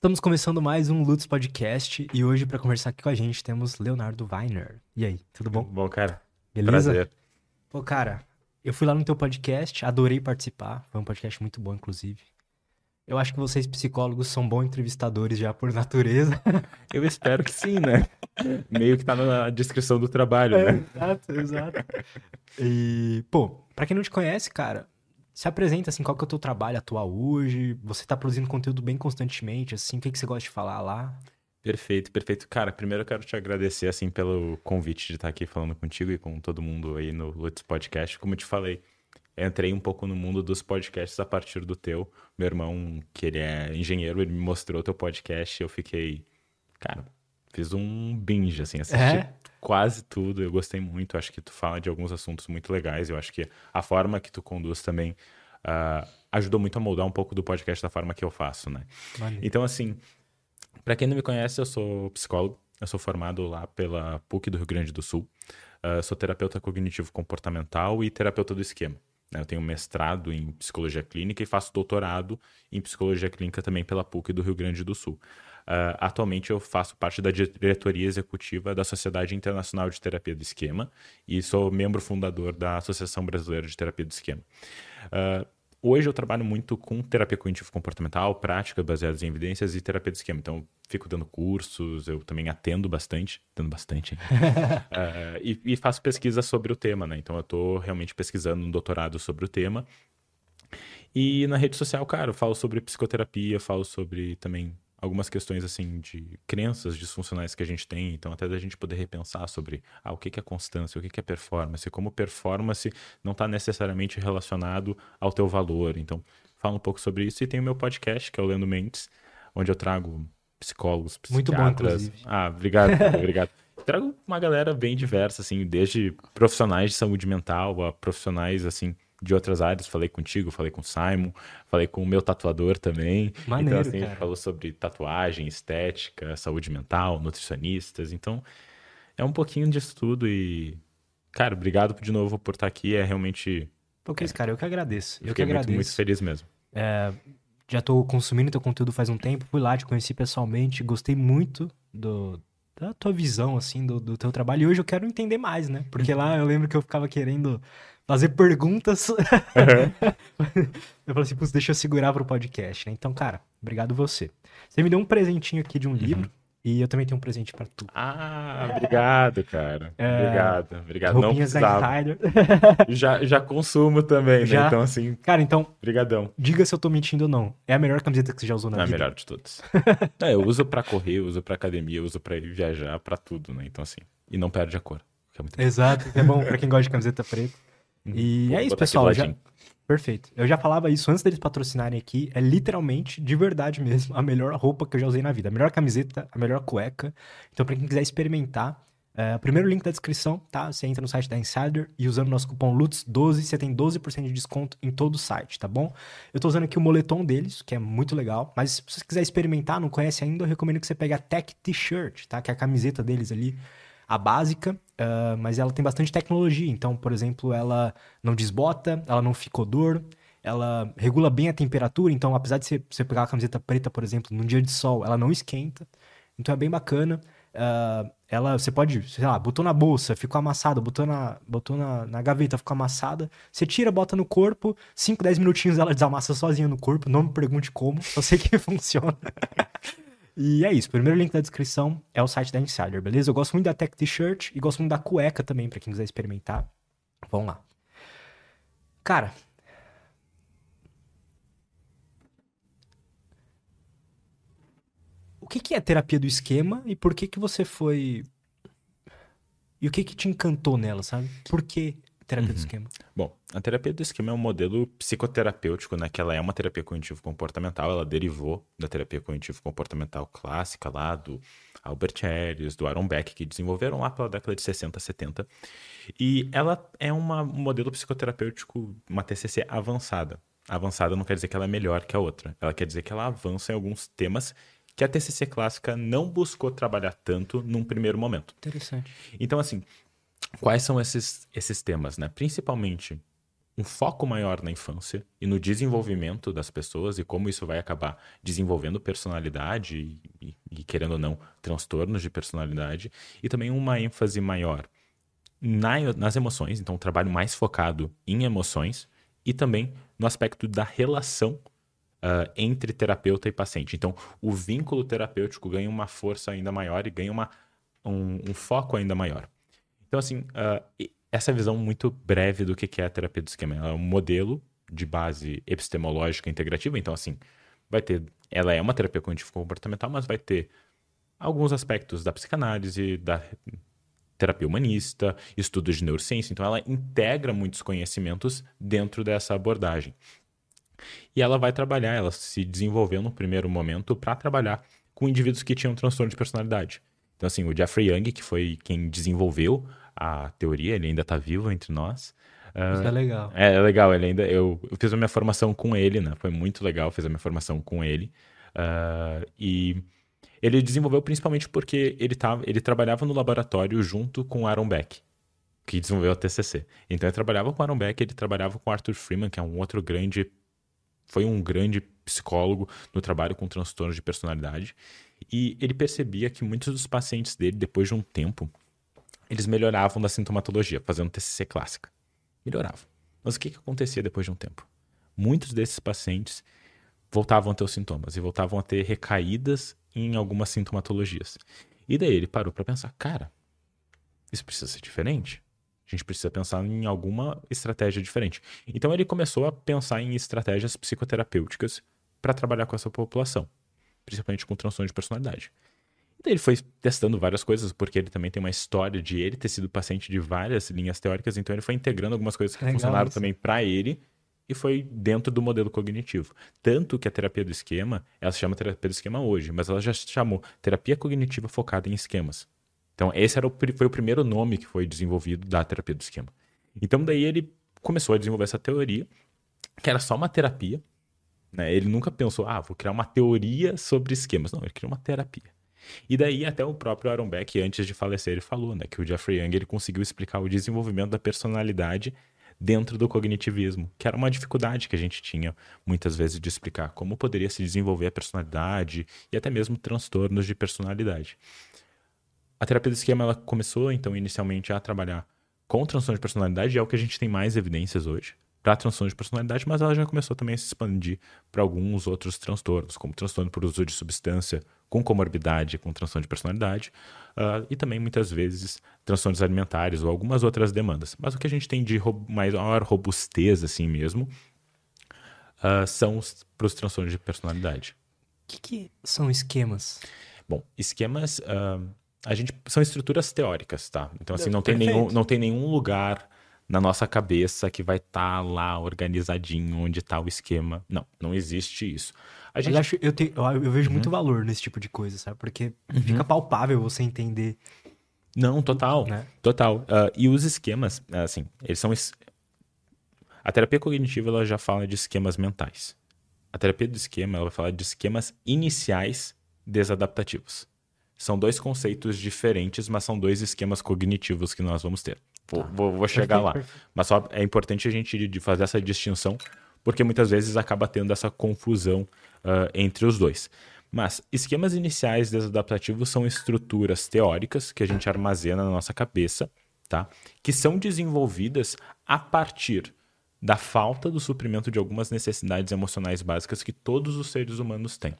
Estamos começando mais um Lutz Podcast e hoje para conversar aqui com a gente temos Leonardo Weiner. E aí, tudo bom? Bom, cara. Beleza? Prazer. Pô, cara, eu fui lá no teu podcast, adorei participar. Foi um podcast muito bom, inclusive. Eu acho que vocês, psicólogos, são bons entrevistadores já por natureza. Eu espero que sim, né? Meio que tá na descrição do trabalho, É, né? exato, exato. E, pô, pra quem não te conhece, cara, se apresenta assim, qual que é o teu trabalho atual hoje? Você tá produzindo conteúdo bem constantemente, assim, o que, que você gosta de falar lá? Perfeito, perfeito. Cara, primeiro eu quero te agradecer, assim, pelo convite de estar aqui falando contigo e com todo mundo aí no Lutz Podcast. Como eu te falei, entrei um pouco no mundo dos podcasts a partir do teu. Meu irmão, que ele é engenheiro, ele me mostrou o teu podcast e eu fiquei... Cara, fiz um binge, assim, assisti É? quase tudo. Eu gostei muito. Acho que tu fala de alguns assuntos muito legais. Eu acho que a forma que tu conduz também ah, ajudou muito a moldar um pouco do podcast da forma que eu faço, né? Maneiro. Então, assim, pra quem não me conhece, eu sou psicólogo. Eu sou formado lá pela PUC do Rio Grande do Sul. Ah, sou terapeuta cognitivo comportamental e terapeuta do esquema. né? Eu tenho mestrado em psicologia clínica e faço doutorado em psicologia clínica também pela PUC do Rio Grande do Sul. Ah, atualmente eu faço parte da diretoria executiva da Sociedade Internacional de Terapia do Esquema e sou membro fundador da Associação Brasileira de Terapia do Esquema. Ah, hoje eu trabalho muito com terapia cognitivo-comportamental, práticas baseadas em evidências e terapia do esquema. Então, fico dando cursos, eu também atendo bastante, atendo bastante? Ah, e, e faço pesquisa sobre o tema, né? Então, eu tô realmente pesquisando um doutorado sobre o tema. E na rede social, cara, eu falo sobre psicoterapia, falo sobre também algumas questões assim de crenças disfuncionais que a gente tem, então até da gente poder repensar sobre ah, o que é constância, o que é performance, como performance não está necessariamente relacionado ao teu valor. Então, falo um pouco sobre isso e tem o meu podcast, que é o Lendo Mentes, onde eu trago psicólogos, Muito bom, psiquiatras. inclusive. Ah, obrigado, obrigado. Trago uma galera bem diversa, assim, desde profissionais de saúde mental a profissionais, assim, de outras áreas. Falei contigo, falei com o Simon, falei com o meu tatuador também. Maneiro, então, assim, a gente cara. falou sobre tatuagem, estética, saúde mental, nutricionistas. Então, é um pouquinho disso tudo e... Cara, obrigado de novo por estar aqui. É realmente... Pô, que isso, cara, eu que agradeço. Eu que Fiquei muito, agradeço. muito feliz mesmo. Já tô consumindo teu conteúdo faz um tempo, fui lá, te conheci pessoalmente, gostei muito do, da tua visão, assim, do, do teu trabalho. E hoje eu quero entender mais, né? Porque lá eu lembro que eu ficava querendo fazer perguntas. eu falei assim, putz, deixa eu segurar pro podcast, né? Então, cara, obrigado você. Você me deu um presentinho aqui de um livro e eu também tenho um presente pra tu. Ah, obrigado, cara. Obrigado, obrigado. Não Roupinhas da precisava. Já, já consumo também, né? Já? Então, assim, Cara, então, brigadão. diga se eu tô mentindo ou não. É a melhor camiseta que você já usou na É a vida. melhor de todas. É, eu uso pra correr, eu uso pra academia, eu uso pra ir viajar, pra tudo, né? Então, assim, e não perde a cor. é. Exato, é bom pra quem gosta de camiseta preta. E Vou é isso, pessoal. Já... Perfeito. Eu já falava isso antes deles patrocinarem aqui. É literalmente, de verdade mesmo, a melhor roupa que eu já usei na vida. A melhor camiseta, a melhor cueca. Então, pra quem quiser experimentar, é, o primeiro link da descrição, tá? Você entra no site da Insider e usando o nosso cupom LUTS12, você tem 12% de desconto em todo o site, tá bom? Eu tô usando aqui o moletom deles, que é muito legal. Mas se você quiser experimentar, não conhece ainda, eu recomendo que você pegue a Tech T-Shirt, tá? Que é a camiseta deles ali a básica, ah, mas ela tem bastante tecnologia. Então, por exemplo, ela não desbota, ela não fica odor, ela regula bem a temperatura. Então, apesar de você, você pegar uma camiseta preta, por exemplo, num dia de sol, ela não esquenta. Então, é bem bacana. Ah, ela, você pode, sei lá, botou na bolsa, ficou amassada, botou na, botou na, na gaveta, ficou amassada. Você tira, bota no corpo, 5, 10 minutinhos ela desamassa sozinha no corpo. Não me pergunte como, só sei que funciona. E é isso. O primeiro link da descrição é o site da Insider, beleza? Eu gosto muito da Tech T-shirt e gosto muito da cueca também, pra quem quiser experimentar. Vamos lá. Cara. O que que é terapia do esquema e por que que você foi... E o que que te encantou nela, sabe? Por que terapia do esquema? Bom, a terapia do esquema é um modelo psicoterapêutico, né? Que ela é uma terapia cognitivo-comportamental, ela derivou da terapia cognitivo-comportamental clássica lá do Albert Ellis, do Aaron Beck, que desenvolveram lá pela década de 60, 70. E ela é uma, um modelo psicoterapêutico, uma TCC avançada. Avançada não quer dizer que ela é melhor que a outra. Ela quer dizer que ela avança em alguns temas que a TCC clássica não buscou trabalhar tanto num primeiro momento. Interessante. Então, assim, quais são esses, esses temas, né? Principalmente um foco maior na infância e no desenvolvimento das pessoas e como isso vai acabar desenvolvendo personalidade e, e, querendo ou não, transtornos de personalidade, e também uma ênfase maior na, nas emoções, então um trabalho mais focado em emoções e também no aspecto da relação uh, entre terapeuta e paciente. Então, o vínculo terapêutico ganha uma força ainda maior e ganha uma, um, um foco ainda maior. Então, assim, uh, essa visão muito breve do que é a terapia do esquema. Ela é um modelo de base epistemológica integrativa, então assim, vai ter, ela é uma terapia cognitivo comportamental, mas vai ter alguns aspectos da psicanálise, da terapia humanista, estudos de neurociência, então ela integra muitos conhecimentos dentro dessa abordagem. E ela vai trabalhar, ela se desenvolveu no primeiro momento para trabalhar com indivíduos que tinham transtorno de personalidade. Então, assim, o Jeffrey Young, que foi quem desenvolveu a teoria, ele ainda está vivo entre nós. Uh, Isso é legal. É, é, legal, ele ainda. Eu, eu, fiz a minha formação com ele, né? Foi muito legal, fiz a minha formação com ele. Uh, e ele desenvolveu principalmente porque ele, tava, ele trabalhava no laboratório junto com Aaron Beck, que desenvolveu a TCC. Então ele trabalhava com Aaron Beck, ele trabalhava com Arthur Freeman, que é um outro grande. Foi um grande psicólogo no trabalho com transtornos de personalidade. E ele percebia que muitos dos pacientes dele, depois de um tempo, eles melhoravam da sintomatologia, fazendo TCC clássica. Melhoravam. Mas o que, que acontecia depois de um tempo? Muitos desses pacientes voltavam a ter os sintomas e voltavam a ter recaídas em algumas sintomatologias. E daí ele parou para pensar, cara, isso precisa ser diferente. A gente precisa pensar em alguma estratégia diferente. Então ele começou a pensar em estratégias psicoterapêuticas para trabalhar com essa população, principalmente com transtorno de personalidade. Ele foi testando várias coisas, porque ele também tem uma história de ele ter sido paciente de várias linhas teóricas, então ele foi integrando algumas coisas que Legal funcionaram isso. também para ele e foi dentro do modelo cognitivo. Tanto que a terapia do esquema, ela se chama terapia do esquema hoje, mas ela já se chamou terapia cognitiva focada em esquemas. Então esse era o, foi o primeiro nome que foi desenvolvido da terapia do esquema. Então daí ele começou a desenvolver essa teoria, que era só uma terapia. Né? Ele nunca pensou, ah, vou criar uma teoria sobre esquemas. Não, ele criou uma terapia. E daí até o próprio Aaron Beck, antes de falecer, ele falou né, que o Jeffrey Young ele conseguiu explicar o desenvolvimento da personalidade dentro do cognitivismo, que era uma dificuldade que a gente tinha muitas vezes de explicar como poderia se desenvolver a personalidade e até mesmo transtornos de personalidade. A terapia do esquema ela começou então inicialmente a trabalhar com transtorno de personalidade, é o que a gente tem mais evidências hoje para transtorno de personalidade, mas ela já começou também a se expandir para alguns outros transtornos, como transtorno por uso de substância com comorbidade, com transtorno de personalidade, uh, e também muitas vezes transtornos alimentares ou algumas outras demandas. Mas o que a gente tem de ro maior robustez, assim mesmo, uh, são para os transtornos de personalidade. O que, que, são esquemas? Bom, esquemas. Uh, a gente são estruturas teóricas, tá? Então, assim, não tem, nenhum, não tem nenhum lugar na nossa cabeça que vai estar tá lá organizadinho onde está o esquema. Não, não existe isso. A gente... eu, acho, eu, te, eu, eu, vejo uhum. muito valor nesse tipo de coisa, sabe? Porque uhum. fica palpável você entender. Não, total. Né? Total. Uh, e os esquemas, assim, eles são. Es... A terapia cognitiva ela já fala de esquemas mentais. A terapia do esquema ela vai falar de esquemas iniciais desadaptativos. São dois conceitos diferentes, mas são dois esquemas cognitivos que nós vamos ter. Vou, tá. vou, vou chegar lá. Mas só é importante a gente fazer essa distinção, porque muitas vezes acaba tendo essa confusão uh, entre os dois. Mas esquemas iniciais desadaptativos são estruturas teóricas que a gente armazena na nossa cabeça, tá? Que são desenvolvidas a partir da falta do suprimento de algumas necessidades emocionais básicas que todos os seres humanos têm.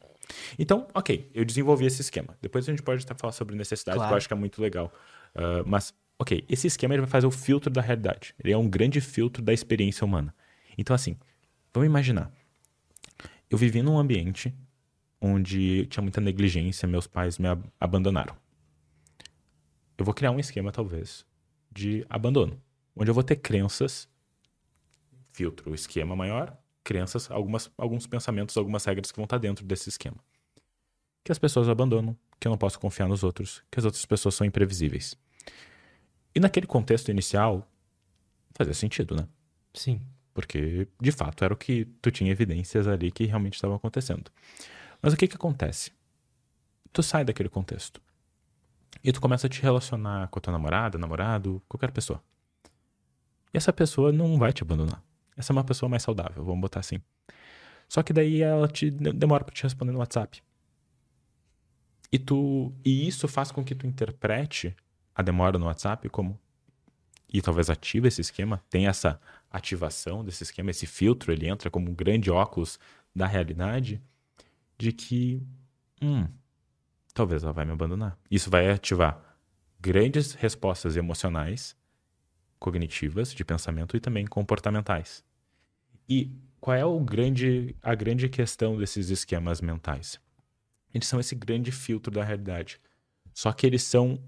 Então, ok, eu desenvolvi esse esquema. Depois a gente pode até falar sobre necessidades, claro. que eu acho que é muito legal. Uh, mas Ok, esse esquema ele vai fazer o filtro da realidade. Ele é um grande filtro da experiência humana. Então, assim, vamos imaginar. Eu vivi num ambiente onde tinha muita negligência, meus pais me ab abandonaram. Eu vou criar um esquema, talvez, de abandono, onde eu vou ter crenças, filtro, esquema maior, crenças, algumas, alguns pensamentos, algumas regras que vão estar dentro desse esquema. Que as pessoas abandonam, que eu não posso confiar nos outros, que as outras pessoas são imprevisíveis. E naquele contexto inicial, fazia sentido, né? Sim. Porque, de fato, era o que tu tinha evidências ali que realmente estavam acontecendo. Mas o que que acontece? Tu sai daquele contexto. E tu começa a te relacionar com a tua namorada, namorado, qualquer pessoa. E essa pessoa não vai te abandonar. essa é uma pessoa mais saudável, vamos botar assim. Só que daí ela te demora para te responder no WhatsApp. E tu e isso faz com que tu interprete a demora no WhatsApp como e talvez ative esse esquema, tem essa ativação desse esquema, esse filtro, ele entra como um grande óculos da realidade de que hum, talvez ela vai me abandonar. Isso vai ativar grandes respostas emocionais, cognitivas, de pensamento e também comportamentais. E qual é o grande, a grande questão desses esquemas mentais? Eles são esse grande filtro da realidade. Só que eles são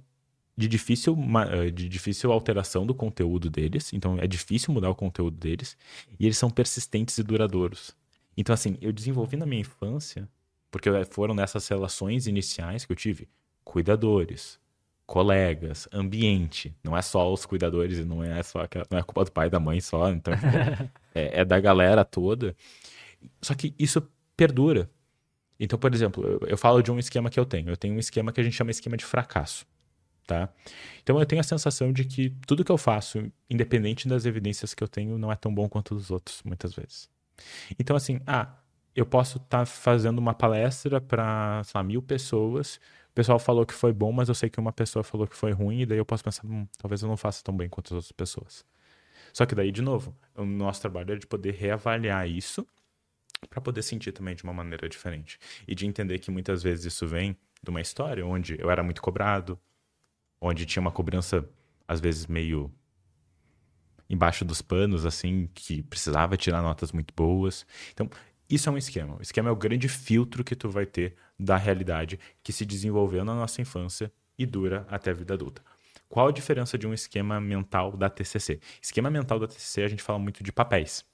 de difícil, eh, de difícil alteração do conteúdo deles, então é difícil mudar o conteúdo deles, e eles são persistentes e duradouros. Então, assim, eu desenvolvi na minha infância, porque foram nessas relações iniciais que eu tive cuidadores, colegas, ambiente. Não é só os cuidadores e não é só não é culpa do pai e da mãe só, então é, é, da galera toda. Só que isso perdura. Então, por exemplo, eu, eu falo de um esquema que eu tenho. Eu tenho um esquema que a gente chama esquema de fracasso tá? Então eu tenho a sensação de que tudo que eu faço, independente das evidências que eu tenho, não é tão bom quanto os outros, muitas vezes. Então, assim, ah, eu posso estar tá fazendo uma palestra para, mil pessoas, o pessoal falou que foi bom, mas eu sei que uma pessoa falou que foi ruim, e daí eu posso pensar, hum, talvez eu não faça tão bem quanto as outras pessoas. Só que daí, de novo, o nosso trabalho é de poder reavaliar isso para poder sentir também de uma maneira diferente. E de entender que muitas vezes isso vem de uma história onde eu era muito cobrado, onde tinha uma cobrança, às vezes, meio embaixo dos panos, assim, que precisava tirar notas muito boas. Então, isso é um esquema. O esquema é o grande filtro que tu vai ter da realidade que se desenvolveu na nossa infância e dura até a vida adulta. Qual a diferença de um esquema mental da TCC? Esquema mental da TCC a gente fala muito de papéis.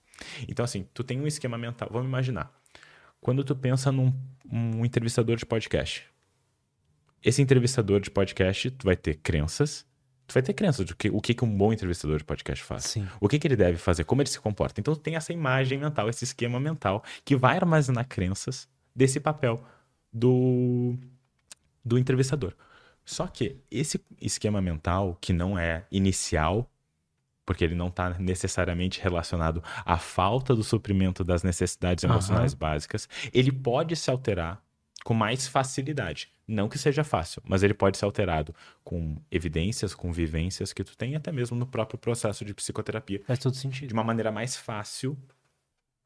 Então, assim, tu tem um esquema mental. Vamos imaginar. Quando tu pensa num um entrevistador de podcast, esse entrevistador de podcast, tu vai ter crenças. Tu vai ter crenças do que o que, que um bom entrevistador de podcast faz. Sim. O que, que ele deve fazer, como ele se comporta. Então tem essa imagem mental, esse esquema mental que vai armazenar crenças desse papel do, do entrevistador. Só que esse esquema mental, que não é inicial, porque ele não está necessariamente relacionado à falta do suprimento das necessidades emocionais uhum. básicas, ele pode se alterar com mais facilidade. Não que seja fácil, mas ele pode ser alterado com evidências, com vivências que tu tem, até mesmo no próprio processo de psicoterapia. Faz todo sentido. De uma maneira mais fácil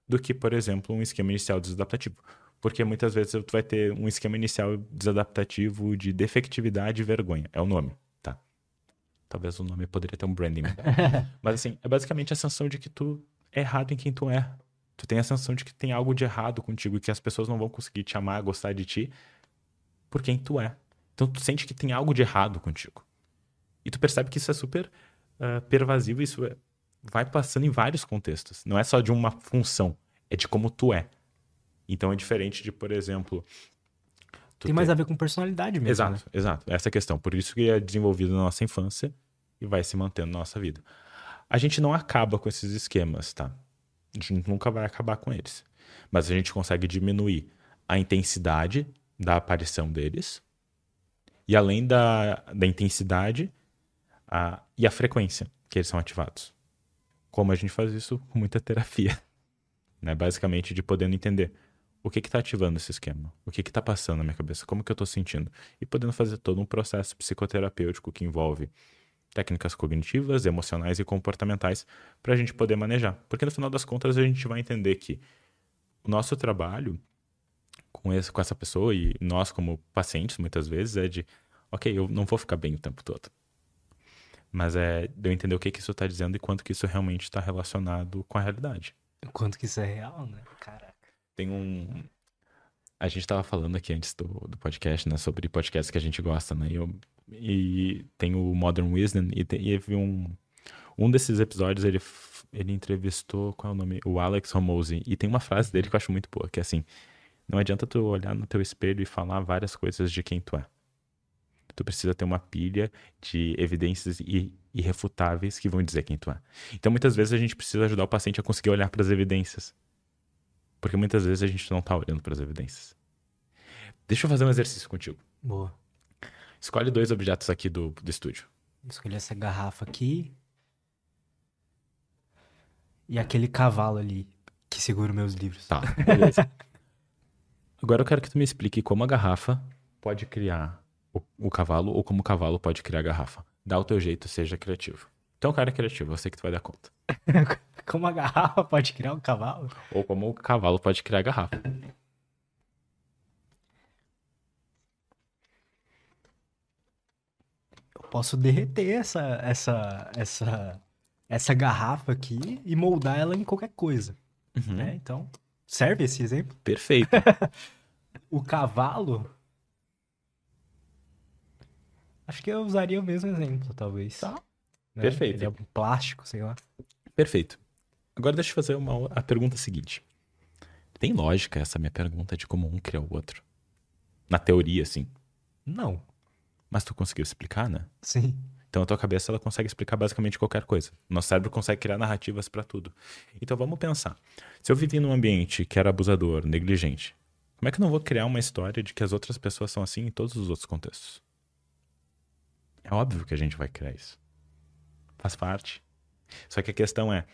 do que, por exemplo, um esquema inicial desadaptativo. Porque muitas vezes tu vai ter um esquema inicial desadaptativo de defectividade e vergonha. É o nome, tá? Talvez o nome poderia ter um branding. mas assim, é basicamente a sensação de que tu é errado em quem tu é tu tem a sensação de que tem algo de errado contigo e que as pessoas não vão conseguir te amar, gostar de ti por quem tu é. Então tu sente que tem algo de errado contigo. E tu percebe que isso é super uh, pervasivo, isso é, vai passando em vários contextos. Não é só de uma função, é de como tu é. Então é diferente de, por exemplo. Tem mais ter... a ver com personalidade mesmo. Exato, né? exato. Essa é a questão. Por isso que é desenvolvido na nossa infância e vai se mantendo na nossa vida. A gente não acaba com esses esquemas, tá? A gente nunca vai acabar com eles. Mas a gente consegue diminuir a intensidade da aparição deles. E além da, da intensidade a, e a frequência que eles são ativados. Como a gente faz isso com muita terapia. Né? Basicamente de podendo entender o que está ativando esse esquema, o que está passando na minha cabeça, como que eu estou sentindo. E podendo fazer todo um processo psicoterapêutico que envolve técnicas cognitivas, emocionais e comportamentais para a gente poder manejar. Porque no final das contas a gente vai entender que o nosso trabalho com, esse, com essa pessoa e nós como pacientes muitas vezes é de, ok, eu não vou ficar bem o tempo todo. Mas é de eu entender o que, que isso está dizendo e quanto que isso realmente está relacionado com a realidade. Quanto que isso é real, né? Caraca. Tem um, a gente estava falando aqui antes do, do podcast, né, sobre podcasts que a gente gosta, né? E, eu, e tem o Modern Wisdom e teve um um desses episódios ele ele entrevistou qual é o nome, o Alex Hormozy e tem uma frase dele que eu acho muito boa, que é assim: não adianta tu olhar no teu espelho e falar várias coisas de quem tu é. Tu precisa ter uma pilha de evidências irrefutáveis que vão dizer quem tu é. Então, muitas vezes a gente precisa ajudar o paciente a conseguir olhar para as evidências porque muitas vezes a gente não tá olhando para as evidências. Deixa eu fazer um exercício contigo. Boa. Escolhe dois objetos aqui do, do estúdio. Escolhi essa garrafa aqui. E aquele cavalo ali que segura meus livros. Tá, beleza. Agora eu quero que tu me explique como a garrafa pode criar o, o cavalo ou como o cavalo pode criar a garrafa. Dá o teu jeito, seja criativo. Então, cara é criativo, eu sei que tu vai dar conta. como a garrafa pode criar um cavalo? Ou como o cavalo pode criar a garrafa. Eu posso derreter essa, essa, essa, essa garrafa aqui e moldar ela em qualquer coisa. Uhum. Né? Então, serve esse exemplo? Perfeito. O cavalo. Acho que eu usaria o mesmo exemplo, talvez. Tá. Né? Perfeito. Ele é um plástico, sei lá. Perfeito. Agora deixa eu fazer uma, a pergunta seguinte. Tem lógica essa minha pergunta de como um cria o outro? Na teoria, sim. Não. Mas tu conseguiu explicar, né? Sim. Então a tua cabeça ela consegue explicar basicamente qualquer coisa. Nosso cérebro consegue criar narrativas para tudo. Então vamos pensar. Se eu vivi num ambiente que era abusador, negligente, como é que eu não vou criar uma história de que as outras pessoas são assim em todos os outros contextos? É óbvio que a gente vai criar isso. Faz parte. Só que a questão é,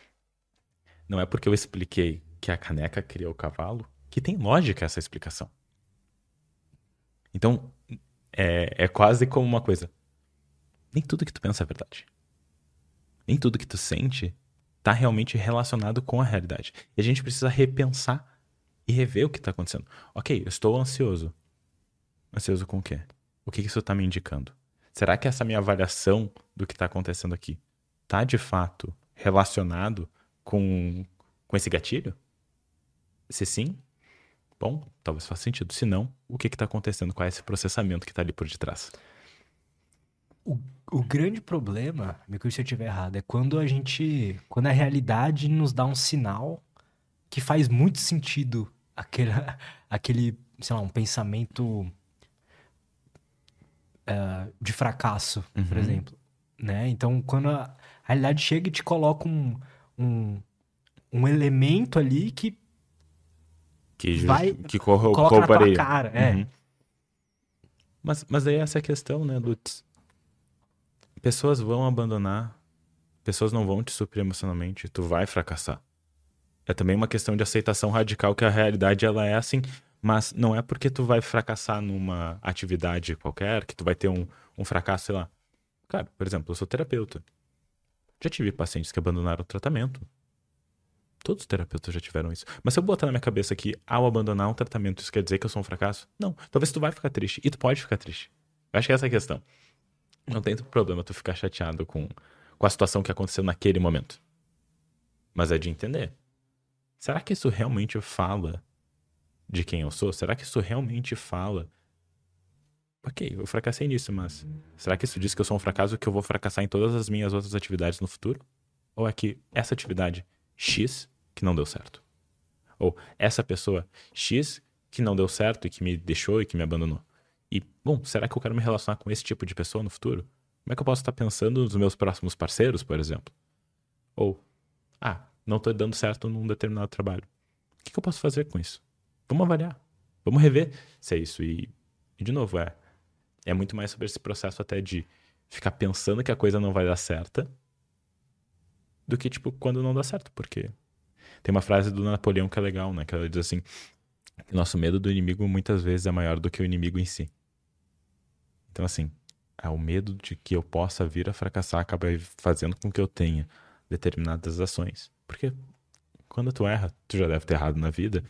não é porque eu expliquei que a caneca criou o cavalo que tem lógica essa explicação. Então, é, é quase como uma coisa. Nem tudo que tu pensa é verdade. Nem tudo que tu sente tá realmente relacionado com a realidade. E a gente precisa repensar e rever o que tá acontecendo. Ok, eu estou ansioso. Ansioso com o quê? O que isso tá me indicando? Será que essa minha avaliação do que tá acontecendo aqui tá de fato relacionado com, com esse gatilho? Se sim, bom, talvez faça sentido. Se não, o que está acontecendo? Qual é esse processamento que está ali por detrás? O, o grande problema, me corrija se eu estiver errado, é quando a gente. Quando a realidade nos dá um sinal que faz muito sentido aquele, aquele sei lá, um pensamento uh, de fracasso, uhum. por exemplo. Né? Então, quando a realidade chega e te coloca um, um, um elemento ali que que vai que corro, coloca na tua cara, é. Uhum. Mas, mas aí essa é a questão, né, Lutz? Pessoas vão abandonar, pessoas não vão te suprir emocionalmente, tu vai fracassar. É também uma questão de aceitação radical que a realidade ela é assim, mas não é porque tu vai fracassar numa atividade qualquer que tu vai ter um, um fracasso, sei lá. Cara, por exemplo, eu sou terapeuta. Já tive pacientes que abandonaram o tratamento. Todos os terapeutas já tiveram isso. Mas se eu botar na minha cabeça que ao abandonar um tratamento isso quer dizer que eu sou um fracasso? Não. Talvez tu vai ficar triste. E tu pode ficar triste. Eu acho que essa é a questão. Não tem problema tu ficar chateado com, com a situação que aconteceu naquele momento. Mas é de entender. Será que isso realmente fala de quem eu sou? Será que isso realmente fala? Ok, eu fracassei nisso, mas será que isso diz que eu sou um fracasso que eu vou fracassar em todas as minhas outras atividades no futuro? Ou é que essa atividade X que não deu certo. Ou essa pessoa X que não deu certo e que me deixou e que me abandonou. E, bom, será que eu quero me relacionar com esse tipo de pessoa no futuro? Como é que eu posso estar pensando nos meus próximos parceiros, por exemplo? Ou, ah, não estou dando certo num determinado trabalho. O que, que eu posso fazer com isso? Vamos avaliar. Vamos rever se é isso. E, e, de novo, é, é muito mais sobre esse processo até de ficar pensando que a coisa não vai dar certa do que, tipo, quando não dá certo, porque tem uma frase do Napoleão que é legal, né? Que ela diz assim: nosso medo do inimigo muitas vezes é maior do que o inimigo em si. Então, assim, é o medo de que eu possa vir a fracassar acaba fazendo com que eu tenha determinadas ações. Porque quando tu erra, tu já deve ter errado na vida.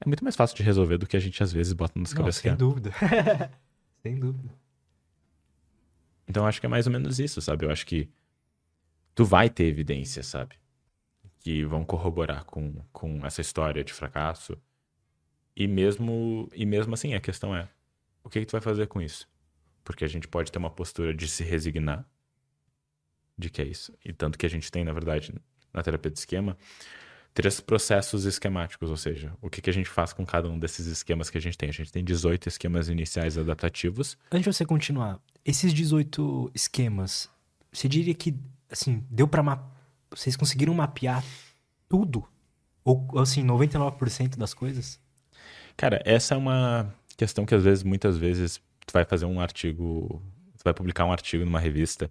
É muito mais fácil de resolver do que a gente às vezes bota nos cabeças sem que é. dúvida. sem dúvida. Então, acho que é mais ou menos isso, sabe? Eu acho que tu vai ter evidências, sabe? Que vão corroborar com, com essa história de fracasso. E mesmo, e mesmo assim, a questão é: o que, que tu vai fazer com isso? Porque a gente pode ter uma postura de se resignar de que é isso. E tanto que a gente tem, na verdade, na terapia de esquema, três processos esquemáticos, ou seja, o que, que a gente faz com cada um desses esquemas que a gente tem. A gente tem 18 esquemas iniciais adaptativos. Antes de você continuar, esses 18 esquemas, você diria que assim, deu para ma... vocês conseguiram mapear tudo? Ou assim, 99% das coisas? Cara, essa é uma questão que às vezes, muitas vezes, tu vai fazer um artigo, tu vai publicar um artigo numa revista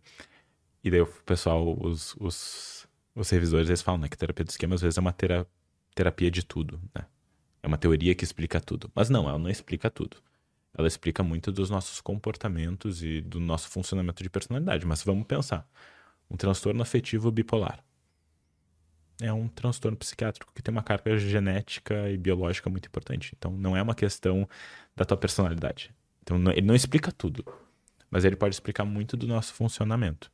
e daí o pessoal, os, os os revisores eles falam né, que terapia do esquema às vezes é uma tera terapia de tudo, né? É uma teoria que explica tudo. Mas não, ela não explica tudo. Ela explica muito dos nossos comportamentos e do nosso funcionamento de personalidade. Mas vamos pensar. Um transtorno afetivo bipolar é um transtorno psiquiátrico que tem uma carga genética e biológica muito importante. Então, não é uma questão da tua personalidade. Então, não, ele não explica tudo, mas ele pode explicar muito do nosso funcionamento.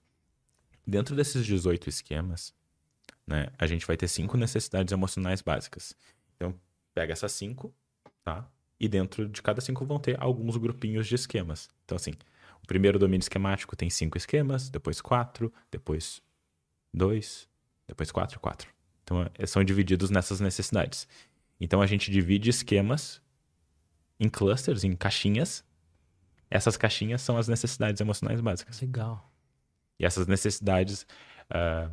Dentro desses 18 esquemas, né, a gente vai ter cinco necessidades emocionais básicas. Então, pega essas cinco, tá? E dentro de cada cinco vão ter alguns grupinhos de esquemas. Então, assim, o primeiro domínio esquemático tem cinco esquemas, depois quatro, depois dois, depois quatro, quatro. Então, é, são divididos nessas necessidades. Então, a gente divide esquemas em clusters, em caixinhas. Essas caixinhas são as necessidades emocionais básicas. Legal. E essas necessidades. Uh,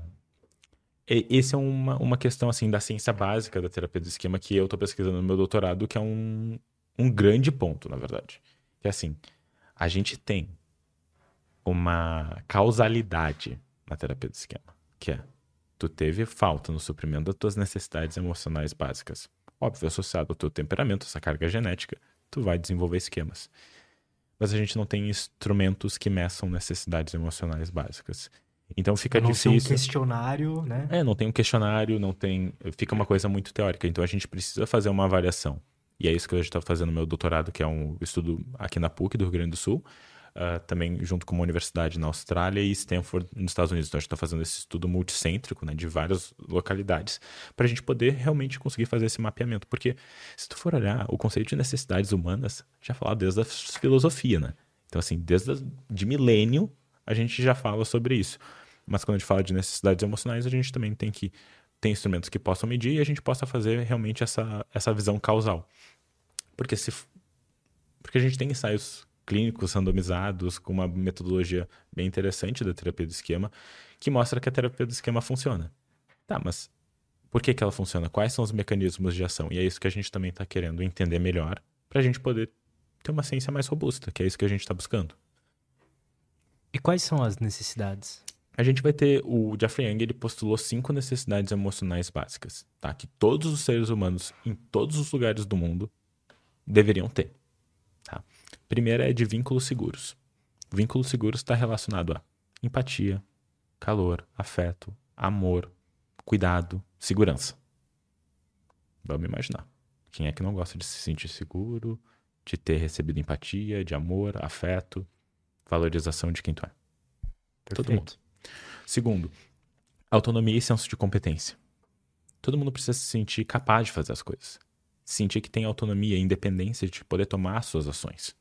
esse é uma, uma questão assim da ciência básica da terapia do esquema que eu estou pesquisando no meu doutorado, que é um, um grande ponto, na verdade. Que é assim, a gente tem uma causalidade na terapia do esquema, que é tu teve falta no suprimento das tuas necessidades emocionais básicas. Óbvio, associado ao teu temperamento, essa carga genética, tu vai desenvolver esquemas. Mas a gente não tem instrumentos que meçam necessidades emocionais básicas. Então fica não difícil. Não tem um questionário, né? É, não tem um questionário, não tem. Fica uma coisa muito teórica. Então a gente precisa fazer uma avaliação. E é isso que eu estou fazendo no meu doutorado, que é um estudo aqui na PUC do Rio Grande do Sul uh, também junto com uma universidade na Austrália e Stanford nos Estados Unidos. Então a gente está fazendo esse estudo multicêntrico né, de várias localidades para a gente poder realmente conseguir fazer esse mapeamento. Porque se tu for olhar, o conceito de necessidades humanas já fala desde a filosofia, né? Então assim, desde a, de milênio a gente já fala sobre isso. Mas quando a gente fala de necessidades emocionais, a gente também tem que ter instrumentos que possam medir e a gente possa fazer realmente essa, essa visão causal. Porque se porque a gente tem ensaios clínicos randomizados com uma metodologia bem interessante da terapia do esquema, que mostra que a terapia do esquema funciona. Tá, mas por que, que ela funciona? Quais são os mecanismos de ação? E é isso que a gente também está querendo entender melhor para a gente poder ter uma ciência mais robusta, que é isso que a gente está buscando. E quais são as necessidades? A gente vai ter o Jeffrey Young, ele postulou cinco necessidades emocionais básicas, tá? Que todos os seres humanos em todos os lugares do mundo deveriam ter. Tá? Primeira é de vínculos seguros. Vínculos seguros está relacionado a empatia, calor, afeto, amor, cuidado, segurança. Vamos imaginar. Quem é que não gosta de se sentir seguro, de ter recebido empatia, de amor, afeto, valorização de quem tu é? Perfeito. Todo mundo. Segundo, autonomia e senso de competência. Todo mundo precisa se sentir capaz de fazer as coisas sentir que tem autonomia e independência de poder tomar suas ações.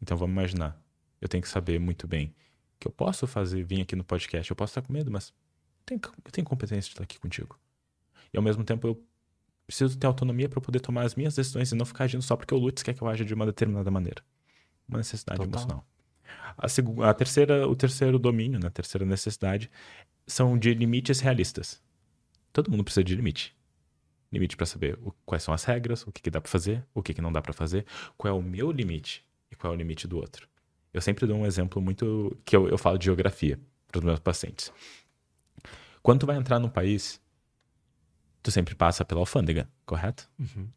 Então vamos imaginar, eu tenho que saber muito bem que eu posso fazer, vir aqui no podcast, eu posso estar com medo, mas eu tenho, eu tenho competência de estar aqui contigo. E ao mesmo tempo eu preciso ter autonomia para poder tomar as minhas decisões e não ficar agindo só porque o Lutz quer que eu aja de uma determinada maneira. Uma necessidade Total. emocional. A, a terceira, o terceiro domínio, né, a terceira necessidade, são de limites realistas. Todo mundo precisa de limite limite para saber o, quais são as regras, o que, que dá para fazer, o que, que não dá para fazer, qual é o meu limite e qual é o limite do outro. Eu sempre dou um exemplo muito que eu, eu falo de geografia para os meus pacientes. Quando tu vai entrar num país, tu sempre passa pela alfândega, correto? Uhum.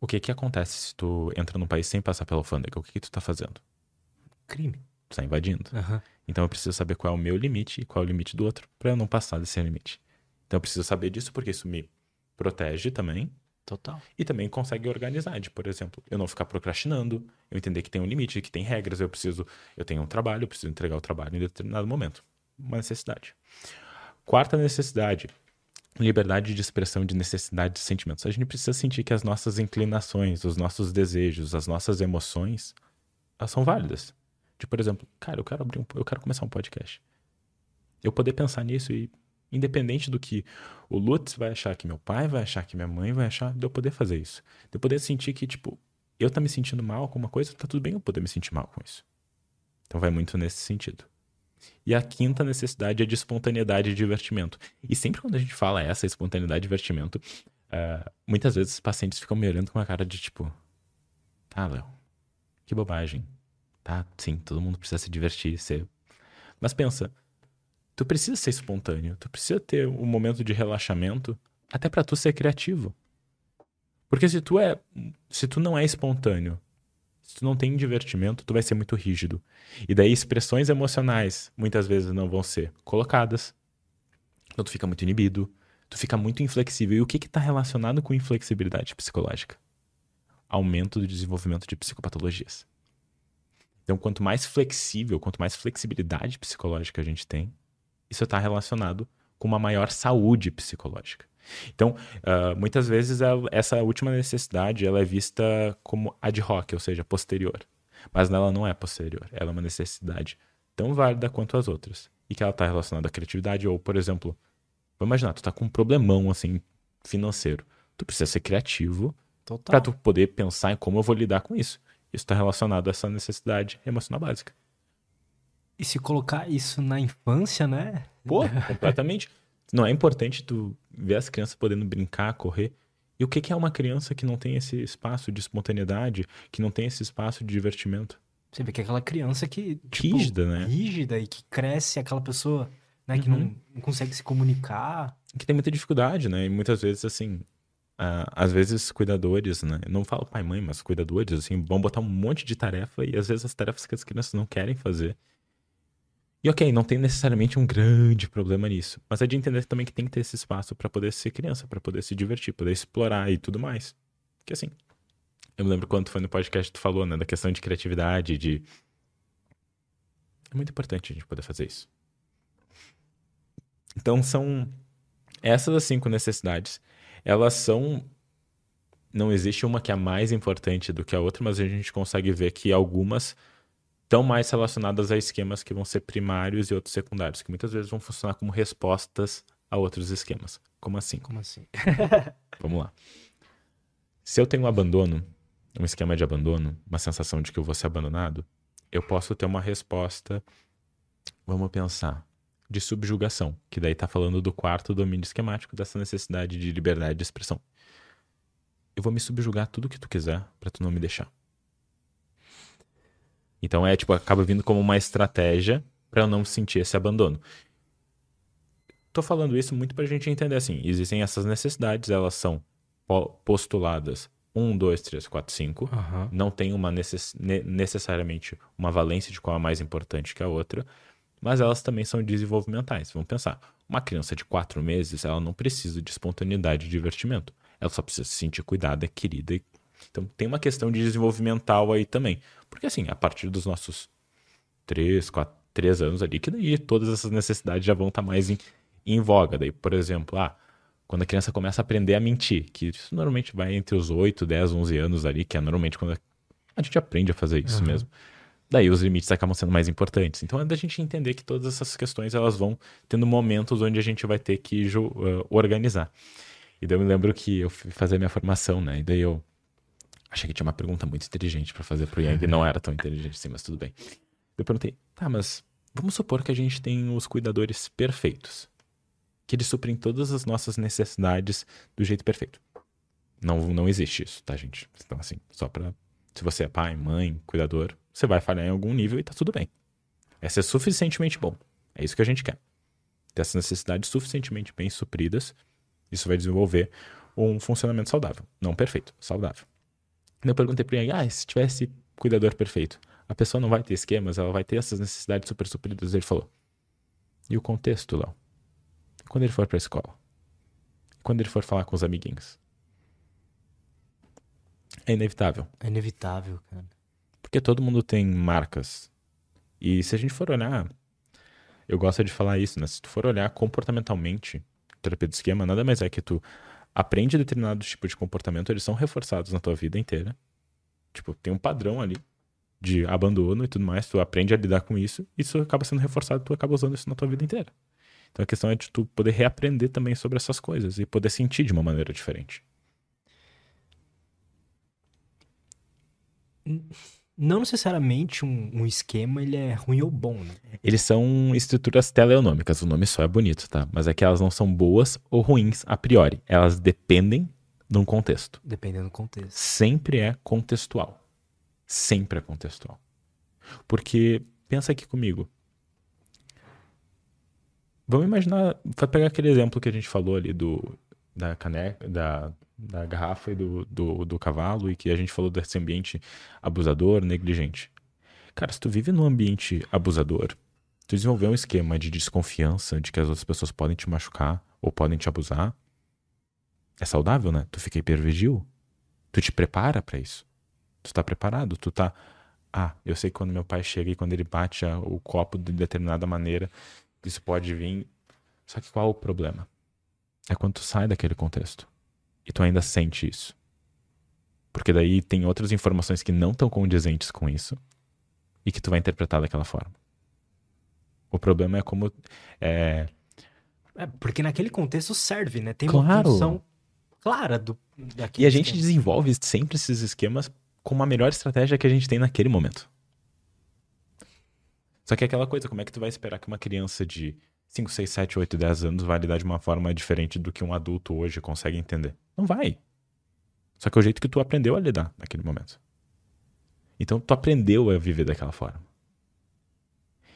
O que que acontece se tu entra num país sem passar pela alfândega? O que que tu tá fazendo? Crime. Tu tá invadindo. Uhum. Então eu preciso saber qual é o meu limite e qual é o limite do outro para eu não passar desse limite. Então eu preciso saber disso porque isso me protege também. Total. E também consegue organizar, de, por exemplo, eu não ficar procrastinando, eu entender que tem um limite, que tem regras, eu preciso, eu tenho um trabalho, eu preciso entregar o trabalho em determinado momento. Uma necessidade. Quarta necessidade, liberdade de expressão de necessidades e sentimentos. A gente precisa sentir que as nossas inclinações, os nossos desejos, as nossas emoções, elas são válidas. De, por exemplo, cara, eu quero abrir um, eu quero começar um podcast. Eu poder pensar nisso e Independente do que o Lutz vai achar, que meu pai vai achar, que minha mãe vai achar, de eu poder fazer isso. De eu poder sentir que, tipo, eu tá me sentindo mal com uma coisa, tá tudo bem eu poder me sentir mal com isso. Então vai muito nesse sentido. E a quinta necessidade é de espontaneidade e divertimento. E sempre quando a gente fala essa, espontaneidade e divertimento, uh, muitas vezes os pacientes ficam me olhando com uma cara de tipo, tá, Léo, que bobagem. Tá, sim, todo mundo precisa se divertir, ser. Mas pensa, tu precisa ser espontâneo, tu precisa ter um momento de relaxamento até para tu ser criativo. Porque se tu é, se tu não é espontâneo, se tu não tem divertimento, tu vai ser muito rígido. E daí expressões emocionais muitas vezes não vão ser colocadas. Então tu fica muito inibido, tu fica muito inflexível. E o que está relacionado com inflexibilidade psicológica? Aumento do desenvolvimento de psicopatologias. Então, quanto mais flexível, quanto mais flexibilidade psicológica a gente tem, isso está relacionado com uma maior saúde psicológica. Então, uh, muitas vezes essa última necessidade ela é vista como ad hoc, ou seja, posterior. Mas ela não é posterior, ela é uma necessidade tão válida quanto as outras. E que ela está relacionada à criatividade, ou, por exemplo, vamos imaginar, tu está com um problemão assim financeiro. Tu precisa ser criativo para tu poder pensar em como eu vou lidar com isso. Isso está relacionado a essa necessidade emocional básica. E se colocar isso na infância, né? Pô, completamente. Não é importante tu ver as crianças podendo brincar, correr. E o que, que é uma criança que não tem esse espaço de espontaneidade, que não tem esse espaço de divertimento? Você vê que é aquela criança que. Tipo, rígida, né? Rígida e que cresce, aquela pessoa né, que uhum. não, não, consegue se comunicar. Que tem muita dificuldade, né? E muitas vezes, assim. Às vezes, cuidadores, né? Não falo pai e mãe, mas cuidadores, assim, vão botar um monte de tarefa e às vezes as tarefas que as crianças não querem fazer. E ok, não tem necessariamente um grande problema nisso, mas é de entender também que tem que ter esse espaço para poder ser criança, para poder se divertir, poder explorar e tudo mais. Que assim, eu me lembro quando foi no podcast que tu falou, né, da questão de criatividade, de é muito importante a gente poder fazer isso. Então são essas as cinco necessidades. Elas são não existe uma que é mais importante do que a outra, mas a gente consegue ver que algumas estão mais relacionadas a esquemas que vão ser primários e outros secundários, que muitas vezes vão funcionar como respostas a outros esquemas. Como assim? Como assim? Vamos lá. Se eu tenho um abandono, um esquema de abandono, uma sensação de que eu vou ser abandonado, eu posso ter uma resposta, vamos pensar, de subjugação, que daí está falando do quarto domínio esquemático dessa necessidade de liberdade de expressão. Eu vou me subjugar tudo que tu quiser para tu não me deixar. Então é tipo, acaba vindo como uma estratégia para eu não sentir esse abandono. Tô falando isso muito pra gente entender assim, existem essas necessidades, elas são postuladas 1, 2, 3, 4, 5. Não tem uma necess necessariamente uma valência de qual é mais importante que a outra, mas elas também são desenvolvimentais. Vamos pensar, uma criança de 4 meses, ela não precisa de espontaneidade e divertimento. Ela só precisa se sentir cuidada, querida. Então tem uma questão de desenvolvimental aí também. Porque assim, a partir dos nossos três, quatro, três anos ali, que daí todas essas necessidades já vão estar tá mais em, em voga. Daí, por exemplo, ah, quando a criança começa a aprender a mentir, que isso normalmente vai entre os 8, 10, 11 anos ali, que é normalmente quando a gente aprende a fazer isso uhum. mesmo. Daí os limites acabam sendo mais importantes. Então é da gente entender que todas essas questões elas vão tendo momentos onde a gente vai ter que uh, organizar. E daí eu me lembro que eu fui fazer minha formação, né? E daí eu Achei que tinha uma pergunta muito inteligente para fazer pro Yang. Não era tão inteligente assim, mas tudo bem. Eu perguntei, tá, mas vamos supor que a gente tem os cuidadores perfeitos. Que eles suprem todas as nossas necessidades do jeito perfeito. Não, não existe isso, tá, gente? Então, assim, só pra. Se você é pai, mãe, cuidador, você vai falhar em algum nível e tá tudo bem. É ser suficientemente bom. É isso que a gente quer. Ter essas necessidades suficientemente bem supridas. Isso vai desenvolver um funcionamento saudável. Não perfeito, saudável. Eu perguntei para ele, ah, se tivesse cuidador perfeito, a pessoa não vai ter esquemas, ela vai ter essas necessidades super supridas. Ele falou, e o contexto, Léo? Quando ele for para a escola? Quando ele for falar com os amiguinhos? É inevitável. É inevitável, cara. Porque todo mundo tem marcas. E se a gente for olhar, eu gosto de falar isso, né? Se tu for olhar comportamentalmente, terapia do esquema nada mais é que tu aprende determinados tipos de comportamento, eles são reforçados na tua vida inteira. Tipo, tem um padrão ali de abandono e tudo mais, tu aprende a lidar com isso, e isso acaba sendo reforçado, tu acaba usando isso na tua vida inteira. Então a questão é de tu poder reaprender também sobre essas coisas e poder sentir de uma maneira diferente. Não necessariamente um, um, esquema ele é ruim ou bom, né? Eles são estruturas teleonômicas, o nome só é bonito, tá? Mas é que elas não são boas ou ruins a priori. Elas dependem de um contexto. Dependendo do contexto. Sempre é contextual. Sempre é contextual. Porque, pensa aqui comigo. Vamos imaginar, vai pegar aquele exemplo que a gente falou ali do da caneca, da, da garrafa e do, do, do cavalo e que a gente falou desse ambiente abusador, negligente. Cara, se tu vive num ambiente abusador, tu desenvolver um esquema de desconfiança de que as outras pessoas podem te machucar ou podem te abusar, é saudável, né? Tu fica hipervigil, tu te prepara para isso. Tu tá preparado, tu tá ah, eu sei que quando meu pai chega e quando ele bate o copo de determinada maneira, isso pode vir. Só que qual o problema? É quando tu sai daquele contexto e tu ainda sente isso. Porque daí tem outras informações que não estão condizentes com isso e que tu vai interpretar daquela forma. O problema é como. É, é porque naquele contexto serve, né? Tem claro. uma função clara do. E a gente esquema. desenvolve sempre esses esquemas com a melhor estratégia que a gente tem naquele momento. Só que é aquela coisa, como é que tu vai esperar que uma criança de 5, 6, 7, 8, 10 anos vai lidar de uma forma diferente do que um adulto hoje consegue entender? Não vai. Só que é o jeito que tu aprendeu a lidar naquele momento. Então tu aprendeu a viver daquela forma.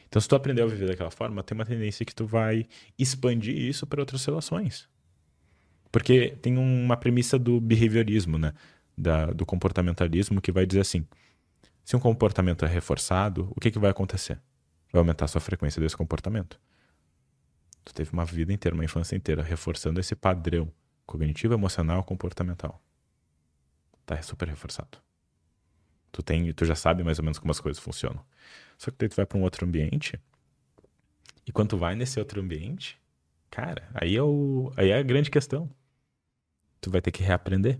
Então se tu aprendeu a viver daquela forma, tem uma tendência que tu vai expandir isso para outras relações. Porque tem uma premissa do behaviorismo, né? Da, do comportamentalismo que vai dizer assim: se um comportamento é reforçado, o que, que vai acontecer? vai aumentar a sua frequência desse comportamento. Tu teve uma vida inteira, uma infância inteira, reforçando esse padrão cognitivo, emocional, comportamental. Tá super reforçado. Tu tem, tu já sabe mais ou menos como as coisas funcionam. Só que daí tu vai para um outro ambiente e quando tu vai nesse outro ambiente, cara, aí é o, aí é a grande questão. Tu vai ter que reaprender.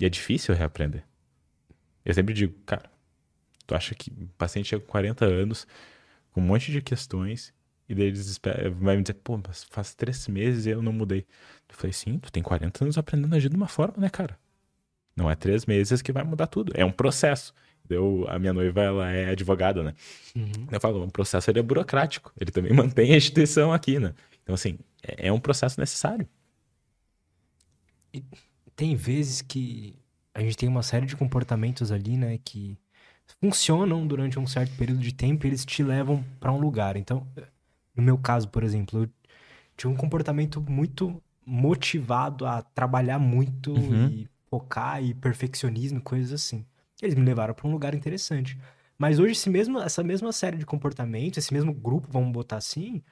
E é difícil reaprender. Eu sempre digo, cara, tu acha que o paciente chega com 40 anos, com um monte de questões, e daí eles esperam, vai me dizer, pô, mas faz três meses e eu não mudei. Eu falei, sim, tu tem 40 anos aprendendo a agir de uma forma, né, cara? Não é três meses que vai mudar tudo, é um processo. Eu, a minha noiva, ela é advogada, né? Uhum. Eu falo, um processo ele é burocrático, ele também mantém a instituição aqui, né? Então, assim, é, é um processo necessário. E tem vezes que a gente tem uma série de comportamentos ali, né, que funcionam durante um certo período de tempo e eles te levam para um lugar. Então, no meu caso, por exemplo, eu tinha um comportamento muito motivado a trabalhar muito uhum. e focar e perfeccionismo, coisas assim. Eles me levaram para um lugar interessante. Mas hoje esse mesmo, essa mesma série de comportamentos, esse mesmo grupo, vamos botar assim,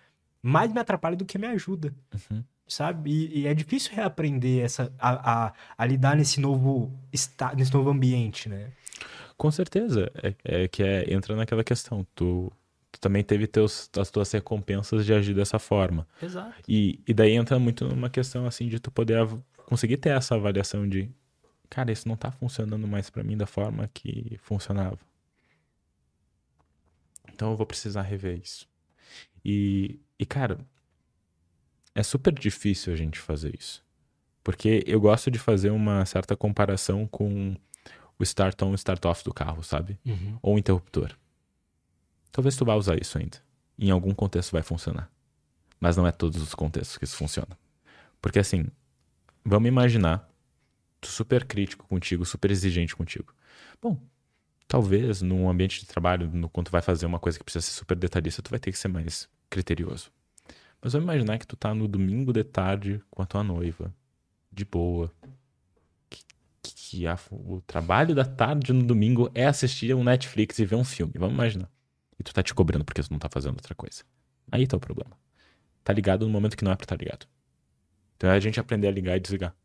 mais me atrapalha do que me ajuda. Uhum. Sabe? E, e, é difícil reaprender essa, a, a, a lidar nesse novo, nesse novo ambiente, né? Com certeza. É, é que é, entra naquela questão. Tu, tu também teve teus, as tuas recompensas de agir dessa forma. Exato. E, e daí entra muito numa questão assim de tu poder conseguir ter essa avaliação de cara, isso não tá funcionando mais para mim da forma que funcionava. Então eu vou precisar rever isso. E, e cara, é super difícil a gente fazer isso. Porque eu gosto de fazer uma certa comparação com o start on, start off do carro, sabe? Uhum. Ou o interruptor. Talvez tu vá usar isso ainda. Em algum contexto vai funcionar. Mas não é todos os contextos que isso funciona. Porque assim, vamos imaginar tu super crítico contigo, super exigente contigo. Bom, talvez num ambiente de trabalho, no, quando tu vai fazer uma coisa que precisa ser super detalhista, tu vai ter que ser mais criterioso. Mas vamos imaginar que tu tá no domingo de tarde com a tua noiva, de boa, que a, o trabalho da tarde no domingo é assistir um Netflix e ver um filme. Vamos imaginar. E tu tá te cobrando porque tu não tá fazendo outra coisa. Aí tá o problema. Tá ligado no momento que não é pra estar tá ligado. Então é a gente aprender a ligar e desligar.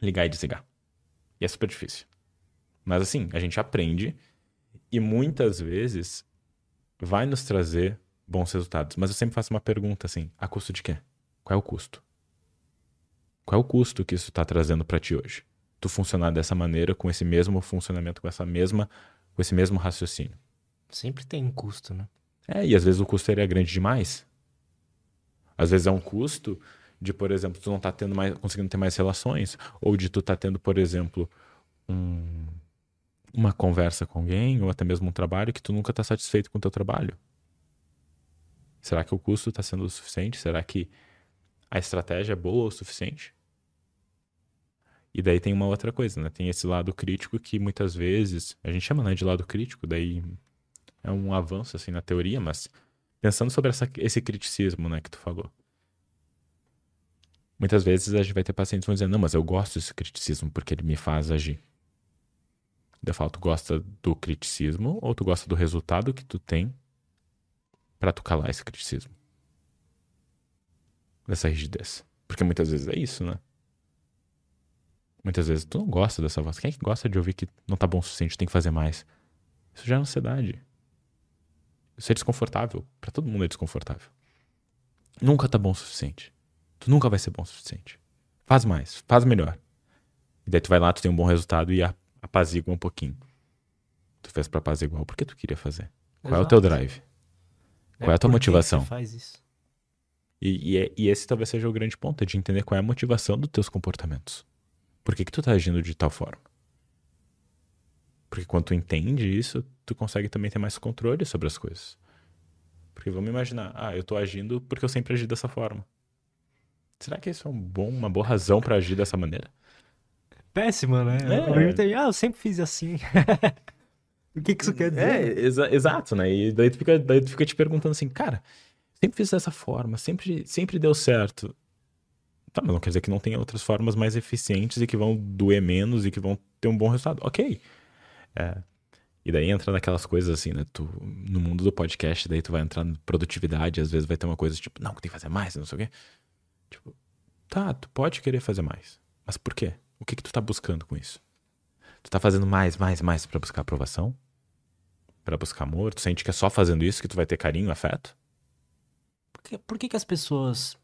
Ligar e desligar. E é super difícil. Mas assim, a gente aprende e muitas vezes vai nos trazer bons resultados. Mas eu sempre faço uma pergunta assim: a custo de quê? Qual é o custo? Qual é o custo que isso está trazendo para ti hoje? tu funcionar dessa maneira, com esse mesmo funcionamento, com essa mesma, com esse mesmo raciocínio. Sempre tem um custo, né? É, e às vezes o custo é grande demais. Às vezes é um custo de, por exemplo, tu não tá tendo mais, conseguindo ter mais relações, ou de tu tá tendo, por exemplo, um, uma conversa com alguém, ou até mesmo um trabalho que tu nunca tá satisfeito com o teu trabalho. Será que o custo está sendo o suficiente? Será que a estratégia é boa o suficiente? E daí tem uma outra coisa, né? Tem esse lado crítico que muitas vezes a gente chama né, de lado crítico, daí é um avanço assim na teoria, mas pensando sobre essa, esse criticismo, né, que tu falou. Muitas vezes a gente vai ter pacientes que vão dizer, não, mas eu gosto desse criticismo porque ele me faz agir. Eu falo, tu gosta do criticismo ou tu gosta do resultado que tu tem para tu calar esse criticismo? Dessa rigidez. Porque muitas vezes é isso, né? Muitas vezes tu não gosta dessa voz. Quem é que gosta de ouvir que não tá bom o suficiente, tem que fazer mais? Isso já é ansiedade. Isso é desconfortável. Para todo mundo é desconfortável. Nunca tá bom o suficiente. Tu nunca vai ser bom o suficiente. Faz mais, faz melhor. E daí tu vai lá, tu tem um bom resultado e apazigua um pouquinho. Tu fez pra apaziguar porque tu queria fazer. Qual Exato. é o teu drive? Qual é, é a tua motivação? Que faz isso? E, e, é, e, esse talvez seja o grande ponto, é de entender qual é a motivação dos teus comportamentos. Por que, que tu tá agindo de tal forma? Porque quando tu entende isso, tu consegue também ter mais controle sobre as coisas. Porque vamos imaginar, ah, eu tô agindo porque eu sempre agi dessa forma. Será que isso é um bom, uma boa razão para agir dessa maneira? Péssima, né? É. Eu, ah, eu sempre fiz assim. o que, que isso quer dizer? É, exa exato, né? E daí tu, fica, daí tu fica te perguntando assim, cara, sempre fiz dessa forma, sempre, sempre deu certo. Tá, mas não quer dizer que não tenha outras formas mais eficientes e que vão doer menos e que vão ter um bom resultado. Ok. É. E daí entra naquelas coisas assim, né? Tu, no mundo do podcast, daí tu vai entrar na produtividade, às vezes vai ter uma coisa tipo, não, tem que fazer mais, não sei o quê. Tipo, tá, tu pode querer fazer mais. Mas por quê? O que que tu tá buscando com isso? Tu tá fazendo mais, mais, mais para buscar aprovação? para buscar amor? Tu sente que é só fazendo isso que tu vai ter carinho, afeto? Por que, por que, que as pessoas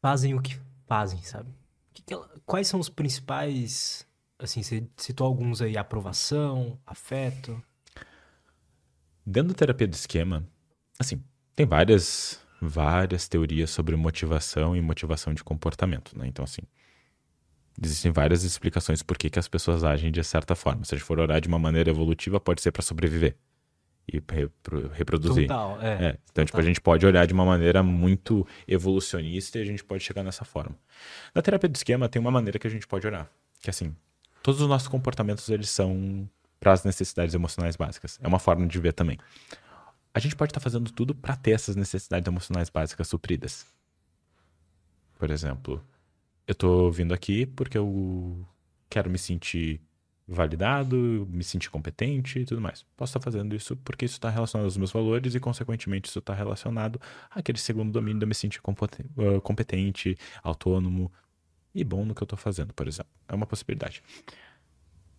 fazem o que fazem, sabe? Que que ela, quais são os principais, assim, você citou alguns aí, aprovação, afeto? Dentro da terapia do esquema, assim, tem várias várias teorias sobre motivação e motivação de comportamento, né? Então, assim, existem várias explicações por que, que as pessoas agem de certa forma. Se a gente for orar de uma maneira evolutiva, pode ser para sobreviver e repro reproduzir. Total, é. é. Então, tipo, a gente pode olhar de uma maneira muito evolucionista e a gente pode chegar nessa forma. Na terapia do esquema, tem uma maneira que a gente pode olhar, que assim, todos os nossos comportamentos, eles são para as necessidades emocionais básicas. É uma forma de ver também a gente pode estar tá fazendo tudo para ter essas necessidades emocionais básicas supridas. Por exemplo, eu estou vindo aqui porque eu quero me sentir validado, me sentir competente e tudo mais. Posso estar fazendo isso porque isso está relacionado aos meus valores e, consequentemente, isso está relacionado àquele segundo domínio de eu me sentir competente, autônomo e bom no que eu estou fazendo, por exemplo. É uma possibilidade.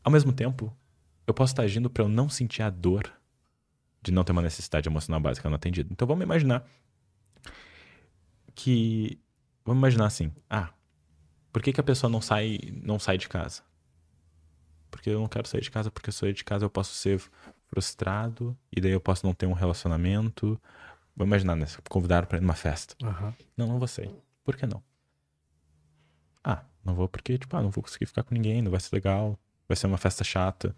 Ao mesmo tempo, eu posso estar agindo para eu não sentir a dor de não ter uma necessidade emocional básica não atendida. Então vamos imaginar que. Vamos imaginar assim: ah, por que, que a pessoa não sai, não sai de casa? Porque eu não quero sair de casa, porque se eu sair de casa eu posso ser frustrado e daí eu posso não ter um relacionamento. Vamos imaginar, né? Convidaram para ir numa festa. Uhum. Não, não vou sair. Por que não? Ah, não vou porque, tipo, ah, não vou conseguir ficar com ninguém, não vai ser legal, vai ser uma festa chata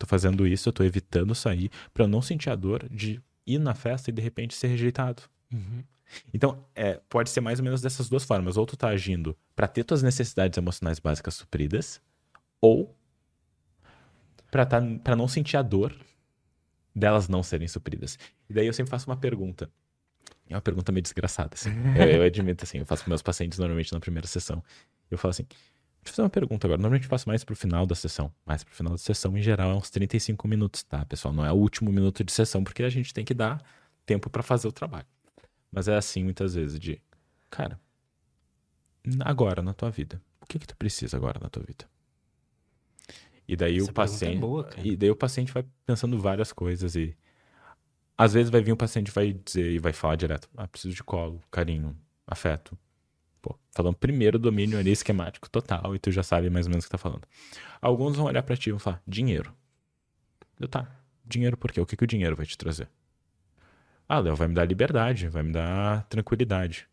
tô fazendo isso, eu tô evitando sair para eu não sentir a dor de ir na festa e de repente ser rejeitado. Uhum. Então, é, pode ser mais ou menos dessas duas formas. Ou tu tá agindo para ter tuas necessidades emocionais básicas supridas, ou para tá, pra não sentir a dor delas não serem supridas. E daí eu sempre faço uma pergunta. É uma pergunta meio desgraçada, assim. eu, eu admito, assim, eu faço para meus pacientes normalmente na primeira sessão. Eu falo assim: Deixa eu fazer uma pergunta agora. Normalmente eu faço mais pro final da sessão. Mais pro final da sessão, em geral, é uns 35 minutos, tá, pessoal? Não é o último minuto de sessão, porque a gente tem que dar tempo para fazer o trabalho. Mas é assim muitas vezes de, cara, agora na tua vida, o que que tu precisa agora na tua vida? E daí Essa o é paciente, é boa, e daí o paciente vai pensando várias coisas e às vezes vai vir um paciente vai dizer e vai falar direto, ah, preciso de colo, carinho, afeto. Pô, falando primeiro domínio ali esquemático total e tu já sabe mais ou menos o que tá falando. Alguns vão olhar para ti e vão falar, dinheiro. Eu, tá, dinheiro por quê? O que, que o dinheiro vai te trazer? Ah, Léo, vai me dar liberdade, vai me dar tranquilidade.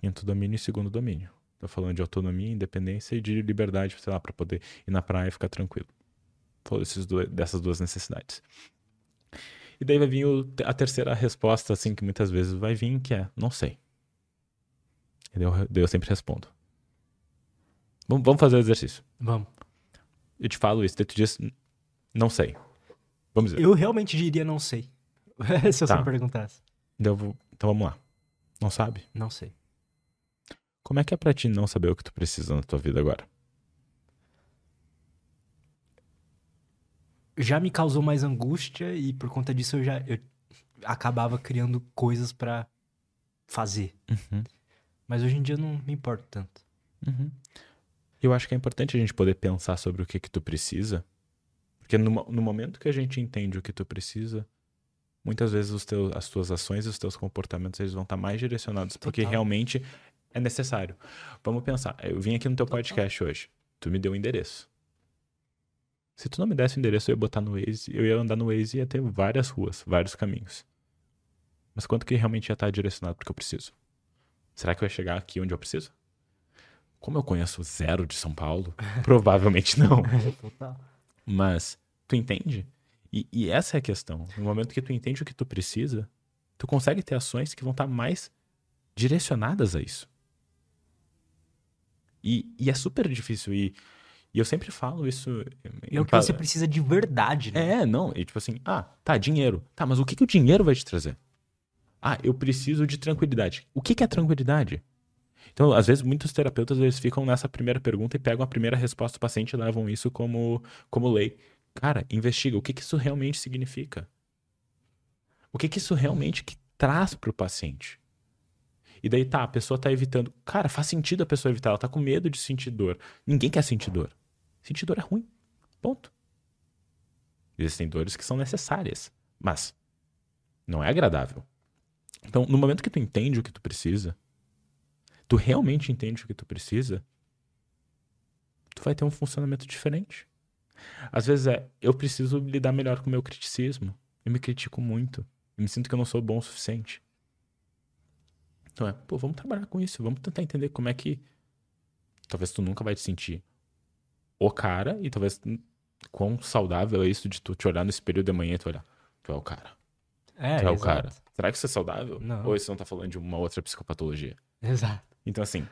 Quinto domínio e segundo domínio. Tô falando de autonomia, independência e de liberdade, sei lá, para poder ir na praia e ficar tranquilo. Falou dessas duas necessidades. E daí vai vir o, a terceira resposta, assim, que muitas vezes vai vir, que é, não sei. Eu, eu sempre respondo. Vamos, vamos fazer o exercício. Vamos. Eu te falo isso, tu diz, não sei. Vamos dizer. Eu realmente diria não sei. Se Tá. você me perguntasse. Então, eu vou- então vamos lá. Não sabe? Não sei. Como é que é pra ti não saber o que tu precisa na tua vida agora? Já me causou mais angústia e por conta disso eu já eu acabava criando coisas pra fazer. Uhum. Mas hoje em dia eu não me importo tanto. Uhum. Eu acho que é importante a gente poder pensar sobre o que que tu precisa, porque no, no momento que a gente entende o que tu precisa, muitas vezes os teus, as tuas ações e os teus comportamentos eles vão estar mais direcionados porque Total. realmente é necessário. Vamos pensar, eu vim aqui no teu Total. podcast hoje, tu me deu o endereço. Se tu não me desse o endereço, eu ia botar no Waze, eu ia andar no Waze e ia ter várias ruas, vários caminhos. Mas quanto que realmente ia estar direcionado porque eu preciso? Será que eu ia chegar aqui onde eu preciso? Como eu conheço zero de São Paulo, provavelmente não. Total. Mas tu entende? E, e essa é a questão. No momento que tu entende o que tu precisa, tu consegue ter ações que vão estar mais direcionadas a isso. E, e é super difícil. E, e eu sempre falo isso. E é o que você precisa de verdade, né? é, não. E tipo assim, ah, tá, dinheiro. Tá, mas o que, que o dinheiro vai te trazer? Ah, eu preciso de tranquilidade. O que, que é tranquilidade? Então, às vezes, muitos terapeutas eles ficam nessa primeira pergunta e pegam a primeira resposta do paciente e levam isso como, como lei. Cara, investiga. O que, que isso realmente significa? O que, que isso realmente que traz pro paciente? E daí tá, a pessoa tá evitando. Cara, faz sentido a pessoa evitar. Ela tá com medo de sentir dor. Ninguém quer sentir dor. Sentir dor é ruim. Ponto. Existem dores que são necessárias, mas não é agradável. Então, no momento que tu entende o que tu precisa, tu realmente entende o que tu precisa, tu vai ter um funcionamento diferente. Às vezes é, eu preciso lidar melhor com o meu criticismo. Eu me critico muito. Eu me sinto que eu não sou bom o suficiente. Então é, pô, vamos trabalhar com isso. Vamos tentar entender como é que. Talvez tu nunca vai te sentir o cara e talvez quão saudável é isso de tu te olhar no espelho de manhã e tu olhar. Tu é o cara. É, tu é o exato. cara. Será que isso é saudável? Não. Ou isso não tá falando de uma outra psicopatologia? Exato. Então, assim,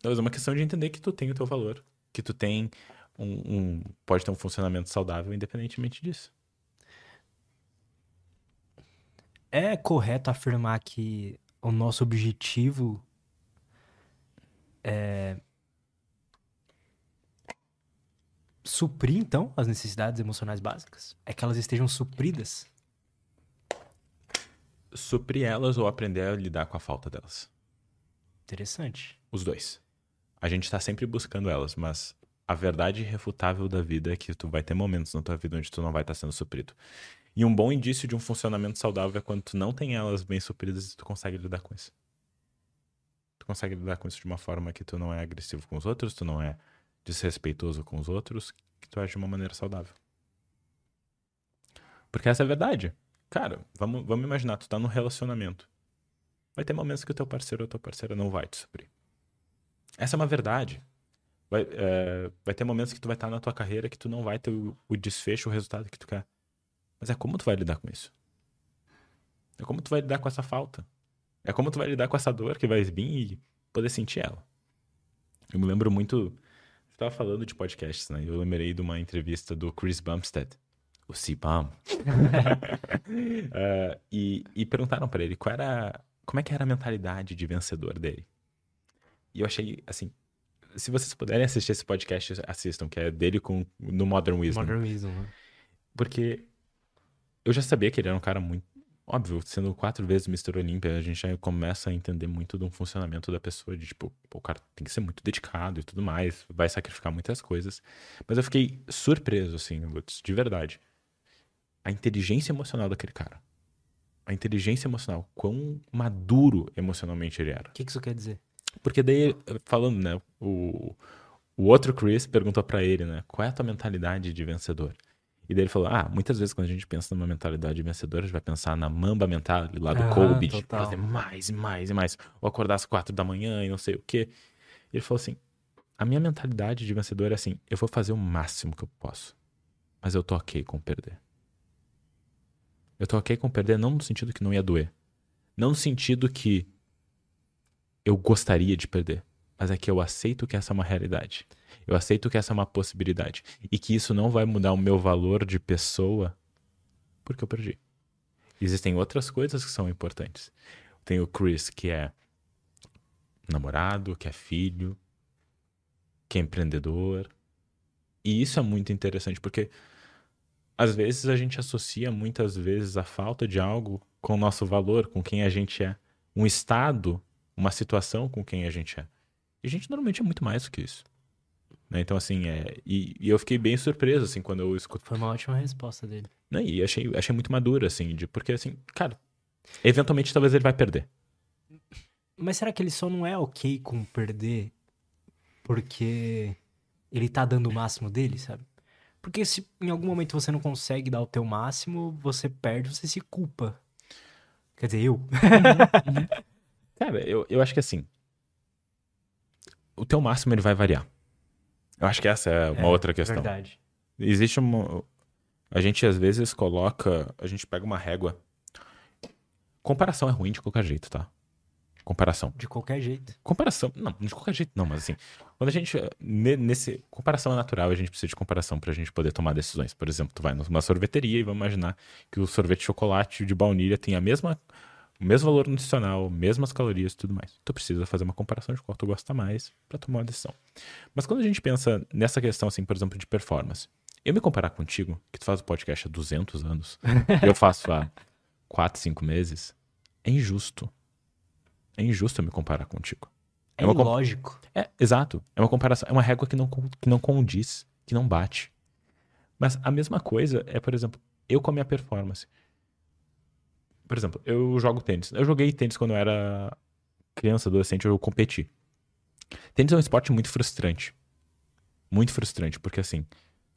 talvez é uma questão de entender que tu tem o teu valor. Que tu tem um, um- Pode ter um funcionamento saudável independentemente disso. É correto afirmar que o nosso objetivo é suprir, então, as necessidades emocionais básicas? É que elas estejam supridas? Suprir elas ou aprender a lidar com a falta delas. Interessante. Os dois. A gente tá sempre buscando elas, mas a verdade irrefutável da vida é que tu vai ter momentos na tua vida onde tu não vai estar sendo suprido. E um bom indício de um funcionamento saudável é quando tu não tem elas bem supridas e tu consegue lidar com isso. Tu consegue lidar com isso de uma forma que tu não é agressivo com os outros, tu não é desrespeitoso com os outros, que tu age de uma maneira saudável. Porque essa é a verdade. Cara, vamos, vamos imaginar, tu tá num relacionamento. Vai ter momentos que o teu parceiro ou tua parceira não vai te suprir. Essa é uma verdade. Vai, é, vai ter momentos que tu vai estar na tua carreira que tu não vai ter o, o desfecho, o resultado que tu quer. Mas é como tu vai lidar com isso. É como tu vai lidar com essa falta. É como tu vai lidar com essa dor que vai vir e poder sentir ela. Eu me lembro muito. Tava falando de podcasts, né? Eu lembrei de uma entrevista do Chris Bumstead, o C-Bum. É, e, e perguntaram pra ele qual era. Como é que era a mentalidade de vencedor dele. E eu achei, assim. Se vocês puderem assistir esse podcast, assistam, que é dele com, no Modern Wisdom. Modern Wisdom, né? Porque eu já sabia que ele era um cara muito. Óbvio, sendo quatro vezes Mr. Olympia, a gente já começa a entender muito do funcionamento da pessoa, de tipo, o cara tem que ser muito dedicado e tudo mais, vai sacrificar muitas coisas. Mas eu fiquei surpreso, assim, Lutz, de verdade. A inteligência emocional daquele cara. A inteligência emocional, quão maduro emocionalmente ele era. O que que isso quer dizer? Porque daí, falando, né, o, o outro Chris perguntou pra ele, né, qual é a tua mentalidade de vencedor? E daí ele falou, ah, muitas vezes quando a gente pensa numa mentalidade de vencedor, a gente vai pensar na mamba mental lá do Ah, Kobe, de fazer mais e mais e mais, ou acordar às quatro da manhã e não sei o quê. E ele falou assim, a minha mentalidade de vencedor é assim, eu vou fazer o máximo que eu posso, mas eu tô ok com perder. Eu tô ok com perder não no sentido que não ia doer, não no sentido que eu gostaria de perder, mas é que eu aceito que essa é uma realidade. Eu aceito que essa é uma possibilidade e que isso não vai mudar o meu valor de pessoa porque eu perdi. Existem outras coisas que são importantes. Tem o Chris, que é namorado, que é filho, que é empreendedor. E isso é muito interessante, porque às vezes a gente associa muitas vezes a falta de algo com o nosso valor, com quem a gente é. Um estado, uma situação com quem a gente é. E a gente normalmente é muito mais do que isso. Né? Então, assim, é... E, e, eu fiquei bem surpreso, assim, quando eu escuto. Foi uma ótima resposta dele. Né? E achei, achei muito madura, assim, de... porque, assim, cara, eventualmente talvez ele vai perder. Mas será que ele só não é ok com perder porque ele tá dando o máximo dele, sabe? Porque se em algum momento você não consegue dar o teu máximo, você perde, você se culpa. Quer dizer, eu. Cara, eu, eu acho que assim. O teu máximo ele vai variar. Eu acho que essa é uma é, outra questão. Verdade. Existe uma. A gente às vezes coloca. A gente pega uma régua. Comparação é ruim de qualquer jeito, tá? Comparação. De qualquer jeito. Comparação. Não, de qualquer jeito não, mas assim. Quando a gente. Nesse. Comparação é natural, a gente precisa de comparação pra gente poder tomar decisões. Por exemplo, tu vai numa sorveteria e vamos imaginar que o sorvete de chocolate de baunilha tem a mesma. O mesmo valor nutricional, mesmas calorias e tudo mais. Tu precisa fazer uma comparação de qual tu gosta mais para tomar uma decisão. Mas quando a gente pensa nessa questão, assim, por exemplo, de performance, eu me comparar contigo, que tu faz o podcast há 200 anos, e eu faço há 4, 5 meses, é injusto é injusto eu me comparar contigo. É, é lógico. É, exato. É uma comparação, é uma régua que não, que não condiz, que não bate. Mas a mesma coisa é, por exemplo, eu com a minha performance. Por exemplo, eu jogo tênis. Eu joguei tênis quando eu era criança, adolescente, eu competi. Tênis é um esporte muito frustrante. Muito frustrante, porque assim.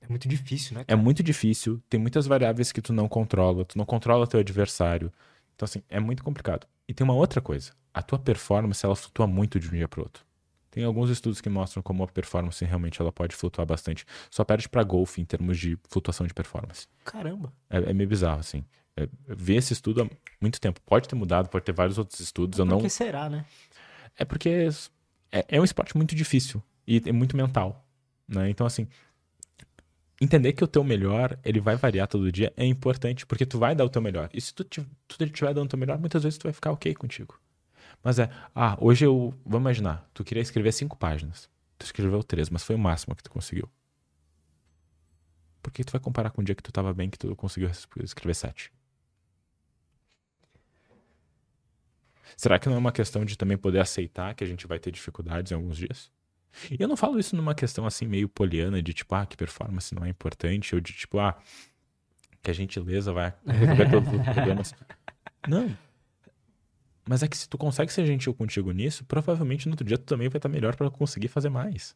É muito difícil, né? É cara? É muito difícil, tem muitas variáveis que tu não controla, tu não controla teu adversário. Então, assim, é muito complicado. E tem uma outra coisa a tua performance ela flutua muito de um dia para outro. Tem alguns estudos que mostram como a performance realmente ela pode flutuar bastante. Só perde para golfe em termos de flutuação de performance. Caramba. É, é meio bizarro, assim. É, ver esse estudo há muito tempo. Pode ter mudado, pode ter vários outros estudos. Por eu não... que será, né? É porque é, é um esporte muito difícil e é muito mental. Né? Então, assim, entender que o teu melhor, ele vai variar todo dia, é importante, porque tu vai dar o teu melhor. E se tu, tu estiver dando o teu melhor, muitas vezes tu vai ficar ok contigo. Mas é, ah, hoje eu. Vamos imaginar, tu queria escrever cinco páginas. Tu escreveu três, mas foi o máximo que tu conseguiu. Por que tu vai comparar com o dia que tu tava bem que tu conseguiu escrever sete? Será que não é uma questão de também poder aceitar que a gente vai ter dificuldades em alguns dias? E eu não falo isso numa questão assim meio poliana de tipo, ah, que performance não é importante, ou de tipo, ah, que a gentileza vai resolver todos os problemas. Não. Mas é que se tu consegue ser gentil contigo nisso, provavelmente no outro dia tu também vai estar melhor para conseguir fazer mais.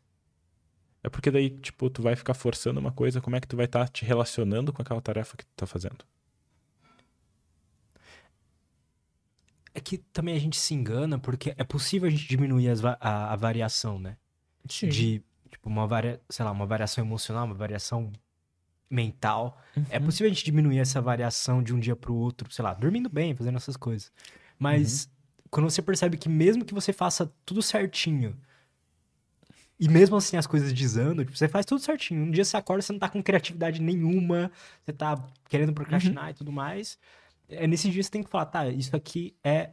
É porque daí, tipo, tu vai ficar forçando uma coisa, como é que tu vai estar te relacionando com aquela tarefa que tu tá fazendo? É que também a gente se engana, porque é possível a gente diminuir va a, a, variação, né? Sim. De, tipo, uma varia, sei lá, uma variação emocional, uma variação mental. É uhum. É possível a gente diminuir essa variação de um dia pro outro, sei lá, dormindo bem, fazendo essas coisas. Mas uhum. quando você percebe que mesmo que você faça tudo certinho, e mesmo assim as coisas desandam, tipo, você faz tudo certinho. Um dia você acorda, você não tá com criatividade nenhuma, você tá querendo procrastinar uhum. e tudo mais. É nesse dia você tem que falar, tá, isso aqui é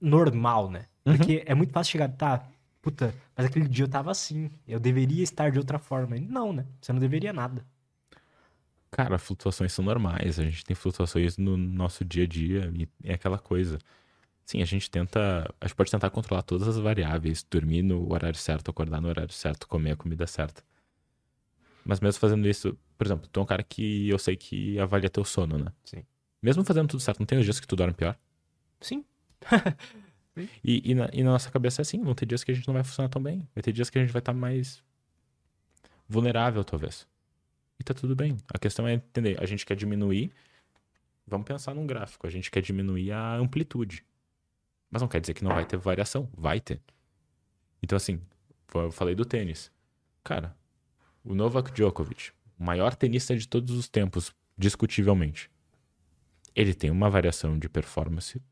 normal, né? Uhum. Porque é muito fácil chegar, tá, puta, mas aquele dia eu tava assim, eu deveria estar de outra forma. Não, né? Você não deveria nada. Cara, flutuações são normais, a gente tem flutuações no nosso dia a dia e é aquela coisa. Sim, a gente tenta. A gente pode tentar controlar todas as variáveis, dormir no horário certo, acordar no horário certo, comer a comida certa. Mas mesmo fazendo isso, por exemplo, tu é um cara que eu sei que avalia teu sono, né? Sim. Mesmo fazendo tudo certo, não tem os dias que tu dorme pior? Sim. e, e, na, e na nossa cabeça é assim, vão ter dias que a gente não vai funcionar tão bem. Vai ter dias que a gente vai estar mais vulnerável, talvez. E tá tudo bem. A questão é entender, a gente quer diminuir. Vamos pensar num gráfico, a gente quer diminuir a amplitude. Mas não quer dizer que não vai ter variação. Vai ter. Então, assim, eu falei do tênis. Cara, o Novak Djokovic, o maior tenista de todos os tempos, discutivelmente. Ele tem uma variação de performance.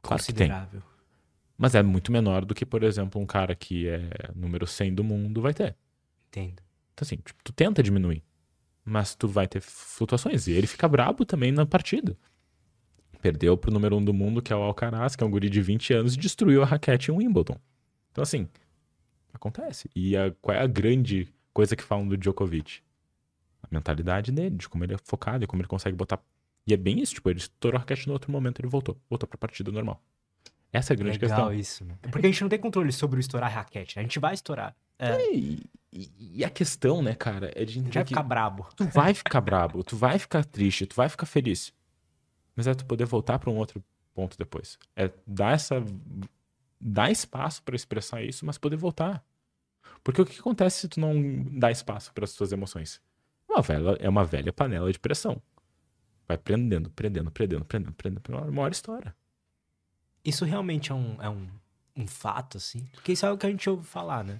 Claro Considerável. Mas é muito menor do que, por exemplo, um cara que é número 100 do mundo vai ter. Entendo. Então, assim, tipo, tu tenta diminuir. Mas tu vai ter flutuações. E ele fica brabo também na partida. Perdeu pro número um do mundo, que é o Alcaraz, que é um guri de 20 anos, e destruiu a raquete em Wimbledon. Então, assim, acontece. E a, qual é a grande coisa que falam do Djokovic? A mentalidade dele, de como ele é focado e como ele consegue botar. E é bem isso, tipo, ele estourou a raquete no outro momento, ele voltou. Voltou pra partida normal. Essa é a grande Legal questão. isso, né? Porque a gente não tem controle sobre o estourar raquete. A gente vai estourar. É, E, e- e a questão, né, cara, é de a entender vai que ficar brabo. tu vai ficar brabo, tu vai ficar triste, tu vai ficar feliz. Mas é tu poder voltar pra um outro ponto depois. É dar essa dar espaço pra expressar isso, mas poder voltar. Porque o que acontece se tu não dá espaço para as tuas emoções? Uma velha, é uma velha panela de pressão. Vai prendendo, prendendo, prendendo, prendendo, prendendo, uma hora estoura. Isso realmente é um, é um, um fato, assim? Porque isso é o que a gente ouve falar, né?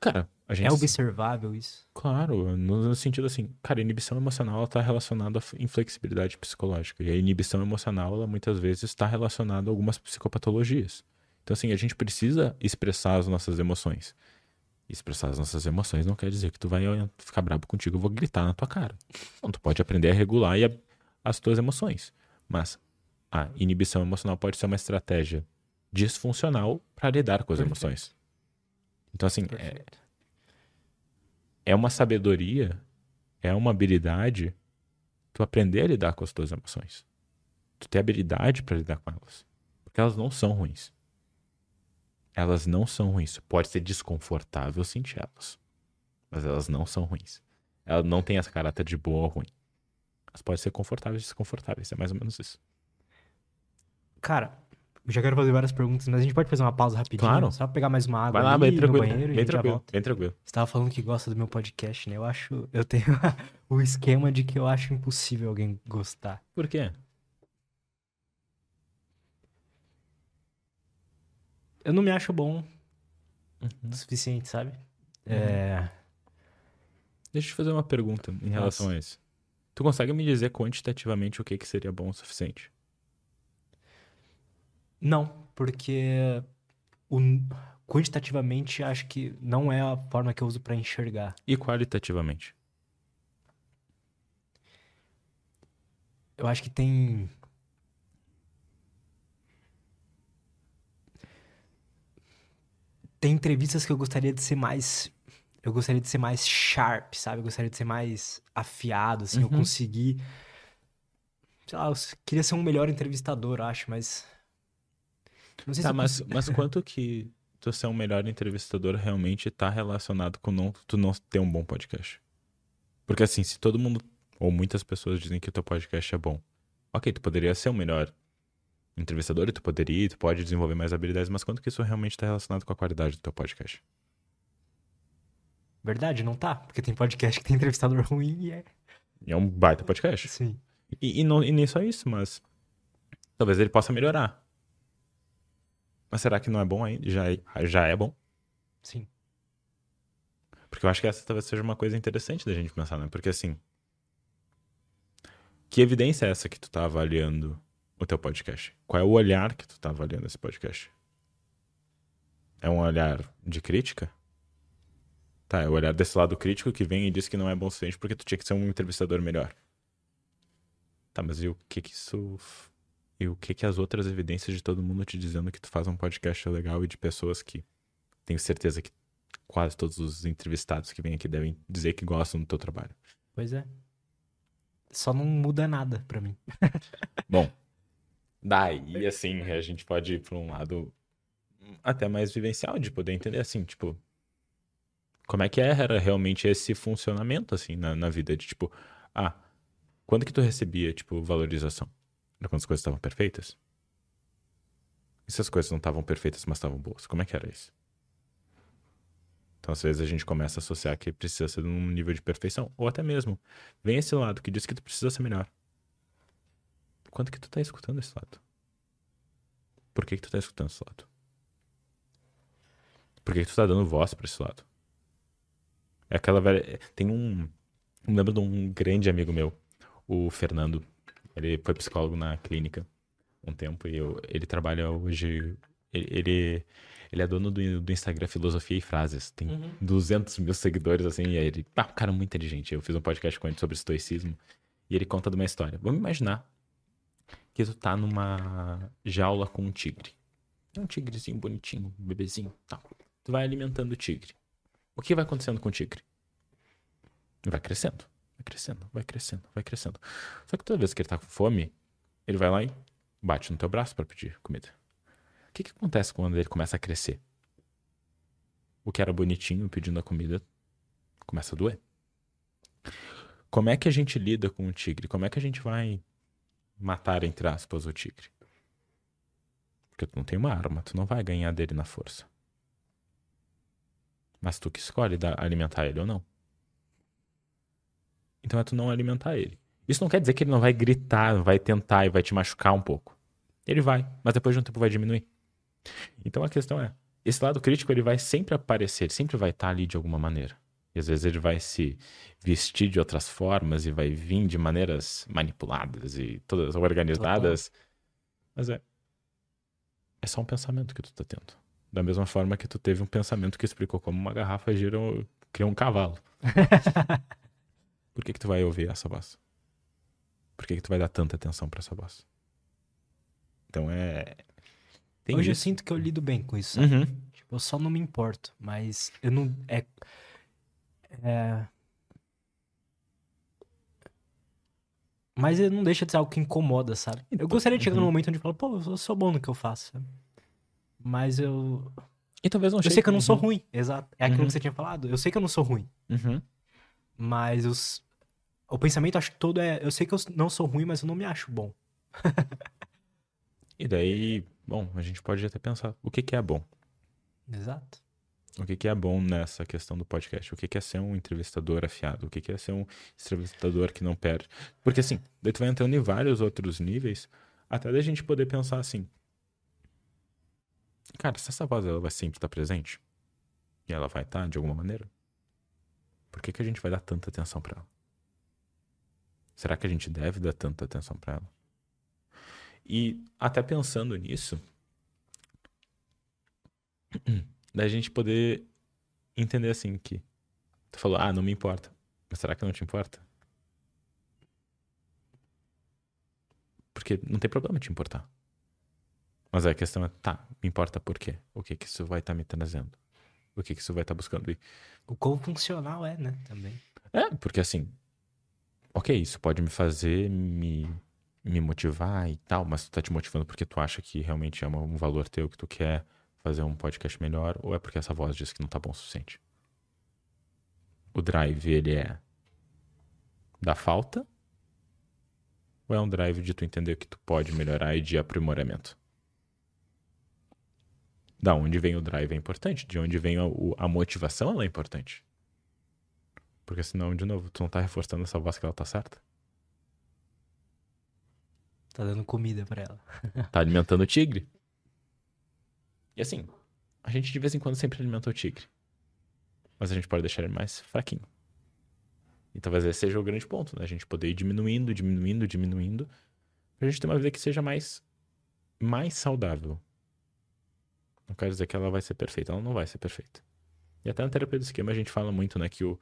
Cara, a gente É observável isso. Claro, no sentido assim, cara, a inibição emocional está relacionada à inflexibilidade psicológica. E a inibição emocional, ela muitas vezes está relacionada a algumas psicopatologias. Então, assim, a gente precisa expressar as nossas emoções. Expressar as nossas emoções não quer dizer que tu vai ficar brabo contigo, eu vou gritar na tua cara. Não, tu pode aprender a regular a- as tuas emoções. Mas a inibição emocional pode ser uma estratégia disfuncional para lidar com as Perfeito. emoções. Então, assim, é, é uma sabedoria, é uma habilidade tu aprender a lidar com as tuas emoções. Tu ter habilidade para lidar com elas. Porque elas não são ruins. Elas não são ruins. Pode ser desconfortável sentir elas. Mas elas não são ruins. Ela não tem esse caráter de boa ou ruim. Elas podem ser confortáveis e desconfortáveis. É mais ou menos isso. Cara, já quero fazer várias perguntas, mas a gente pode fazer uma pausa rapidinho? Claro. Só pegar mais uma água Vai lá, ali bem no tranquilo. banheiro e a Bem já tranquilo. volta. Bem tranquilo. Você tava falando que gosta do meu podcast, né? Eu acho... Eu tenho o esquema de que eu acho impossível alguém gostar. Por quê? Eu não me acho bom Uhum. o suficiente, sabe? É... Deixa eu te fazer uma pergunta em relação a isso. Tu consegue me dizer quantitativamente o que, que seria bom o suficiente? Não, porque o... quantitativamente acho que não é a forma que eu uso pra enxergar. E qualitativamente? Eu acho que tem. Tem entrevistas que eu gostaria de ser mais. Eu gostaria de ser mais sharp, sabe? Eu gostaria de ser mais afiado, assim. Eu Uhum. conseguir. Sei lá, eu queria ser um melhor entrevistador, eu acho, mas. Não sei Tá, se eu mas, consigo- mas quanto que tu ser um melhor entrevistador realmente tá relacionado com não, tu não ter um bom podcast? Porque assim, se todo mundo, ou muitas pessoas dizem que o teu podcast é bom, ok, tu poderia ser um melhor entrevistador e tu poderia, tu pode desenvolver mais habilidades, mas quanto que isso realmente tá relacionado com a qualidade do teu podcast? Verdade, não tá. Porque tem podcast que tem entrevistador ruim e é. E é um baita podcast. Sim. E, e, não, e nem só isso, mas talvez ele possa melhorar. Mas será que não é bom ainda? Já, é- já é bom? Sim. Porque eu acho que essa talvez seja uma coisa interessante da gente pensar, né? Porque assim. Que evidência é essa que tu tá avaliando o teu podcast? Qual é o olhar que tu tá avaliando esse podcast? É um olhar de crítica? Tá, é o olhar desse lado crítico que vem e diz que não é bom o suficiente porque tu tinha que ser um entrevistador melhor. Tá, mas e o que que isso. E o que que as outras evidências de todo mundo te dizendo que tu faz um podcast legal e de pessoas que tenho certeza que quase todos os entrevistados que vêm aqui devem dizer que gostam do teu trabalho. Pois é. Só não muda nada pra mim. Bom, daí assim, a gente pode ir para um lado até mais vivencial de poder entender assim, tipo, como é que era realmente esse funcionamento assim na, na vida de tipo, ah, quando que tu recebia tipo valorização? Era quando as coisas estavam perfeitas? E se as coisas não estavam perfeitas, mas estavam boas? Como é que era isso? Então, às vezes a gente começa a associar que precisa ser num nível de perfeição. Ou até mesmo, vem esse lado que diz que tu precisa ser melhor. Quanto que tu tá escutando esse lado? Por que que tu tá escutando esse lado? Por que que tu tá dando voz pra esse lado? É aquela velha... Tem um... Eu lembro de um grande amigo meu, o Fernando. Ele foi psicólogo na clínica um tempo e eu... ele trabalha hoje Ele, ele, ele é dono do, do Instagram Filosofia e Frases. Tem Uhum. 200 mil seguidores, assim. E aí ele. Ah, um cara muito inteligente. Eu fiz um podcast com ele sobre estoicismo. E ele conta de uma história. Vamos imaginar que tu tá numa jaula com um tigre. É um tigrezinho bonitinho, um bebezinho. Tal. Tu vai alimentando o tigre. O que vai acontecendo com o tigre? Vai crescendo, vai crescendo, vai crescendo, vai crescendo. Só que toda vez que ele tá com fome, ele vai lá e bate no teu braço para pedir comida. O que, que acontece quando ele começa a crescer? O que era bonitinho pedindo a comida começa a doer. Como é que a gente lida com o tigre? Como é que a gente vai matar, entre aspas, o tigre? Porque tu não tem uma arma, tu não vai ganhar dele na força. Mas tu que escolhe dar, alimentar ele ou não. Então é tu não alimentar ele. Isso não quer dizer que ele não vai gritar, vai tentar e vai te machucar um pouco. Ele vai, mas depois de um tempo vai diminuir. Então a questão é, esse lado crítico ele vai sempre aparecer, sempre vai estar ali de alguma maneira. E às vezes ele vai se vestir de outras formas e vai vir de maneiras manipuladas e todas organizadas. Mas é é só um pensamento que tu tá tendo. Da mesma forma que tu teve um pensamento que explicou como uma garrafa gira, cria um cavalo. Por que que tu vai ouvir essa voz? Por que que tu vai dar tanta atenção pra essa voz? Então é tem Hoje eu isso. sinto que eu lido bem com isso? Uhum. Tipo, eu só não me importo, mas eu não. É. É. Mas não deixa de ser algo que incomoda, sabe? Eu Então, gostaria de chegar uhum. num momento onde eu falo, pô, eu sou bom no que eu faço, sabe? Mas eu. E talvez não Eu sei que eu não sou Uhum. ruim, exato. É aquilo Uhum. que você tinha falado. Eu sei que eu não sou ruim, Uhum. mas os... o pensamento acho que todo é. Eu sei que eu não sou ruim, mas eu não me acho bom. E daí, bom, a gente pode até pensar, o que que é bom? Exato. O que que é bom nessa questão do podcast? O que que é ser um entrevistador afiado? O que que é ser um entrevistador que não perde? Porque assim, daí tu vai entrando em vários outros níveis, até da gente poder pensar assim, cara, se essa voz ela vai sempre estar presente, e ela vai estar de alguma maneira, por que que a gente vai dar tanta atenção pra ela? Será que a gente deve dar tanta atenção pra ela? E até pensando nisso, da gente poder entender assim que tu falou, ah, não me importa. Mas será que não te importa? Porque não tem problema te importar. Mas a questão é, tá, me importa por quê? O que que isso vai estar me trazendo? O que que isso vai estar buscando? E, O quão funcional é, né? Também. é, porque assim, ok, isso pode me fazer me, me motivar e tal, mas tu tá te motivando porque tu acha que realmente é um valor teu, que tu quer fazer um podcast melhor, ou é porque essa voz diz que não tá bom o suficiente? O drive, ele é da falta? Ou é um drive de tu entender que tu pode melhorar e de aprimoramento? Da onde vem o drive é importante, de onde vem a, a motivação ela é importante. Porque senão, de novo, tu não tá reforçando essa voz que ela tá certa. Tá dando comida pra ela. Tá alimentando o tigre. E assim, a gente de vez em quando sempre alimenta o tigre. Mas a gente pode deixar ele mais fraquinho. E talvez esse seja o grande ponto, né? A gente poder ir diminuindo, diminuindo, diminuindo. Pra gente ter uma vida que seja mais, mais saudável. Não quero dizer que ela vai ser perfeita, ela não vai ser perfeita. E até na terapia do esquema a gente fala muito, né? Que o,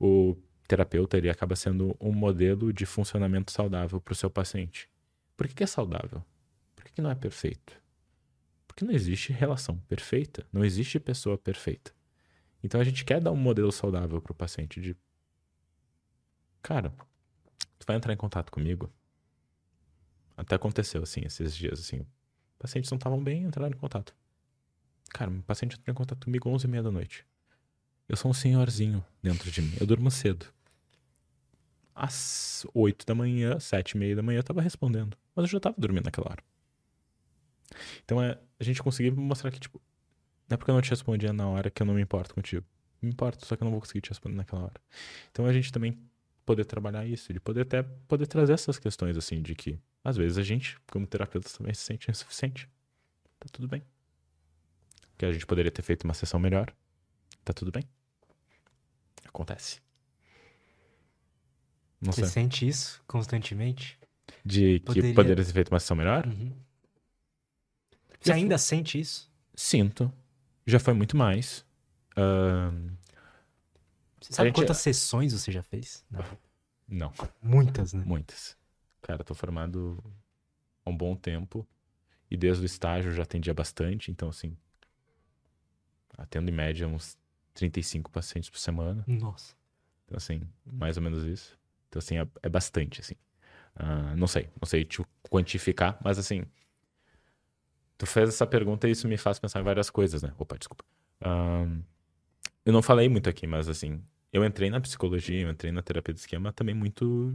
o terapeuta ele acaba sendo um modelo de funcionamento saudável pro seu paciente. Por que, que é saudável? Por que, que não é perfeito? Porque não existe relação perfeita, não existe pessoa perfeita. Então a gente quer dar um modelo saudável pro paciente de cara, tu vai entrar em contato comigo? Até aconteceu assim esses dias assim, pacientes não estavam bem, entraram em contato. Cara, o paciente entrou em contato comigo 11 e meia da noite. Eu sou um senhorzinho dentro de mim, eu durmo cedo. Às 8 da manhã, 7 e meia da manhã eu tava respondendo, mas eu já tava dormindo naquela hora. Então é a gente conseguir mostrar que, tipo, não é porque eu não te respondia na hora que eu não me importo contigo. Me importo, só que eu não vou conseguir te responder naquela hora. Então a gente também poder trabalhar isso, de poder até poder trazer essas questões assim, de que às vezes a gente, como terapeuta, também se sente insuficiente. Tá tudo bem. Que a gente poderia ter feito uma sessão melhor. Tá tudo bem. Acontece. Não Você sei. sente isso constantemente? De que Poderia- poderia ter feito uma sessão melhor? Uhum. Você Já ainda sente isso? Sinto. Já foi muito mais. Uh, você sabe quantas sessões você já fez? Não. não, Muitas, né? muitas. Cara, tô formado há um bom tempo. E desde o estágio eu já atendia bastante. Então, assim, atendo em média uns 35 pacientes por semana. Nossa. Então, assim, mais ou menos isso. Então, assim, é, é bastante, assim. Ah, não sei, não sei te quantificar, mas assim. Tu fez essa pergunta e isso me faz pensar em várias coisas, né? Opa, desculpa. Ahn, eu não falei muito aqui, mas assim, eu entrei na psicologia, eu entrei na terapia de esquema também muito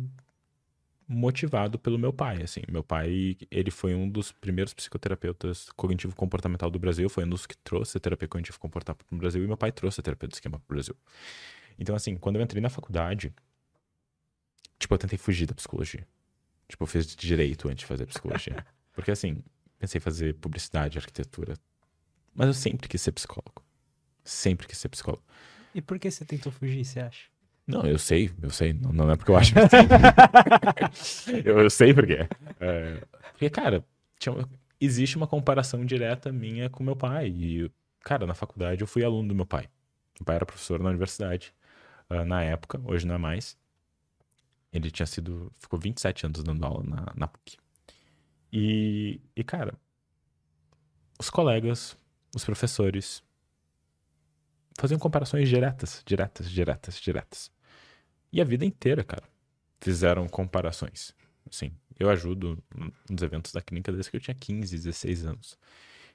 motivado pelo meu pai, assim. Meu pai, ele foi um dos primeiros psicoterapeutas cognitivo-comportamental do Brasil, foi um dos que trouxe a terapia cognitivo-comportamental para o Brasil, e meu pai trouxe a terapia de esquema para o Brasil. Então, assim, quando eu entrei na faculdade, tipo, eu tentei fugir da psicologia. Tipo, eu fiz direito antes de fazer psicologia. Porque, assim, pensei em fazer publicidade, arquitetura. Mas eu sempre quis ser psicólogo. Sempre quis ser psicólogo. E por que você tentou fugir, você acha? Não, eu sei, eu sei. Não, não é porque eu acho eu, eu sei porque. É, porque, cara, tinha existe uma comparação direta minha com meu pai. E, cara, na faculdade eu fui aluno do meu pai. Meu pai era professor na universidade. ah, na época, hoje não é mais. Ele tinha sido. Ficou 27 anos dando aula na, na PUC. E, e, cara, os colegas, os professores, faziam comparações diretas, diretas, diretas, diretas. E a vida inteira, cara, fizeram comparações. Assim, eu ajudo nos eventos da clínica desde que eu tinha 15, 16 anos.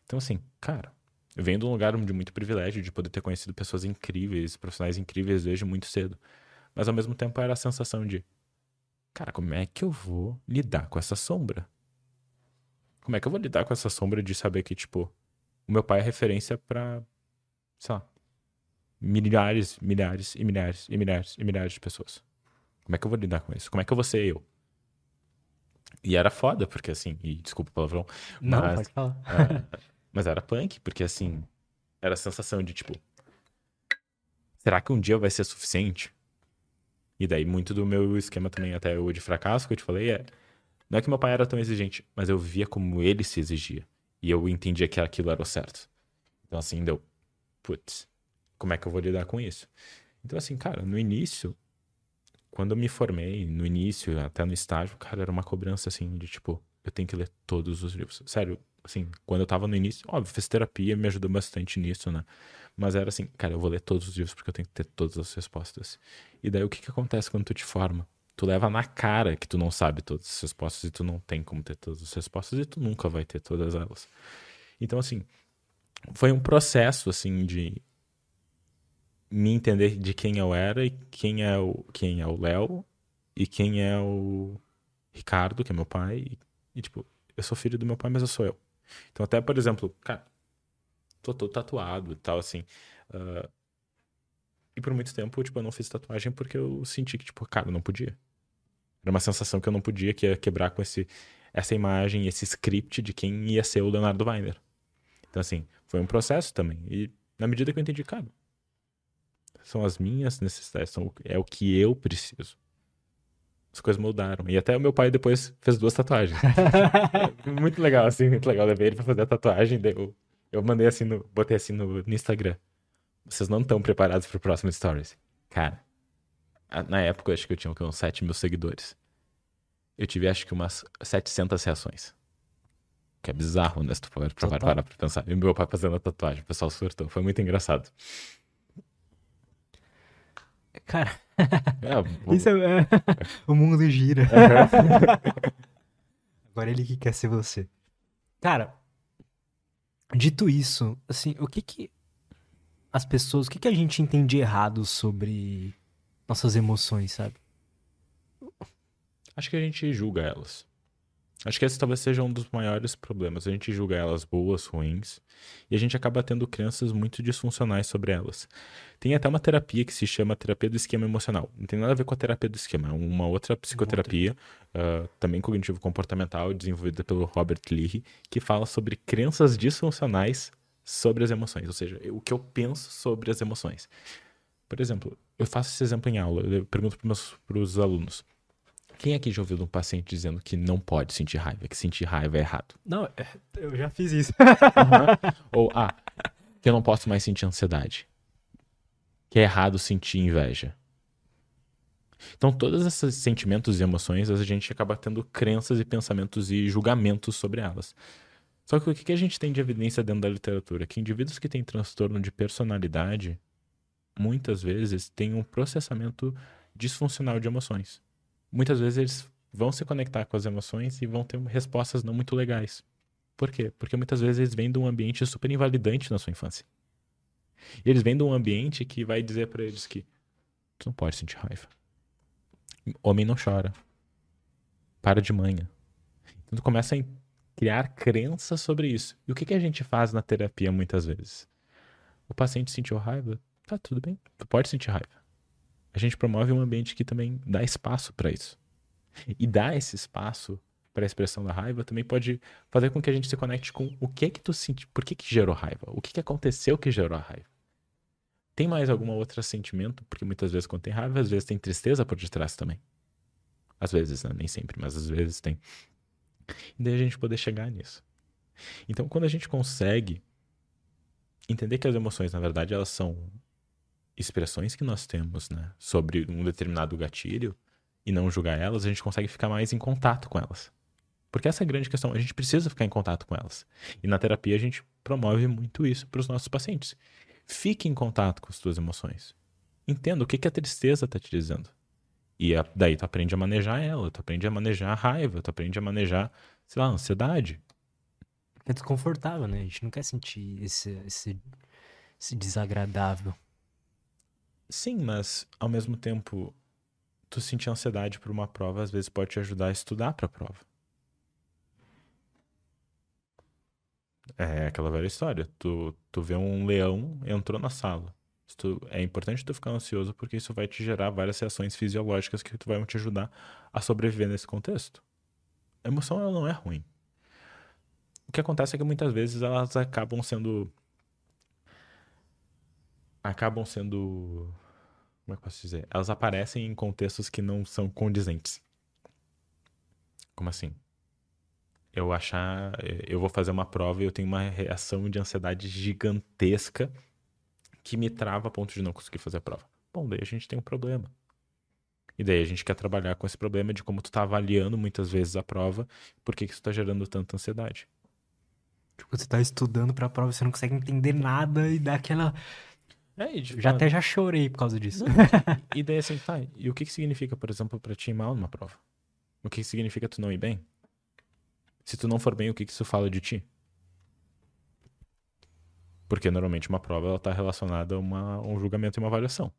Então, assim, cara, eu venho de um lugar de muito privilégio de poder ter conhecido pessoas incríveis, profissionais incríveis desde muito cedo. Mas ao mesmo tempo era a sensação de, cara, como é que eu vou lidar com essa sombra? Como é que eu vou lidar com essa sombra de saber que, tipo, o meu pai é referência pra, sei lá, milhares, milhares e milhares e milhares e milhares de pessoas. Como é que eu vou lidar com isso? Como é que eu vou ser eu? E era foda, porque assim, e desculpa o palavrão, Não, Mas- pode falar. é, mas era punk, porque assim, era a sensação de tipo, será que um dia vai ser suficiente? E daí muito do meu esquema também, até o de fracasso que eu te falei, é, não é que meu pai era tão exigente, mas eu via como ele se exigia. E eu entendia que aquilo era o certo. Então assim, deu, putz, como é que eu vou lidar com isso? Então assim, cara, no início, quando eu me formei, no início, até no estágio, cara, era uma cobrança assim de tipo, eu tenho que ler todos os livros. Sério, assim, quando eu tava no início, óbvio, fiz terapia, me ajudou bastante nisso, né? Mas era assim, cara, eu vou ler todos os livros porque eu tenho que ter todas as respostas. E daí o que que acontece quando tu te forma? Tu leva na cara que tu não sabe todas as respostas e tu não tem como ter todas as respostas e tu nunca vai ter todas elas. Então, assim, foi um processo, assim, de me entender de quem eu era e quem é o quem é o Léo e quem é o Ricardo, que é meu pai. E, e, tipo, eu sou filho do meu pai, mas eu sou eu. Então, até, por exemplo, cara, tô todo tatuado e tal, assim. ah, e por muito tempo, tipo, eu não fiz tatuagem porque eu senti que, tipo, cara, eu não podia. Era uma sensação que eu não podia, que ia quebrar com esse, essa imagem, esse script de quem ia ser o Leonardo Weiner. Então, assim, foi um processo também. E na medida que eu entendi, cara, são as minhas necessidades, são, é o que eu preciso. As coisas mudaram. E até o meu pai depois fez duas tatuagens. muito legal, assim, muito legal. Eu levei ele pra fazer a tatuagem, eu, eu mandei assim, no, botei assim no, no Instagram. Vocês não estão preparados pro próximo Stories. Cara, na época eu acho que eu tinha o uns 7 mil seguidores. Eu tive acho que umas 700 reações. Que é bizarro, né? Se tu for pra parar pra pensar. E meu pai fazendo a tatuagem, o pessoal surtou. Foi muito engraçado. Cara, É, vou- isso é... o mundo gira. Agora ele que quer ser você. Cara, dito isso, assim, o que que as pessoas, o que que a gente entende errado sobre nossas emoções, sabe? Acho que a gente julga elas. Acho que esse talvez seja um dos maiores problemas. A gente julga elas boas, ruins, e a gente acaba tendo crenças muito disfuncionais sobre elas. Tem até uma terapia que se chama terapia do esquema emocional. Não tem nada a ver com a terapia do esquema, é uma outra psicoterapia, ah, também cognitivo-comportamental, desenvolvida pelo Robert Leahy, que fala sobre crenças disfuncionais sobre as emoções, ou seja, o que eu penso sobre as emoções. Por exemplo, eu faço esse exemplo em aula, eu pergunto para os alunos. Quem aqui já ouviu de um paciente dizendo que não pode sentir raiva, que sentir raiva é errado? Não, é, eu já fiz isso. Ou, ah, que eu não posso mais sentir ansiedade. Que é errado sentir inveja. Então, todos esses sentimentos e emoções, a gente acaba tendo crenças e pensamentos e julgamentos sobre elas. Só que o que a gente tem de evidência dentro da literatura? Que indivíduos que têm transtorno de personalidade, muitas vezes, têm um processamento disfuncional de emoções. Muitas vezes eles vão se conectar com as emoções e vão ter respostas não muito legais. Por quê? Porque muitas vezes eles vêm de um ambiente super invalidante na sua infância. E eles vêm de um ambiente que vai dizer para eles que tu não pode sentir raiva. Homem não chora. Para de manhã. Então tu começa a criar crenças sobre isso. E o que, que a gente faz na terapia muitas vezes? O paciente sentiu raiva? Tá, tudo bem. Tu pode sentir raiva. A gente promove um ambiente que também dá espaço para isso. E dar esse espaço para a expressão da raiva também pode fazer com que a gente se conecte com o que que tu sentiu, por que que gerou raiva, o que que aconteceu que gerou a raiva. Tem mais algum outro sentimento? Porque muitas vezes quando tem raiva, às vezes tem tristeza por detrás também. Às vezes, né? nem sempre, mas às vezes tem. E daí a gente poder chegar nisso. Então, quando a gente consegue entender que as emoções, na verdade, elas são expressões que nós temos, né, sobre um determinado gatilho e não julgar elas, a gente consegue ficar mais em contato com elas. Porque essa é a grande questão, a gente precisa ficar em contato com elas. E na terapia a gente promove muito isso para os nossos pacientes. Fique em contato com as tuas emoções. Entenda o que, que a tristeza está te dizendo. E a, daí tu aprende a manejar ela, tu aprende a manejar a raiva, tu aprende a manejar, sei lá, a ansiedade. É desconfortável, né? A gente não quer sentir esse, esse, esse desagradável. Sim, mas ao mesmo tempo, tu sentir ansiedade por uma prova às vezes pode te ajudar a estudar para a prova. É aquela velha história. Tu, tu vê um leão, entrou na sala. Tu, é importante tu ficar ansioso porque isso vai te gerar várias reações fisiológicas que tu vai te ajudar a sobreviver nesse contexto. A emoção ela não é ruim. O que acontece é que muitas vezes elas acabam sendo acabam sendo como é que eu posso dizer? Elas aparecem em contextos que não são condizentes. Como assim? eu achar, eh, eu vou fazer uma prova e eu tenho uma reação de ansiedade gigantesca que me trava a ponto de não conseguir fazer a prova. Bom, daí a gente tem um problema. E daí a gente quer trabalhar com esse problema de como tu tá avaliando muitas vezes a prova, por que, que isso tá gerando tanta ansiedade. Tipo, você tá estudando pra prova, você não consegue entender nada e dá aquela. É, e já até já chorei por causa disso. e daí assim, tá, e o que que significa, por exemplo, pra ti ir mal numa prova? O que, que significa tu não ir bem? Se tu não for bem, o que, que isso fala de ti? Porque normalmente uma prova está relacionada a uma, um julgamento e uma avaliação.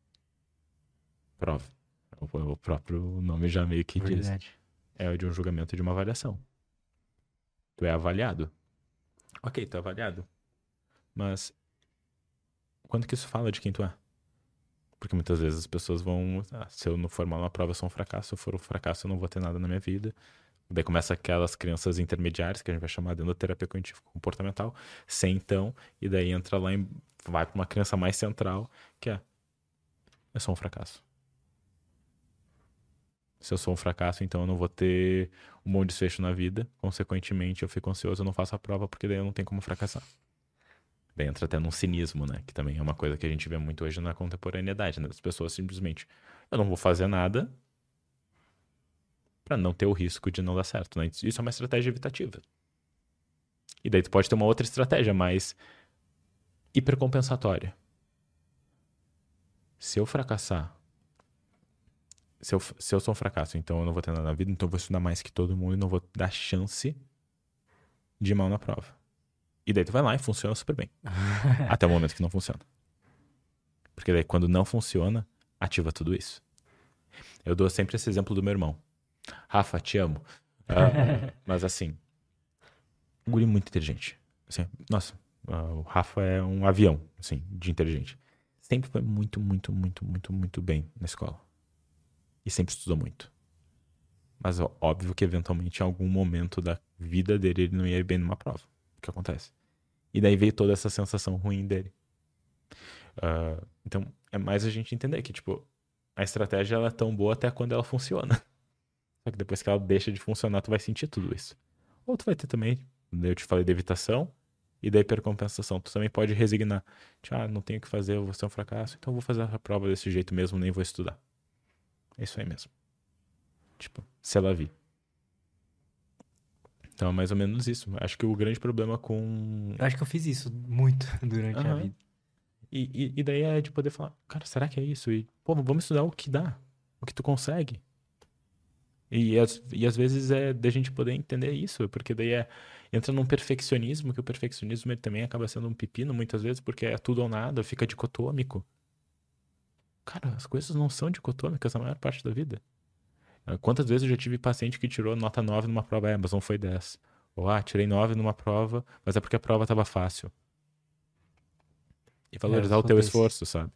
Prova. O, o próprio nome já meio que Verdade. diz. É de um julgamento e de uma avaliação. Tu é avaliado. Ok, tu é avaliado. Mas quando que isso fala de quem tu é? Porque muitas vezes as pessoas vão. Ah, se eu não for mal na prova, eu sou um fracasso. Se eu for um fracasso, eu não vou ter nada na minha vida. Daí começa aquelas crianças intermediárias, que a gente vai chamar dentro da terapia cognitivo comportamental, sem então, e daí entra lá e vai para uma criança mais central, que é eu sou um fracasso. Se eu sou um fracasso, então eu não vou ter um bom desfecho na vida. Consequentemente, eu fico ansioso, eu não faço a prova, porque daí eu não tenho como fracassar. Daí entra até num cinismo, né? Que também é uma coisa que a gente vê muito hoje na contemporaneidade, né? As pessoas simplesmente, eu não vou fazer nada, para não ter o risco de não dar certo. Né? Isso é uma estratégia evitativa. E daí tu pode ter uma outra estratégia mais hipercompensatória. Se eu fracassar, se eu, se eu sou um fracasso, então eu não vou ter nada na vida, então eu vou estudar mais que todo mundo e não vou dar chance de ir mal na prova. E daí tu vai lá e funciona super bem. até o momento que não funciona. Porque daí quando não funciona, ativa tudo isso. Eu dou sempre esse exemplo do meu irmão. Rafa, te amo. Uh, mas assim, um guri muito inteligente. Assim, nossa, uh, o Rafa é um avião, assim, de inteligente. Sempre foi muito, muito, muito, muito, muito bem na escola. E sempre estudou muito. Mas ó, óbvio que eventualmente em algum momento da vida dele ele não ia ir bem numa prova. O que acontece? E daí veio toda essa sensação ruim dele. Uh, então, é mais a gente entender que, tipo, a estratégia ela é tão boa até quando ela funciona. Só que depois que ela deixa de funcionar, tu vai sentir tudo isso. Ou tu vai ter também, eu te falei de evitação e da hipercompensação. Tu também pode resignar. Tipo, ah, não tenho o que fazer, eu vou ser um fracasso, então eu vou fazer a prova desse jeito mesmo, nem vou estudar. É isso aí mesmo. Tipo, se ela vir. Então é mais ou menos isso. Acho que o grande problema com. Eu acho que eu fiz isso muito durante uhum. a vida. E, e, e, daí é de poder falar, cara, será que é isso? E, pô, vamos estudar o que dá, o que tu consegue. E, as, e às vezes é da gente poder entender isso, porque daí é, entra num perfeccionismo, que o perfeccionismo ele também acaba sendo um pepino muitas vezes, porque é tudo ou nada, fica dicotômico. Cara, as coisas não são dicotômicas a maior parte da vida. Ah, quantas vezes eu já tive paciente que tirou nota 9 numa prova, é, mas não foi 10. Ou, ah, tirei 9 numa prova, mas é porque a prova estava fácil. E valorizar é, o teu esforço, sabe?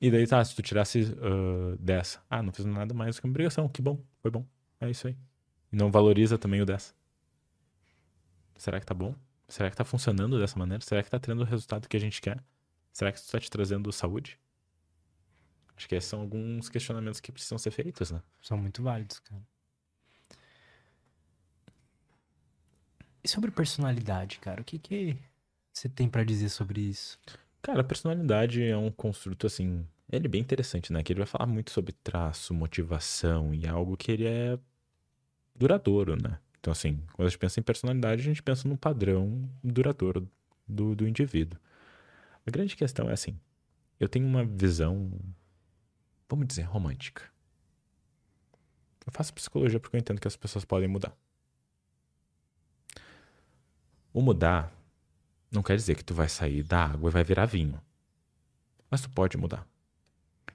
E daí, tá, se tu tirasse uh, 10. Ah, não fiz nada mais do que uma obrigação. Que bom, foi bom. É isso aí. E não valoriza também o 10. Será que tá bom? Será que tá funcionando dessa maneira? Será que tá tendo o resultado que a gente quer? Será que isso tá te trazendo saúde? Acho que esses são alguns questionamentos que precisam ser feitos, né? São muito válidos, cara. E sobre personalidade, cara? O que que você tem para dizer sobre isso? Cara, a personalidade é um construto, assim... Ele é bem interessante, né? Que ele vai falar muito sobre traço, motivação e algo que ele é duradouro, né? Então, assim, quando a gente pensa em personalidade, a gente pensa num padrão duradouro do, do indivíduo. A grande questão é assim: eu tenho uma visão vamos dizer, romântica. Eu faço psicologia porque eu entendo que as pessoas podem mudar. O mudar não quer dizer que tu vai sair da água e vai virar vinho. Mas tu pode mudar.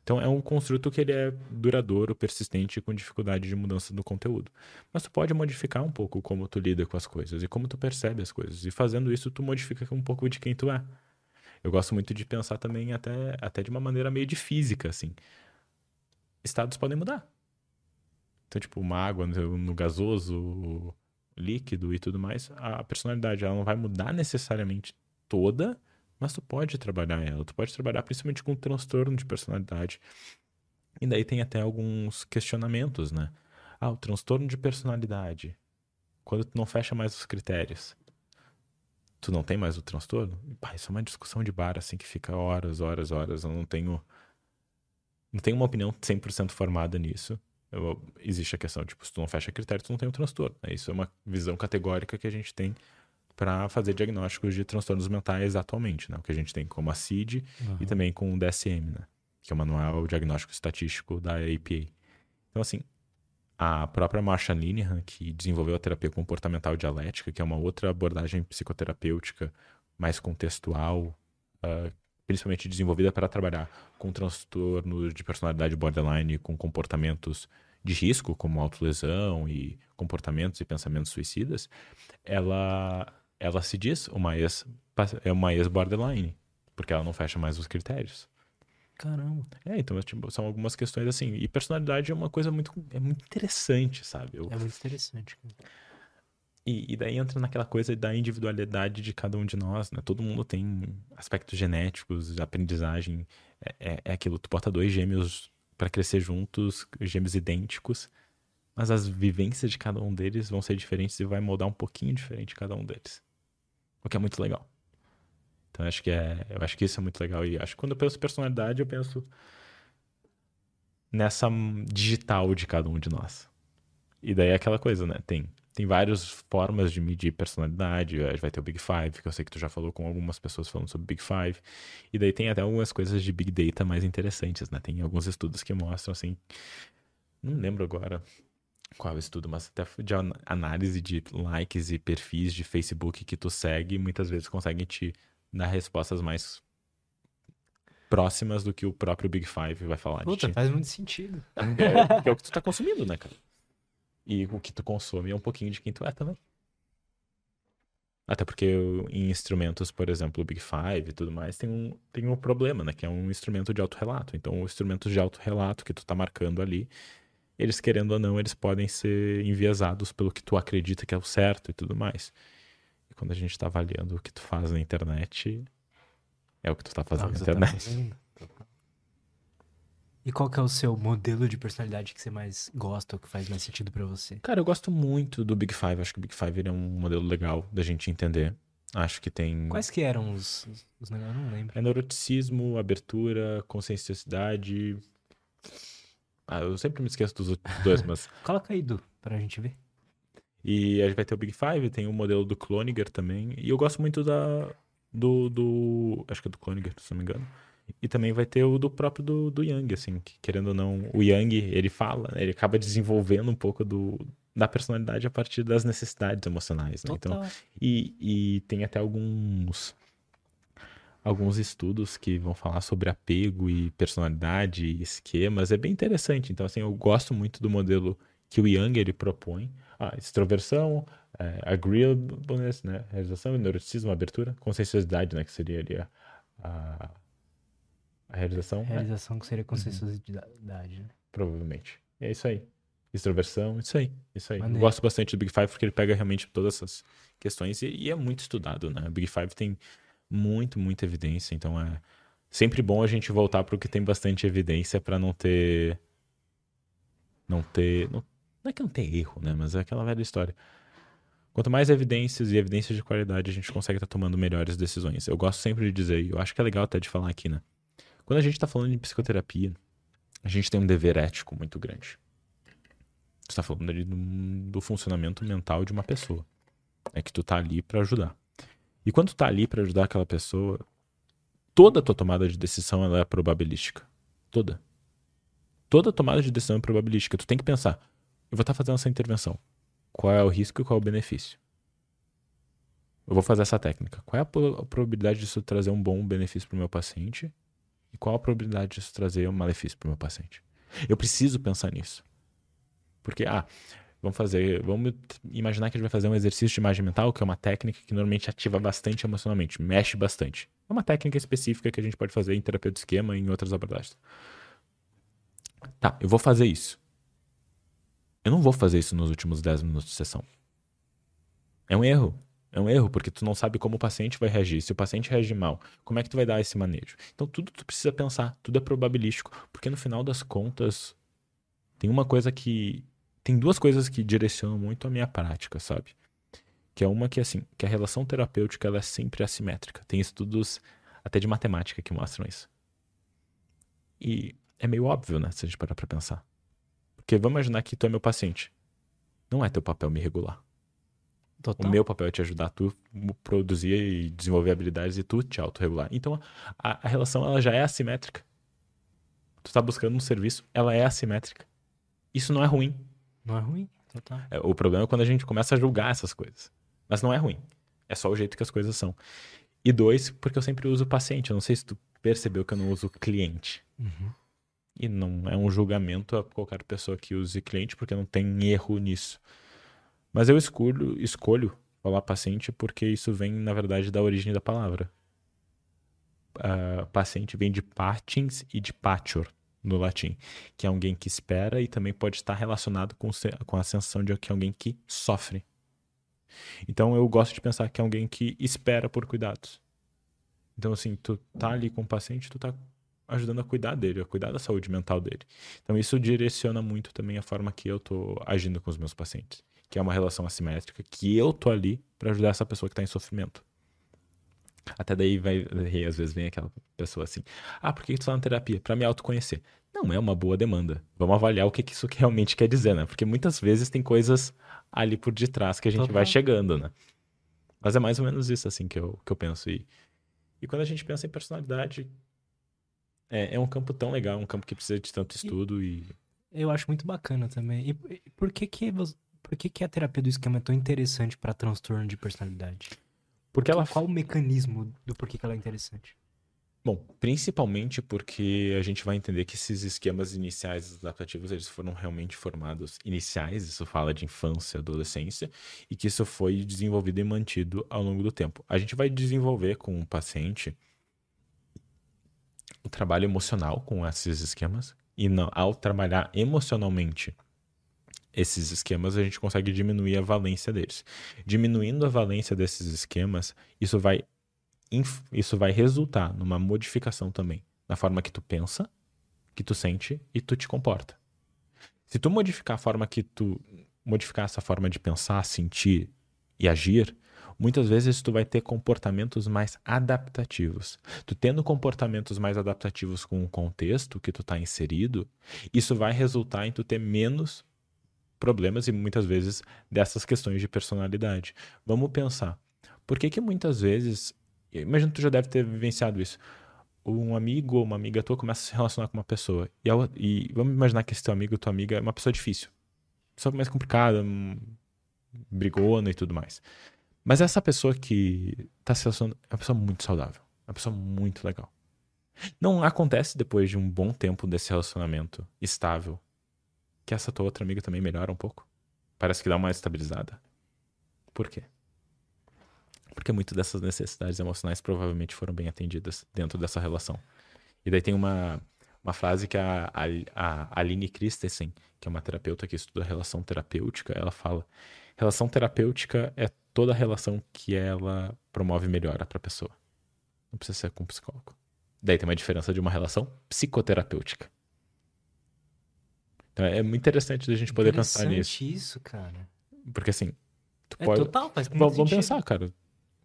Então é um construto que ele é duradouro, persistente com dificuldade de mudança do conteúdo. Mas tu pode modificar um pouco como tu lida com as coisas e como tu percebe as coisas. E fazendo isso, tu modifica um pouco de quem tu é. Eu gosto muito de pensar também até, até de uma maneira meio de física, assim estados podem mudar. Então, tipo, uma água no, gasoso, líquido e tudo mais, a personalidade ela não vai mudar necessariamente toda, mas tu pode trabalhar ela. Tu pode trabalhar principalmente com transtorno de personalidade. E daí tem até alguns questionamentos, né? Ah, o transtorno de personalidade. Quando tu não fecha mais os critérios, tu não tem mais o transtorno? Pá, isso é uma discussão de bar, assim, que fica horas, horas, horas. Eu não tenho não tenho uma opinião 100% formada nisso. Eu, existe a questão, tipo, se tu não fecha critério, tu não tem o transtorno. Né? Isso é uma visão categórica que a gente tem para fazer diagnósticos de transtornos mentais atualmente, né? O que a gente tem como a CID uhum. e também com o DSM, né? Que é o Manual Diagnóstico Estatístico da APA. Então, assim, a própria Marsha Linehan, que desenvolveu a terapia comportamental dialética, que é uma outra abordagem psicoterapêutica mais contextual, uh, principalmente desenvolvida para trabalhar com transtornos de personalidade borderline, com comportamentos de risco, como autolesão e comportamentos e pensamentos suicidas, ela, ela se diz uma ex, é uma ex-borderline, porque ela não fecha mais os critérios. Caramba. É, então tipo, são algumas questões assim. E personalidade é uma coisa muito, é muito interessante, sabe? Eu, é muito interessante. E, e, daí entra naquela coisa da individualidade de cada um de nós, né? Todo mundo tem aspectos genéticos, aprendizagem. É, é, é aquilo, tu bota dois gêmeos para crescer juntos, gêmeos idênticos, mas as vivências de cada um deles vão ser diferentes e vai moldar um pouquinho diferente cada um deles. O que é muito legal. Então acho que é, eu acho que isso é muito legal e acho que quando eu penso personalidade, eu penso nessa digital de cada um de nós. E daí é aquela coisa, né? Tem tem várias formas de medir personalidade. Vai ter o Big Five, que eu sei que tu já falou com algumas pessoas falando sobre Big Five. E daí tem até algumas coisas de Big Data mais interessantes, né? Tem alguns estudos que mostram, assim. Não lembro agora qual estudo, mas até de análise de likes e perfis de Facebook que tu segue, muitas vezes conseguem te dar respostas mais próximas do que o próprio Big Five vai falar Puta, de ti. faz muito sentido. É, é o que tu tá consumindo, né, cara? E o que tu consome é um pouquinho de quem tu é também. Até porque em instrumentos, por exemplo, o Big Five e tudo mais, tem um, tem um problema, né? Que é um instrumento de autorrelato. Então, os instrumentos de autorrelato que tu tá marcando ali, eles querendo ou não, eles podem ser enviesados pelo que tu acredita que é o certo e tudo mais. E quando a gente tá avaliando o que tu faz na internet, é o que tu tá fazendo na tá internet. Tá E qual que é o seu modelo de personalidade que você mais gosta ou que faz mais sentido para você? Cara, eu gosto muito do Big Five. Acho que o Big Five é um modelo legal da gente entender. Acho que tem. Quais que eram os, os negócios? Eu não lembro. É neuroticismo, abertura, conscienciosidade. Ah, eu sempre me esqueço dos dois, mas. Coloca aí, Du, pra gente ver. E a gente vai ter o Big Five, tem o modelo do Cloninger também. E eu gosto muito da. Do. do acho que é do Cloninger, se não me engano. E também vai ter o do próprio do, do Yang, assim, que, querendo ou não, o Yang, ele fala, né, ele acaba desenvolvendo um pouco do, da personalidade a partir das necessidades emocionais, né? Então, e, e tem até alguns alguns estudos que vão falar sobre apego e personalidade e esquemas. É bem interessante. Então, assim, eu gosto muito do modelo que o Young ele propõe. Ah, extroversão, é, agreeableness, né? Realização, neuroticismo, abertura, conscienciosidade, né? Que seria ali a, a, a realização. Realização que seria conscienciosidade, né? Provavelmente. É isso aí. Extroversão, isso aí. Isso aí. Eu gosto bastante do Big Five porque ele pega realmente todas essas questões e, e é muito estudado, né? O Big Five tem muito, muita evidência, então é sempre bom a gente voltar para o que tem bastante evidência para não ter não ter não, não, é que não tem erro, né, mas é aquela velha história. Quanto mais evidências e evidências de qualidade a gente consegue estar tá tomando melhores decisões. Eu gosto sempre de dizer, e eu acho que é legal até de falar aqui, né? Quando a gente está falando de psicoterapia, a gente tem um dever ético muito grande. Você está falando ali do, do funcionamento mental de uma pessoa. É que tu tá ali para ajudar. E quando tu tá ali para ajudar aquela pessoa, toda a tua tomada de decisão ela é probabilística. Toda. Toda tomada de decisão é probabilística. Tu tem que pensar, eu vou estar tá fazendo essa intervenção. Qual é o risco e qual é o benefício? Eu vou fazer essa técnica. Qual é a, probabilidade disso trazer um bom benefício para o meu paciente? E qual a probabilidade disso trazer um malefício para o meu paciente? Eu preciso pensar nisso. Porque, ah, Vamos fazer, vamos imaginar que a gente vai fazer um exercício de imagem mental, que é uma técnica que normalmente ativa bastante emocionalmente, mexe bastante. É uma técnica específica que a gente pode fazer em terapia de esquema e em outras abordagens. Tá, eu vou fazer isso. Eu não vou fazer isso nos últimos 10 minutos de sessão. É um erro. É um erro, porque tu não sabe como o paciente vai reagir. Se o paciente reagir mal, como é que tu vai dar esse manejo? Então, tudo tu precisa pensar, tudo é probabilístico, porque no final das contas, tem uma coisa que tem duas coisas que direcionam muito a minha prática, sabe? Que é uma que assim, que a relação terapêutica ela é sempre assimétrica. Tem estudos até de matemática que mostram isso. E é meio óbvio, né, se a gente parar para pensar. Porque vamos imaginar que tu é meu paciente. Não é teu papel me regular. Total. O meu papel é te ajudar a tu produzir e desenvolver habilidades e tu te autorregular. Então a, a relação ela já é assimétrica. Tu tá buscando um serviço, ela é assimétrica. Isso não é ruim. Não é ruim, total. É, o problema é quando a gente começa a julgar essas coisas. Mas não é ruim. É só o jeito que as coisas são. E dois, porque eu sempre uso paciente. Eu não sei se tu percebeu que eu não uso cliente. Uhum. E não é um julgamento a qualquer pessoa que use cliente, porque não tem erro nisso. Mas eu escolho, escolho falar paciente porque isso vem, na verdade, da origem da palavra. Uh, paciente vem de patins e de patior, no latim, que é alguém que espera e também pode estar relacionado com, com a sensação de que é alguém que sofre. Então eu gosto de pensar que é alguém que espera por cuidados. Então assim, tu tá ali com o paciente, tu tá ajudando a cuidar dele, a cuidar da saúde mental dele. Então isso direciona muito também a forma que eu tô agindo com os meus pacientes, que é uma relação assimétrica, que eu tô ali para ajudar essa pessoa que está em sofrimento. Até daí vai, às vezes vem aquela pessoa assim: ah, por que tu tá na terapia? Para me autoconhecer. Não é uma boa demanda. Vamos avaliar o que, que isso realmente quer dizer, né? Porque muitas vezes tem coisas ali por detrás que a gente Total. vai chegando, né? Mas é mais ou menos isso, assim, que eu, que eu penso. E, e quando a gente pensa em personalidade, é, é um campo tão legal, um campo que precisa de tanto estudo e... Eu acho muito bacana também. E, e por que que, por que que a terapia do esquema é tão interessante para transtorno de personalidade? Porque ela... Qual o mecanismo do porquê que ela é interessante? Bom, principalmente porque a gente vai entender que esses esquemas iniciais adaptativos eles foram realmente formados iniciais, isso fala de infância, adolescência, e que isso foi desenvolvido e mantido ao longo do tempo. A gente vai desenvolver com o paciente o trabalho emocional com esses esquemas, e não, ao trabalhar emocionalmente esses esquemas, a gente consegue diminuir a valência deles. Diminuindo a valência desses esquemas, isso vai, isso vai resultar numa modificação também na forma que tu pensa que tu sente e tu te comporta. Se tu modificar a forma que tu modificar essa forma de pensar, sentir e agir, muitas vezes tu vai ter comportamentos mais adaptativos. Tu tendo comportamentos mais adaptativos com o contexto que tu está inserido, isso vai resultar em tu ter menos problemas e muitas vezes dessas questões de personalidade. Vamos pensar. Por que que muitas vezes, imagina que tu já deve ter vivenciado isso, um amigo ou uma amiga tua começa a se relacionar com uma pessoa e, e vamos imaginar que esse teu amigo ou tua amiga é uma pessoa difícil pessoa mais complicada, brigona e tudo mais. Mas essa pessoa que tá se relacionando é uma pessoa muito saudável. É uma pessoa muito legal. Não acontece depois de um bom tempo desse relacionamento estável que essa tua outra amiga também melhora um pouco? Parece que dá uma estabilizada. Por quê? Porque muitas dessas necessidades emocionais provavelmente foram bem atendidas dentro dessa relação. E daí tem uma, uma frase que a, a, a Aline Christensen, que é uma terapeuta que estuda relação terapêutica, ela fala: relação terapêutica é toda relação que ela promove melhora para a pessoa. Não precisa ser com um psicólogo. Daí tem uma diferença de uma relação psicoterapêutica. Então é muito interessante a gente poder pensar nisso. isso, cara. Porque assim, tu é pode. Total, faz vamos, vamos pensar, cara.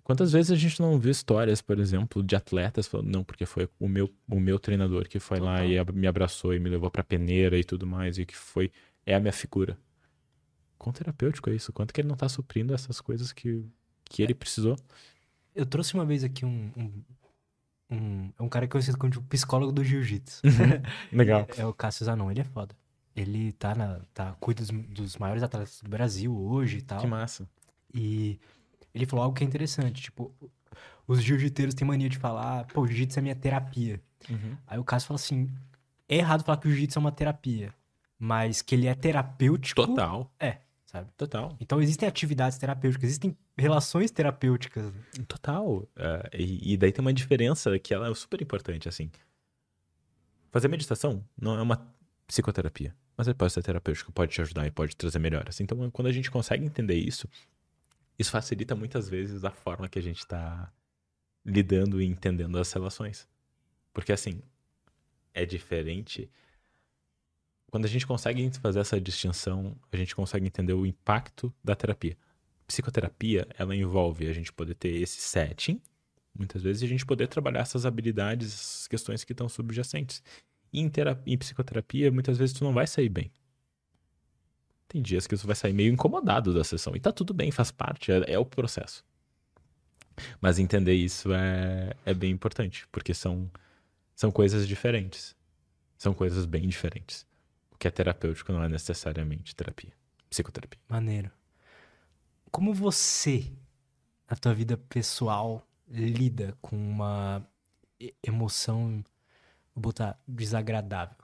Quantas vezes a gente não vê histórias, por exemplo, de atletas falando, não, porque foi o meu, o meu treinador que foi lá e me abraçou e me levou pra peneira e tudo mais, e que foi, é a minha figura. Quão terapêutico é isso? Quanto que ele não tá suprindo essas coisas que, que ele precisou? Eu trouxe uma vez aqui um, um, um, é um cara conhecido como tipo, psicólogo do jiu-jitsu. Legal. É, é, o Cássio Zanon, ele é foda. Ele tá na, tá, cuida dos, dos maiores atletas do Brasil hoje e tal. Que massa. E ele falou algo que é interessante, tipo, os jiu-jiteiros têm mania de falar, pô, o jiu-jitsu é minha terapia. Uhum. Aí o Cássio fala assim, é errado falar que o jiu-jitsu é uma terapia, mas que ele é terapêutico... Total. É, sabe? Total. Então existem atividades terapêuticas, existem relações terapêuticas. Total. Uh, e, e daí tem uma diferença que ela é super importante, assim. Fazer meditação não é uma psicoterapia, mas ele pode ser terapêutico, pode te ajudar e pode trazer melhoras. Então, quando a gente consegue entender isso, isso facilita muitas vezes a forma que a gente está lidando e entendendo as relações. Porque assim, é diferente. Quando a gente consegue fazer essa distinção, a gente consegue entender o impacto da terapia. Psicoterapia, ela envolve a gente poder ter esse setting, muitas vezes, e a gente poder trabalhar essas habilidades, essas questões que estão subjacentes. Em, terapia, em psicoterapia, muitas vezes tu não vai sair bem. Tem dias que você vai sair meio incomodado da sessão. E tá tudo bem, faz parte, é, é o processo. Mas entender isso é, é bem importante, porque são, são coisas diferentes. São coisas bem diferentes. O que é terapêutico não é necessariamente terapia, psicoterapia. Maneiro. Como você, na tua vida pessoal, lida com uma emoção, vou botar, desagradável?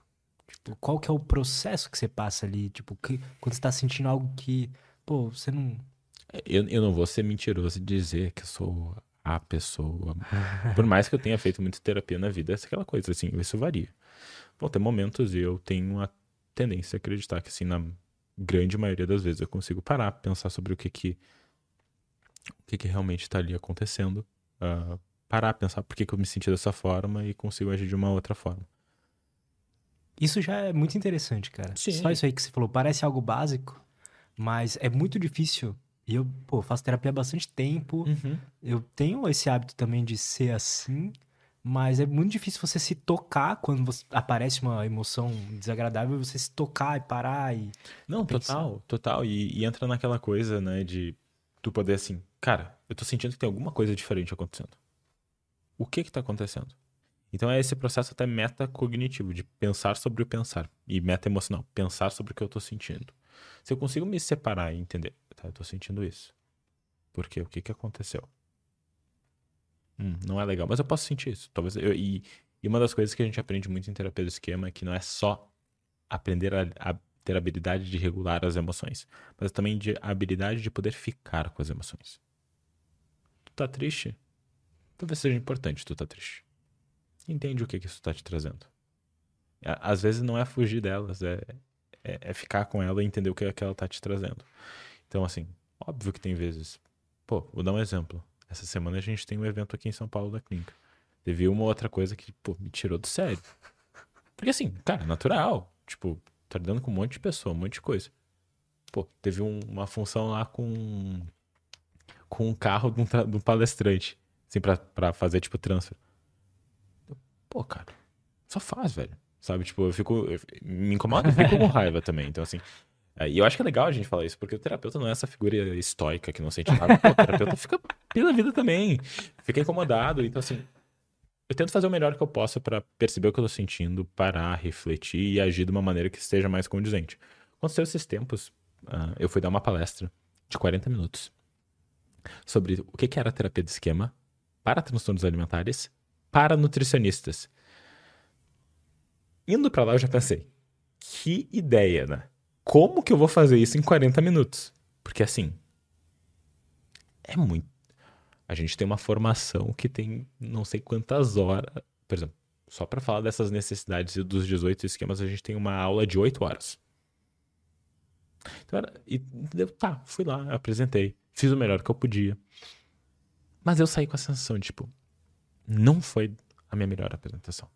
Tipo, qual que é o processo que você passa ali? Tipo, que, quando você tá sentindo algo que, pô, você não. Eu, eu não vou ser mentiroso e dizer que eu sou a pessoa. Por mais que eu tenha feito muita terapia na vida, é aquela coisa, assim, isso varia. Vão ter momentos e eu tenho a tendência a acreditar que, assim, na grande maioria das vezes eu consigo parar, pensar sobre o que que, o que, que realmente está ali acontecendo, uh, parar, pensar por que, que eu me senti dessa forma e consigo agir de uma outra forma. Isso já é muito interessante, cara. Sim. Só isso aí que você falou, parece algo básico, mas é muito difícil. E eu, pô, faço terapia há bastante tempo. Uhum. Eu tenho esse hábito também de ser assim, mas é muito difícil você se tocar quando você, aparece uma emoção desagradável, você se tocar e parar e. Não, total, total. E, e entra naquela coisa, né, de tu poder assim, cara, eu tô sentindo que tem alguma coisa diferente acontecendo. O que que tá acontecendo? Então é esse processo até metacognitivo, de pensar sobre o pensar. E meta emocional, pensar sobre o que eu estou sentindo. Se eu consigo me separar e entender, tá, eu estou sentindo isso. Por quê? O que, que aconteceu? Hum, não é legal, mas eu posso sentir isso. Talvez eu, e, e uma das coisas que a gente aprende muito em terapia do esquema é que não é só aprender a, a ter a habilidade de regular as emoções, mas também de a habilidade de poder ficar com as emoções. Tu tá triste? Talvez seja importante tu tá triste entende o que, que isso está te trazendo. Às vezes não é fugir delas, é, é, é, ficar com ela e entender o que, é que ela está te trazendo. Então, assim, óbvio que tem vezes. Pô, vou dar um exemplo. Essa semana a gente tem um evento aqui em São Paulo da clínica. Teve uma outra coisa que, pô, me tirou do sério. Porque assim, cara, natural. Tipo, tá lidando com um monte de pessoa, um monte de coisa. Pô, teve um, uma função lá com com um carro de um, de um palestrante, assim, pra, pra fazer, tipo, transfer. Pô, cara, só faz, velho. Sabe, tipo, eu fico. Eu, me incomoda e fico com raiva também. Então, assim. É, e eu acho que é legal a gente falar isso, porque o terapeuta não é essa figura estoica que não sente nada. Pô, o terapeuta fica pela vida também. Fica incomodado. Então, assim, eu tento fazer o melhor que eu posso para perceber o que eu tô sentindo, parar, refletir e agir de uma maneira que esteja mais condizente. Aconteceu esses tempos, uh, eu fui dar uma palestra de 40 minutos sobre o que era terapia de esquema para transtornos alimentares para nutricionistas. Indo para lá, eu já pensei, que ideia, né? Como que eu vou fazer isso em 40 minutos? Porque assim, é muito. A gente tem uma formação que tem não sei quantas horas. Por exemplo, só para falar dessas necessidades e dos 18 esquemas, a gente tem uma aula de 8 horas. Então, era, e, tá, fui lá, apresentei. Fiz o melhor que eu podia. Mas eu saí com a sensação de, tipo, não foi a minha melhor apresentação.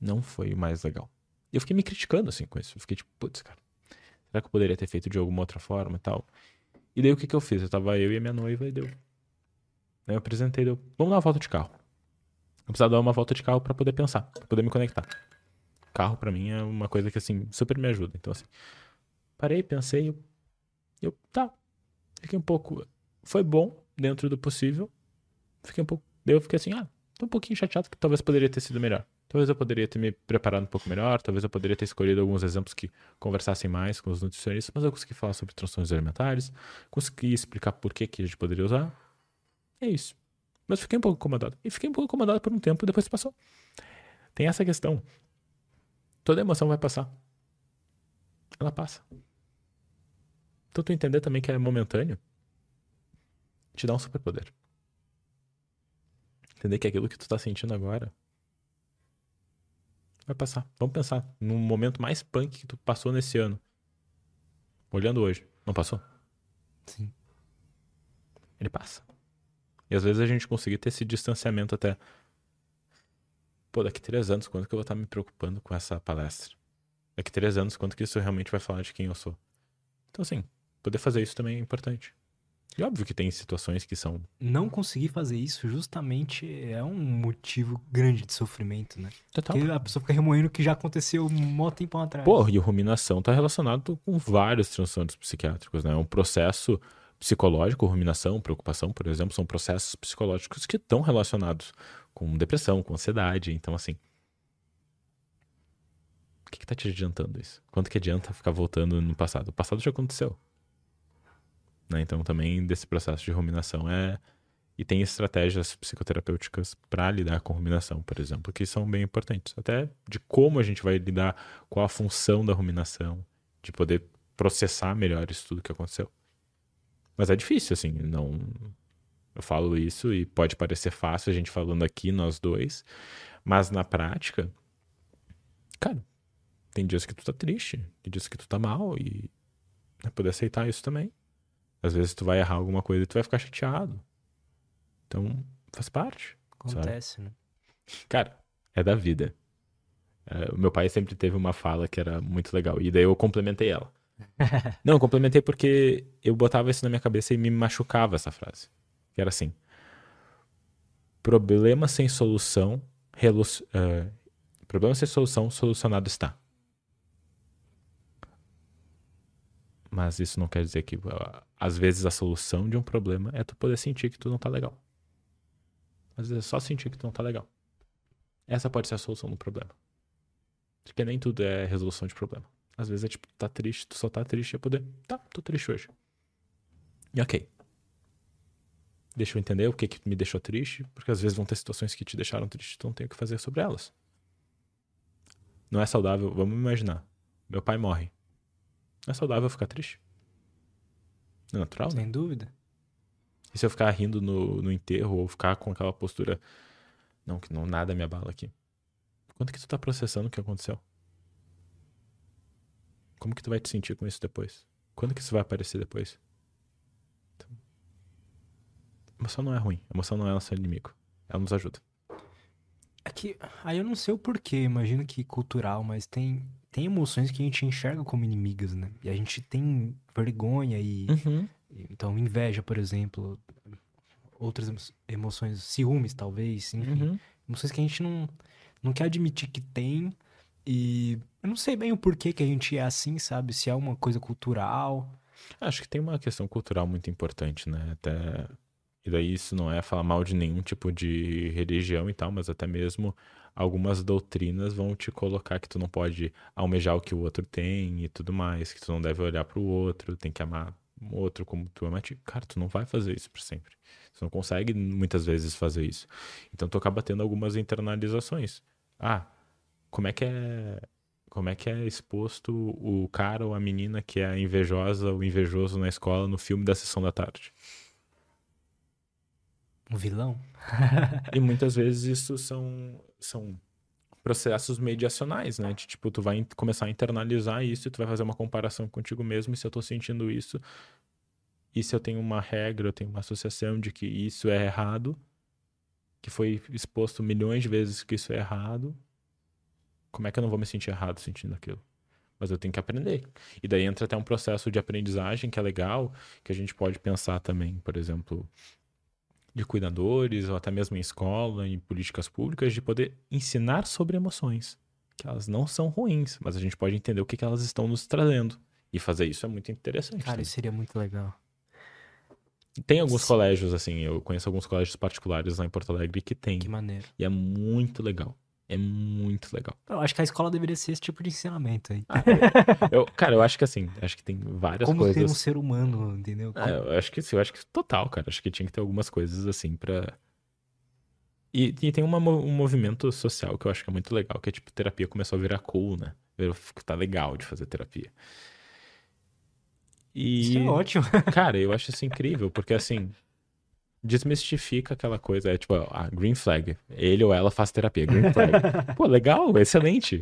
Não foi o mais legal. Eu fiquei me criticando, assim, com isso. Eu fiquei tipo, putz, cara, será que eu poderia ter feito de alguma outra forma e tal? E daí o que que eu fiz? Eu tava eu e a minha noiva e deu. Aí eu apresentei, deu, vamos dar uma volta de carro. Eu precisava dar uma volta de carro para poder pensar, pra poder me conectar. Carro para mim é uma coisa que, assim, super me ajuda. Então, assim, parei, pensei, eu, eu tá, Fiquei um pouco. Foi bom dentro do possível. Fiquei um pouco. Eu fiquei assim, ah, tô um pouquinho chateado que talvez poderia ter sido melhor. Talvez eu poderia ter me preparado um pouco melhor, talvez eu poderia ter escolhido alguns exemplos que conversassem mais com os nutricionistas, mas eu consegui falar sobre transtornos alimentares, consegui explicar por que, que a gente poderia usar. É isso. Mas fiquei um pouco incomodado. E fiquei um pouco incomodado por um tempo e depois passou. Tem essa questão. Toda emoção vai passar. Ela passa. Então tu entender também que é momentâneo te dá um superpoder. Entender que aquilo que tu tá sentindo agora vai passar. Vamos pensar no momento mais punk que tu passou nesse ano. Olhando hoje, não passou? Sim. Ele passa. E às vezes a gente conseguir ter esse distanciamento até. Pô, daqui três anos, quando que eu vou estar me preocupando com essa palestra? Daqui três anos, quanto que isso realmente vai falar de quem eu sou? Então, assim, poder fazer isso também é importante. E óbvio que tem situações que são. Não conseguir fazer isso justamente é um motivo grande de sofrimento, né? Total. Porque a pessoa fica remoendo o que já aconteceu um mó tempo atrás. Pô, e ruminação está relacionado com vários transtornos psiquiátricos, né? É um processo psicológico, ruminação, preocupação, por exemplo, são processos psicológicos que estão relacionados com depressão, com ansiedade. Então, assim. O que, que tá te adiantando isso? Quanto que adianta ficar voltando no passado? O passado já aconteceu. Né? Então, também desse processo de ruminação é. E tem estratégias psicoterapêuticas para lidar com ruminação, por exemplo, que são bem importantes. Até de como a gente vai lidar com a função da ruminação, de poder processar melhor isso tudo que aconteceu. Mas é difícil, assim, não. Eu falo isso e pode parecer fácil a gente falando aqui, nós dois, mas na prática, cara, tem dias que tu tá triste, tem dias que tu tá mal e é poder aceitar isso também. Às vezes tu vai errar alguma coisa e tu vai ficar chateado. Então, faz parte. Acontece, sabe? né? Cara, é da vida. É, o meu pai sempre teve uma fala que era muito legal. E daí eu complementei ela. Não, eu complementei porque eu botava isso na minha cabeça e me machucava essa frase. Que era assim: Problema sem solução, uh, problema sem solução, solucionado está. Mas isso não quer dizer que às vezes a solução de um problema é tu poder sentir que tu não tá legal. Às vezes é só sentir que tu não tá legal. Essa pode ser a solução do problema. Porque nem tudo é resolução de problema. Às vezes é tipo, tá triste, tu só tá triste é poder. Tá, tô triste hoje. E ok. Deixa eu entender o que que me deixou triste, porque às vezes vão ter situações que te deixaram triste, tu não tem o que fazer sobre elas. Não é saudável, vamos imaginar. Meu pai morre. É saudável ficar triste. É natural, Sem né? dúvida. E se eu ficar rindo no, no enterro ou ficar com aquela postura. Não, que não nada me abala aqui. Quanto que tu tá processando o que aconteceu? Como que tu vai te sentir com isso depois? Quando que isso vai aparecer depois? Então, emoção não é ruim. Emoção não é nosso inimigo. Ela nos ajuda. É que aí eu não sei o porquê, imagino que cultural, mas tem tem emoções que a gente enxerga como inimigas, né? E a gente tem vergonha e Uhum. então inveja, por exemplo, outras emo- emoções, ciúmes talvez, enfim, Uhum. emoções que a gente não não quer admitir que tem e eu não sei bem o porquê que a gente é assim, sabe? Se é uma coisa cultural. Acho que tem uma questão cultural muito importante, né? Até. E daí isso não é falar mal de nenhum tipo de religião e tal, mas até mesmo algumas doutrinas vão te colocar que tu não pode almejar o que o outro tem e tudo mais, que tu não deve olhar pro outro, tem que amar o outro como tu ama ti. Cara, tu não vai fazer isso por sempre. Tu não consegue muitas vezes fazer isso. Então tu acaba tendo algumas internalizações. Ah, como é que é como é que é exposto o cara ou a menina que é invejosa ou invejoso na escola no filme da sessão da tarde. Um vilão? E muitas vezes isso são, são processos mediacionais, né? De, tipo, tu vai começar a internalizar isso tu vai fazer uma comparação contigo mesmo e se eu tô sentindo isso e se eu tenho uma regra, eu tenho uma associação de que isso é errado, que foi exposto milhões de vezes que isso é errado, como é que eu não vou me sentir errado sentindo aquilo? Mas eu tenho que aprender. E daí entra até um processo de aprendizagem que é legal, que a gente pode pensar também, por exemplo, de cuidadores, ou até mesmo em escola, em políticas públicas, de poder ensinar sobre emoções. Que elas não são ruins, mas a gente pode entender o que, que elas estão nos trazendo. E fazer isso é muito interessante. Cara, também. isso seria muito legal. Tem alguns Sim. colégios, assim, eu conheço alguns colégios particulares lá em Porto Alegre que tem. Que maneiro. E é muito legal. É muito legal. Eu acho que a escola deveria ser esse tipo de ensinamento aí. Eu, cara, eu acho que assim, acho que tem várias Como coisas. ser um ser humano, entendeu? É, eu acho que sim, eu acho que total, cara. Acho que tinha que ter algumas coisas assim pra. E, e tem uma um movimento social que eu acho que é muito legal, que é tipo, terapia começou a virar cool, né? Tá legal de fazer terapia. E, Isso é ótimo. cara, eu acho isso incrível, porque assim, desmistifica aquela coisa, é tipo, a green flag. Ele ou ela faz terapia, green flag. Pô, legal, excelente.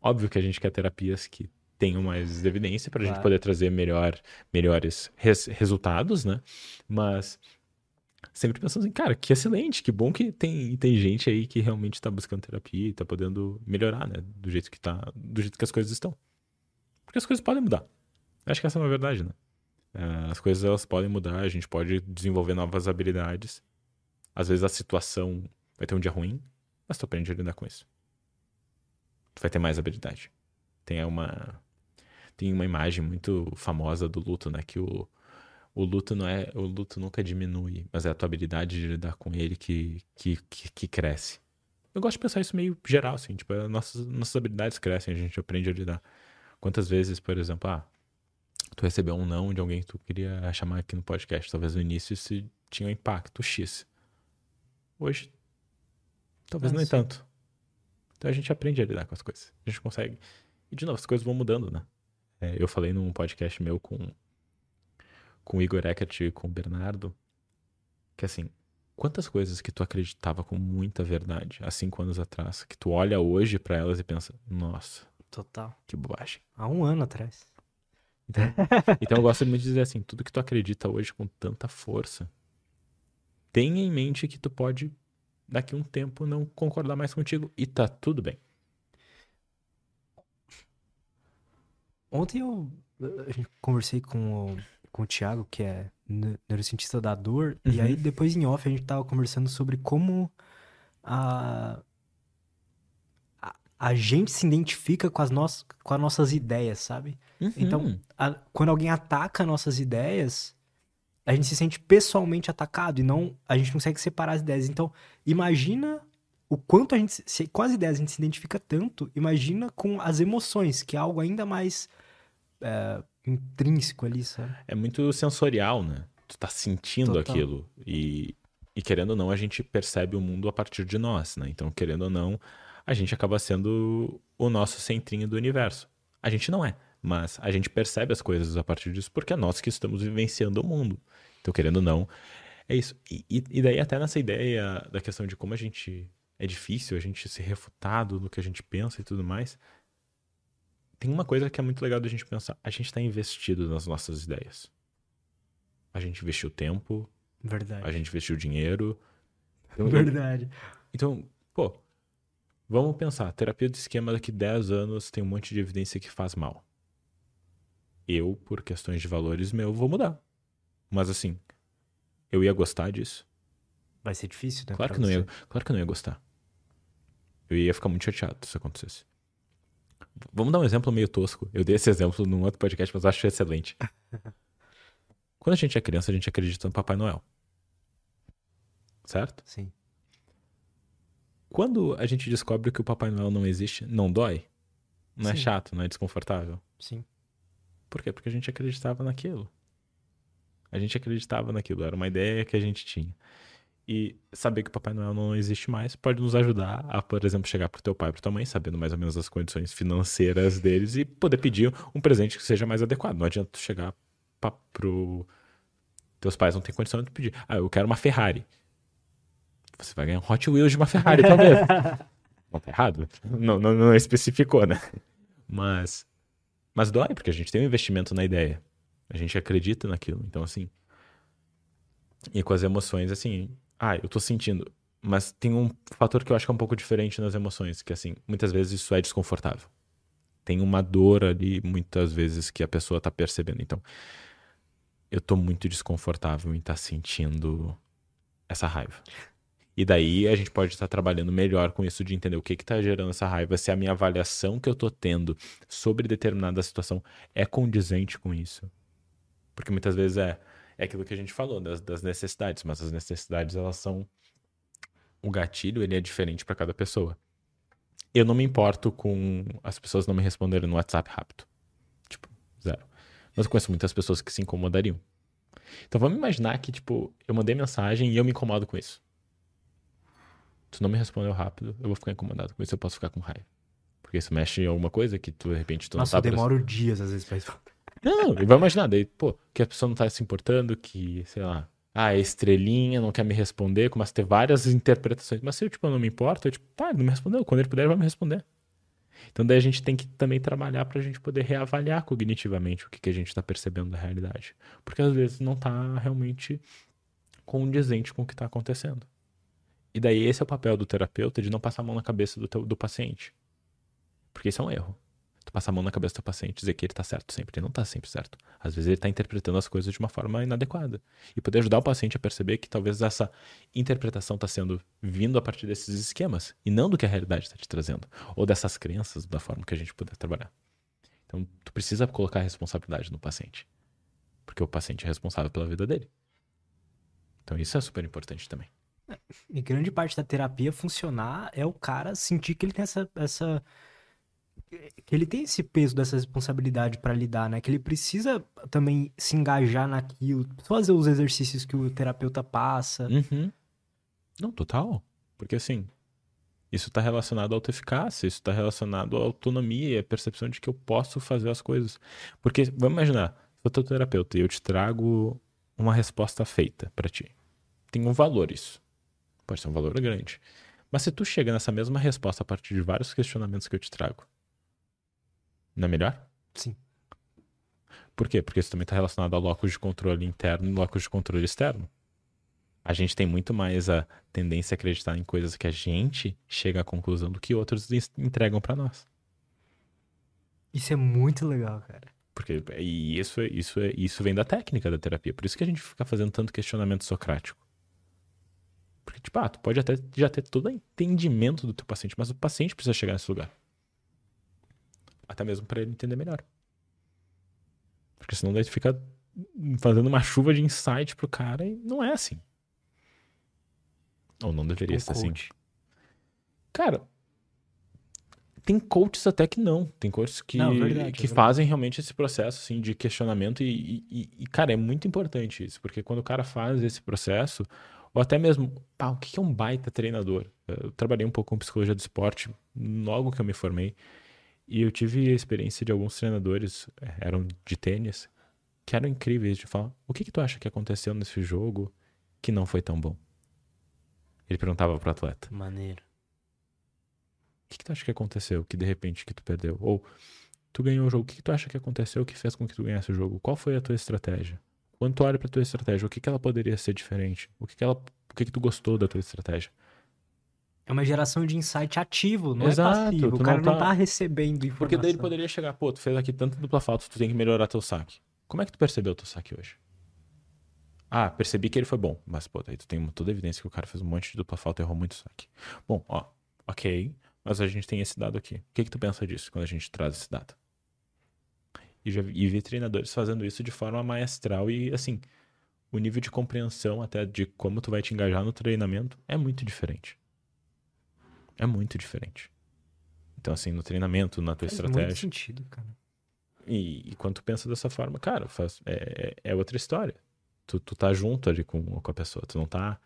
Óbvio que a gente quer terapias que tenham mais evidência pra gente Claro. poder trazer melhor, melhores res- resultados, né? Mas sempre pensando assim, cara, que excelente, que bom que tem, tem gente aí que realmente tá buscando terapia e tá podendo melhorar, né? Do jeito que tá, do jeito que as coisas estão. Porque as coisas podem mudar. Acho que essa é uma verdade, né? Eh, As coisas elas podem mudar, a gente pode desenvolver novas habilidades. Às vezes a situação vai ter um dia ruim, mas tu aprende a lidar com isso. Tu vai ter mais habilidade. Tem uma tem uma imagem muito famosa do luto, né, que o o luto não é, o luto nunca diminui, mas é a tua habilidade de lidar com ele que que, que, que cresce. Eu gosto de pensar isso meio geral, assim, tipo, as nossas, nossas habilidades crescem, a gente aprende a lidar. Quantas vezes, por exemplo, ah, tu recebeu um não de alguém que tu queria chamar aqui no podcast, talvez no início isso tinha um impacto X. Hoje, talvez Ah, nem sim. tanto. Então a gente aprende a lidar com as coisas. A gente consegue. E de novo, as coisas vão mudando, né? É, eu falei num podcast meu com, com o Igor Eckert e com o Bernardo, que assim, quantas coisas que tu acreditava com muita verdade há cinco anos atrás, que tu olha hoje pra elas e pensa, nossa, Total. que bobagem. Há um ano atrás. Então, então eu gosto muito de dizer assim, tudo que tu acredita hoje com tanta força, tenha em mente que tu pode, daqui a um tempo, não concordar mais contigo. E tá tudo bem. Ontem eu, a gente conversei com o, com o Thiago, que é ne- neurocientista da dor, e Uhum. aí depois em off a gente tava conversando sobre como a, a, gente se identifica com as, nossas, com as nossas ideias, sabe? Então, Uhum. a- quando alguém ataca nossas ideias, a gente se sente pessoalmente atacado e não a gente não consegue separar as ideias. Então, imagina o quanto a gente se- se com as ideias a gente se identifica tanto, imagina com as emoções, que é algo ainda mais é, intrínseco ali, sabe? é muito sensorial, né? Tu tá sentindo Total. aquilo. E, e querendo ou não, a gente percebe o mundo a partir de nós, né? Então, querendo ou não, a gente acaba sendo o nosso centrinho do universo. A gente não é, mas a gente percebe as coisas a partir disso porque é nós que estamos vivenciando o mundo. Então, querendo ou não, é isso. E, e- daí, até nessa ideia da questão de como a gente. É difícil a gente ser refutado no que a gente pensa e tudo mais. Tem uma coisa que é muito legal da gente pensar. A gente está investido nas nossas ideias. A gente investiu tempo, Verdade. a gente investiu dinheiro. Então, Verdade. então, Vamos pensar, terapia de esquema daqui 10 anos tem um monte de evidência que faz mal. Eu, por questões de valores meu, vou mudar. Mas assim, eu ia gostar disso? Vai ser difícil, né? Claro que, não ia, claro que eu não ia gostar. Eu ia ficar muito chateado se acontecesse. Vamos dar um exemplo meio tosco. Eu dei esse exemplo num outro podcast, mas eu acho excelente. Quando a gente é criança, a gente acredita no Papai Noel. Certo? Sim. Quando a gente descobre que o Papai Noel não existe, não dói? Não é Sim. chato, não é desconfortável? Sim. Por quê? Porque a gente acreditava naquilo. A gente acreditava naquilo, era uma ideia que a gente tinha. E saber que o Papai Noel não existe mais pode nos ajudar a, por exemplo, chegar pro teu pai e pra tua mãe, sabendo mais ou menos as condições financeiras deles e poder pedir um presente que seja mais adequado. Não adianta tu chegar pra, pro. Teus pais não têm condição de pedir. Ah, eu quero uma Ferrari. Você vai ganhar um Hot Wheels de uma Ferrari, talvez. não tá errado? Não, não, não especificou, né? Mas. Mas dói, porque a gente tem um investimento na ideia. A gente acredita naquilo. Então, assim. E com as emoções, assim. Ah, eu tô sentindo. Mas tem um fator que eu acho que é um pouco diferente nas emoções, que, assim, muitas vezes isso é desconfortável. Tem uma dor ali, muitas vezes, que a pessoa tá percebendo. Então, eu tô muito desconfortável em estar sentindo essa raiva. E daí a gente pode estar trabalhando melhor com isso de entender o que está gerando essa raiva, se a minha avaliação que eu estou tendo sobre determinada situação é condizente com isso. Porque muitas vezes é, é aquilo que a gente falou das, das necessidades, mas as necessidades elas são. O gatilho ele é diferente para cada pessoa. Eu não me importo com as pessoas não me responderem no WhatsApp rápido. Tipo, zero. Mas eu conheço muitas pessoas que se incomodariam. Então vamos imaginar que, tipo, eu mandei mensagem e eu me incomodo com isso tu não me respondeu rápido, eu vou ficar incomodado com isso, eu posso ficar com raiva. Porque isso mexe em alguma coisa que tu, de repente, tu Nossa, não eu tá... demoro dias às vezes pra responder. Não, e vai imaginar, daí, pô, que a pessoa não tá se importando, que, sei lá, ah, é estrelinha, não quer me responder, começa a ter várias interpretações. Mas se eu, tipo, não me importo, eu, tipo, tá, não me respondeu, quando ele puder, ele vai me responder. Então daí a gente tem que também trabalhar pra gente poder reavaliar cognitivamente o que, que a gente tá percebendo da realidade. Porque às vezes não tá realmente condizente com o que tá acontecendo. E daí esse é o papel do terapeuta de não passar a mão na cabeça do, teu, do paciente. Porque isso é um erro. Tu passar a mão na cabeça do paciente dizer que ele tá certo sempre. Ele não tá sempre certo. Às vezes ele tá interpretando as coisas de uma forma inadequada. E poder ajudar o paciente a perceber que talvez essa interpretação tá sendo vindo a partir desses esquemas e não do que a realidade está te trazendo. Ou dessas crenças, da forma que a gente puder trabalhar. Então tu precisa colocar a responsabilidade no paciente. Porque o paciente é responsável pela vida dele. Então isso é super importante também. E grande parte da terapia funcionar é o cara sentir que ele tem essa, essa que ele tem esse peso dessa responsabilidade pra lidar, né? Que ele precisa também se engajar naquilo, fazer os exercícios que o terapeuta passa. Uhum. Não, total. Porque assim, isso está relacionado à autoeficácia, isso está relacionado à autonomia e à percepção de que eu posso fazer as coisas. Porque, vamos imaginar, eu sou terapeuta e eu te trago uma resposta feita para ti. Tem um valor isso. Pode ser um valor grande. Mas se tu chega nessa mesma resposta a partir de vários questionamentos que eu te trago, não é melhor? Sim. Por quê? Porque isso também está relacionado a locus de controle interno e locus de controle externo. A gente tem muito mais a tendência a acreditar em coisas que a gente chega à conclusão do que outros entregam para nós. Isso é muito legal, cara. Porque e isso, é, isso, é, isso vem da técnica da terapia. Por isso que a gente fica fazendo tanto questionamento socrático. Porque, tipo, ah, tu pode até já ter todo o entendimento do teu paciente, mas o paciente precisa chegar nesse lugar. Até mesmo para ele entender melhor. Porque senão daí tu fica fazendo uma chuva de insight pro cara e não é assim. Ou não deveria Tipo um ser assim. coach. Cara, tem coaches até que não. Tem coaches que, Não, verdade, é que verdade. fazem realmente esse processo assim, de questionamento. E, e- e, cara, é muito importante isso. Porque quando o cara faz esse processo, ou até mesmo, pá, o que é um baita treinador? Eu trabalhei um pouco com psicologia do esporte logo que eu me formei. E eu tive a experiência de alguns treinadores, eh, eram de tênis, que eram incríveis de falar: o que, que tu acha que aconteceu nesse jogo que não foi tão bom? Ele perguntava pro atleta. Maneiro. O que, que tu acha que aconteceu que de repente que tu perdeu? Ou tu ganhou o jogo, o que, que tu acha que aconteceu que fez com que tu ganhasse o jogo? Qual foi a tua estratégia? Quando tu olha pra tua estratégia, o que, que ela poderia ser diferente? O que, que, ela, o que, que tu gostou da tua estratégia? É uma geração de insight ativo, não Exato, é passivo. O não cara não tá- tá recebendo informação. Porque daí ele poderia chegar, pô, tu fez aqui tanto dupla falta, tu tem que melhorar teu saque. Como é que tu percebeu teu saque hoje? Ah, percebi que ele foi bom. Mas, pô, daí tu tem toda a evidência que o cara fez um monte de dupla falta e errou muito saque. Bom, ó, ok, mas a gente tem esse dado aqui. O que que tu pensa disso quando a gente traz esse dado? E, já e vi treinadores fazendo isso de forma maestral e, assim, o nível de compreensão até de como tu vai te engajar no treinamento é muito diferente. É muito diferente. Então, assim, no treinamento, na tua Faz estratégia. muito sentido, cara. E, e quando tu pensa dessa forma, cara, faz, é, é é outra história. Tu, tu tá junto ali com, com a pessoa, tu não tá,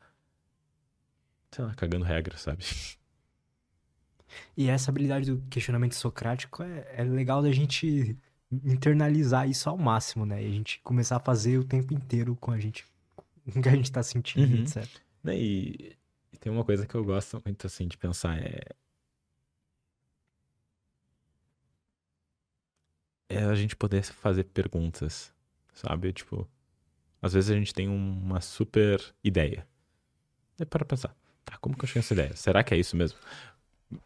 sei lá, cagando regra, sabe? E essa habilidade do questionamento socrático é, é legal da gente internalizar isso ao máximo, né? E a gente começar a fazer o tempo inteiro com a gente, com o que a gente tá sentindo, Uhum. etc. Né, E, e tem uma coisa que eu gosto muito, assim, de pensar, é... É a gente poder fazer perguntas, sabe? Tipo, às vezes a gente tem uma super ideia. É para pensar, tá, como que eu cheguei nessa ideia? Será que é isso mesmo?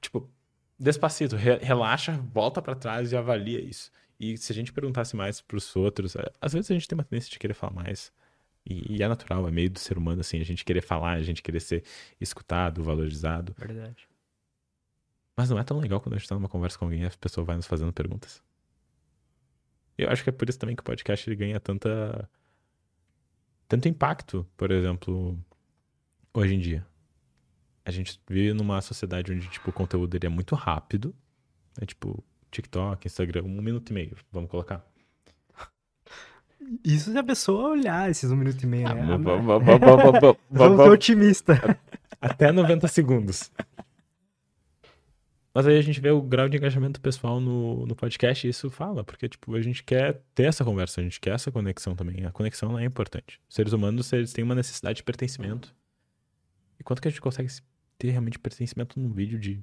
Tipo, despacito, re- relaxa, volta pra trás e avalia isso. E se a gente perguntasse mais pros outros, às vezes a gente tem uma tendência de querer falar mais. E, e é natural, é meio do ser humano, assim, a gente querer falar, a gente querer ser escutado, valorizado. Verdade. Mas não é tão legal quando a gente tá numa conversa com alguém e a pessoa vai nos fazendo perguntas. Eu acho que é por isso também que o podcast ele ganha tanta. tanto impacto, por exemplo, hoje em dia. A gente vive numa sociedade onde, tipo, o conteúdo ele é muito rápido. É tipo, TikTok, Instagram, um minuto e meio, vamos colocar. Isso se a pessoa olhar esses um minuto e meio, Ah, né? vamos- ser otimista. Até 90 segundos. Mas aí a gente vê o grau de engajamento pessoal no, no podcast e isso fala, porque, tipo, a gente quer ter essa conversa, a gente quer essa conexão também. A conexão é importante. Os seres humanos, eles têm uma necessidade de pertencimento. E quanto que a gente consegue ter realmente pertencimento num vídeo de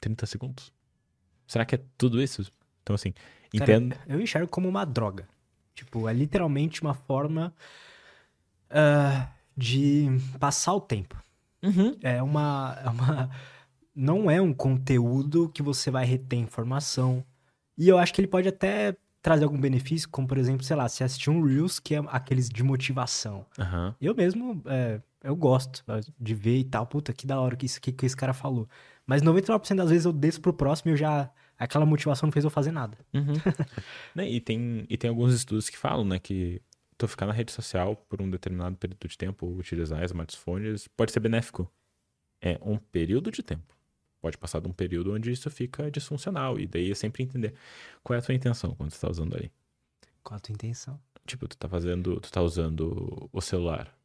30 segundos? Será que é tudo isso? Então, assim, Cara, entendo. eu enxergo como uma droga. Tipo, é literalmente uma forma ah, de passar o tempo. Uhum. É uma, é uma. Não é um conteúdo que você vai reter informação. E eu acho que ele pode até trazer algum benefício, como por exemplo, sei lá, se assistir um Reels, que é aqueles de motivação. Aham. Eu mesmo, é, eu gosto é, de ver e tal. Puta, que da hora que isso que, que esse cara falou. Mas 99% das vezes eu desço pro próximo e eu já. Aquela motivação não fez eu fazer nada. Uhum. Né, e, tem, e tem alguns estudos que falam, né, que tu ficar na rede social por um determinado período de tempo, utilizar smartphones, pode ser benéfico. É um período de tempo. Pode passar de um período onde isso fica disfuncional. E daí é sempre entender qual é a tua intenção quando tu tá usando ali. Qual a tua intenção? Tipo, tu tá fazendo, tu tá usando o celular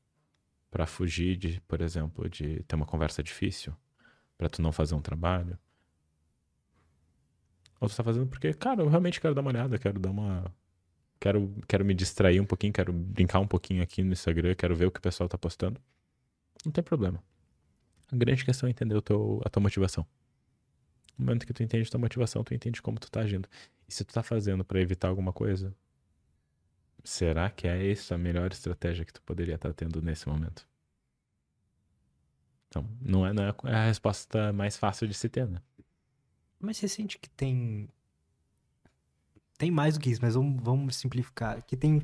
pra fugir de, por exemplo, de ter uma conversa difícil, pra tu não fazer um trabalho. Ou tu tá fazendo porque, cara, eu realmente quero dar uma olhada, quero dar uma quero quero me distrair um pouquinho, quero brincar um pouquinho aqui no Instagram, quero ver o que o pessoal tá postando. Não tem problema. A grande questão é entender teu, a tua motivação. No momento que tu entende a tua motivação, tu entende como tu tá agindo. E se tu tá fazendo pra evitar alguma coisa, Será que é essa a melhor estratégia que tu poderia estar tendo nesse momento? Então, não é, não é a resposta mais fácil de se ter, né? Mas você sente que tem. Tem mais do que isso, mas vamos, vamos simplificar. Que tem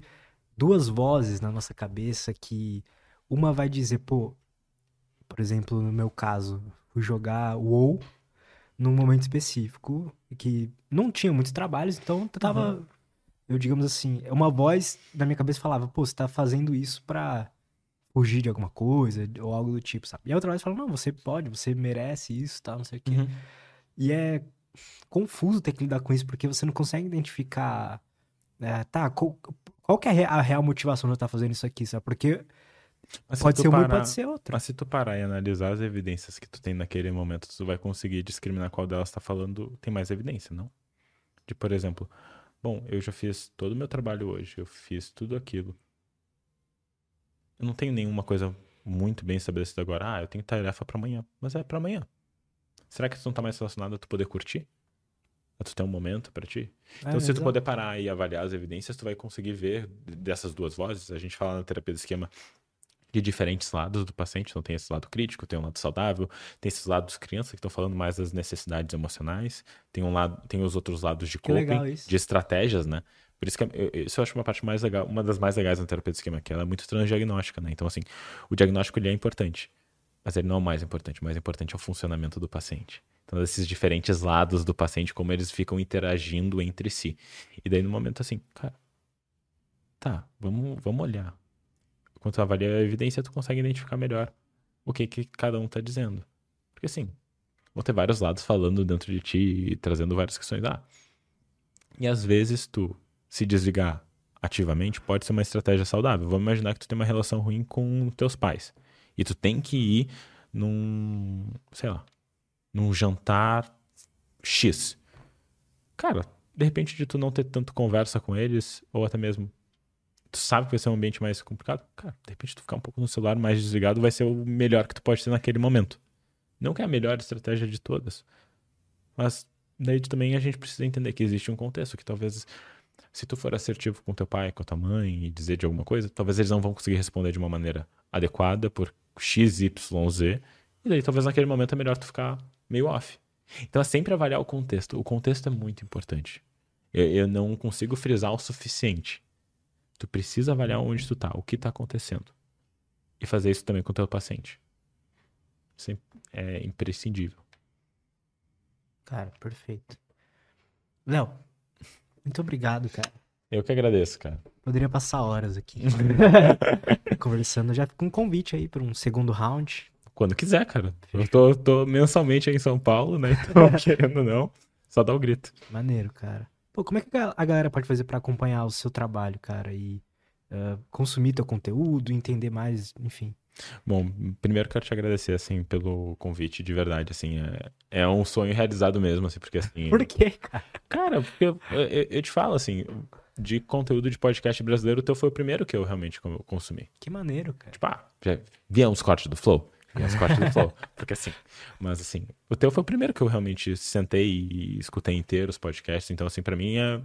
duas vozes na nossa cabeça que uma vai dizer, pô, por exemplo, no meu caso, fui jogar WoW num momento específico que não tinha muitos trabalhos, então eu tava. Eu, digamos assim, uma voz na minha cabeça falava, pô, você tá fazendo isso pra fugir de alguma coisa, ou algo do tipo, sabe? E a outra voz fala, não, você pode, você merece isso, tal, não sei o quê. E é confuso ter que lidar com isso, porque você não consegue identificar. é, tá, qual, qual que é a re- a real motivação de eu estar fazendo isso aqui, sabe? Porque Mas pode ser uma e parar- pode ser outra. Mas se tu parar e analisar as evidências que tu tem naquele momento, tu vai conseguir discriminar qual delas tá falando, tem mais evidência, não? De, por exemplo, bom, eu já fiz todo o meu trabalho hoje, eu fiz tudo aquilo. Eu não tenho nenhuma coisa muito bem estabelecida agora. Ah, eu tenho tarefa pra amanhã. Mas é pra amanhã. Será que isso não tá mais relacionado a tu poder curtir? A tu ter um momento pra ti? Então, É, se tu exato. poder parar e avaliar as evidências, tu vai conseguir ver dessas duas vozes. A gente fala na terapia do esquema de diferentes lados do paciente. Então, tem esse lado crítico, tem um lado saudável, tem esses lados crianças que estão falando mais das necessidades emocionais, tem um lado, tem os outros lados de coping, de estratégias, né? Por isso que eu, isso eu acho uma parte mais legal, uma das mais legais na terapia do esquema, que ela é muito transdiagnóstica, né? Então, assim, o diagnóstico ele é importante, mas ele não é o mais importante. O mais importante é o funcionamento do paciente. Então, esses diferentes lados do paciente, como eles ficam interagindo entre si. E daí, no momento assim, cara, tá, vamos, vamos olhar. Quando tu avalia a evidência, tu consegue identificar melhor o que, que cada um tá dizendo. Porque assim, vão ter vários lados falando dentro de ti e trazendo várias questões. Ah, e às vezes tu se desligar ativamente pode ser uma estratégia saudável. Vamos imaginar que tu tem uma relação ruim com teus pais. E tu tem que ir num, sei lá, num jantar X. Cara, de repente de tu não ter tanto conversa com eles, ou até mesmo tu sabe que vai ser um ambiente mais complicado, cara, de repente tu ficar um pouco no celular mais desligado vai ser o melhor que tu pode ter naquele momento. Não que é a melhor estratégia de todas, mas daí também a gente precisa entender que existe um contexto que talvez se tu for assertivo com teu pai, com tua mãe e dizer de alguma coisa, talvez eles não vão conseguir responder de uma maneira adequada por x, y, z, e daí talvez naquele momento é melhor tu ficar meio off. Então é sempre avaliar o contexto. O contexto é muito importante. Eu, eu não consigo frisar o suficiente. Tu precisa avaliar onde tu tá, o que tá acontecendo. E fazer isso também com o teu paciente. Sempre é imprescindível. Cara, perfeito. Léo, muito obrigado, cara. Eu que agradeço, cara. Poderia passar horas aqui conversando. Já com um convite aí para um segundo round. Quando quiser, cara. Eu tô, tô mensalmente aí em São Paulo, né? Então, querendo não, só dá o grito. Maneiro, cara. Pô, como é que a galera pode fazer para acompanhar o seu trabalho, cara? E uh, consumir teu conteúdo, entender mais, enfim. Bom, primeiro quero te agradecer, assim, pelo convite, de verdade, assim, é, é um sonho realizado mesmo, assim, porque assim... Por quê, cara? Cara, porque eu, eu, eu, te falo, assim, de conteúdo de podcast brasileiro, o teu foi o primeiro que eu realmente consumi. Que maneiro, cara. Tipo, ah, já via uns cortes do Flow? E as cortes do Flow. Porque assim, mas assim, o teu foi o primeiro que eu realmente sentei e escutei inteiro os podcasts. Então, assim, para mim é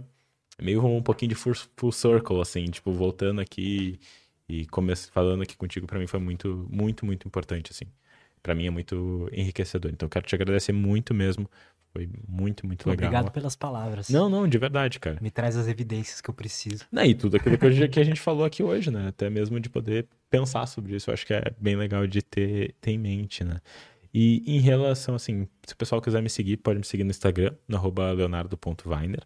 meio um pouquinho de full, circle, assim, tipo, voltando aqui e comece, falando aqui contigo, para mim foi muito, muito, muito importante, assim. Para mim é muito enriquecedor. Então, quero te agradecer muito mesmo foi muito, muito legal. Obrigado pelas palavras. Não, não, de verdade, cara. Me traz as evidências que eu preciso. Não, e tudo aquilo que a gente falou aqui hoje, né? Até mesmo de poder pensar sobre isso. Eu acho que é bem legal de ter, ter em mente, né? E em relação, assim, se o pessoal quiser me seguir, pode me seguir no Instagram, no arroba leonardo.weiner.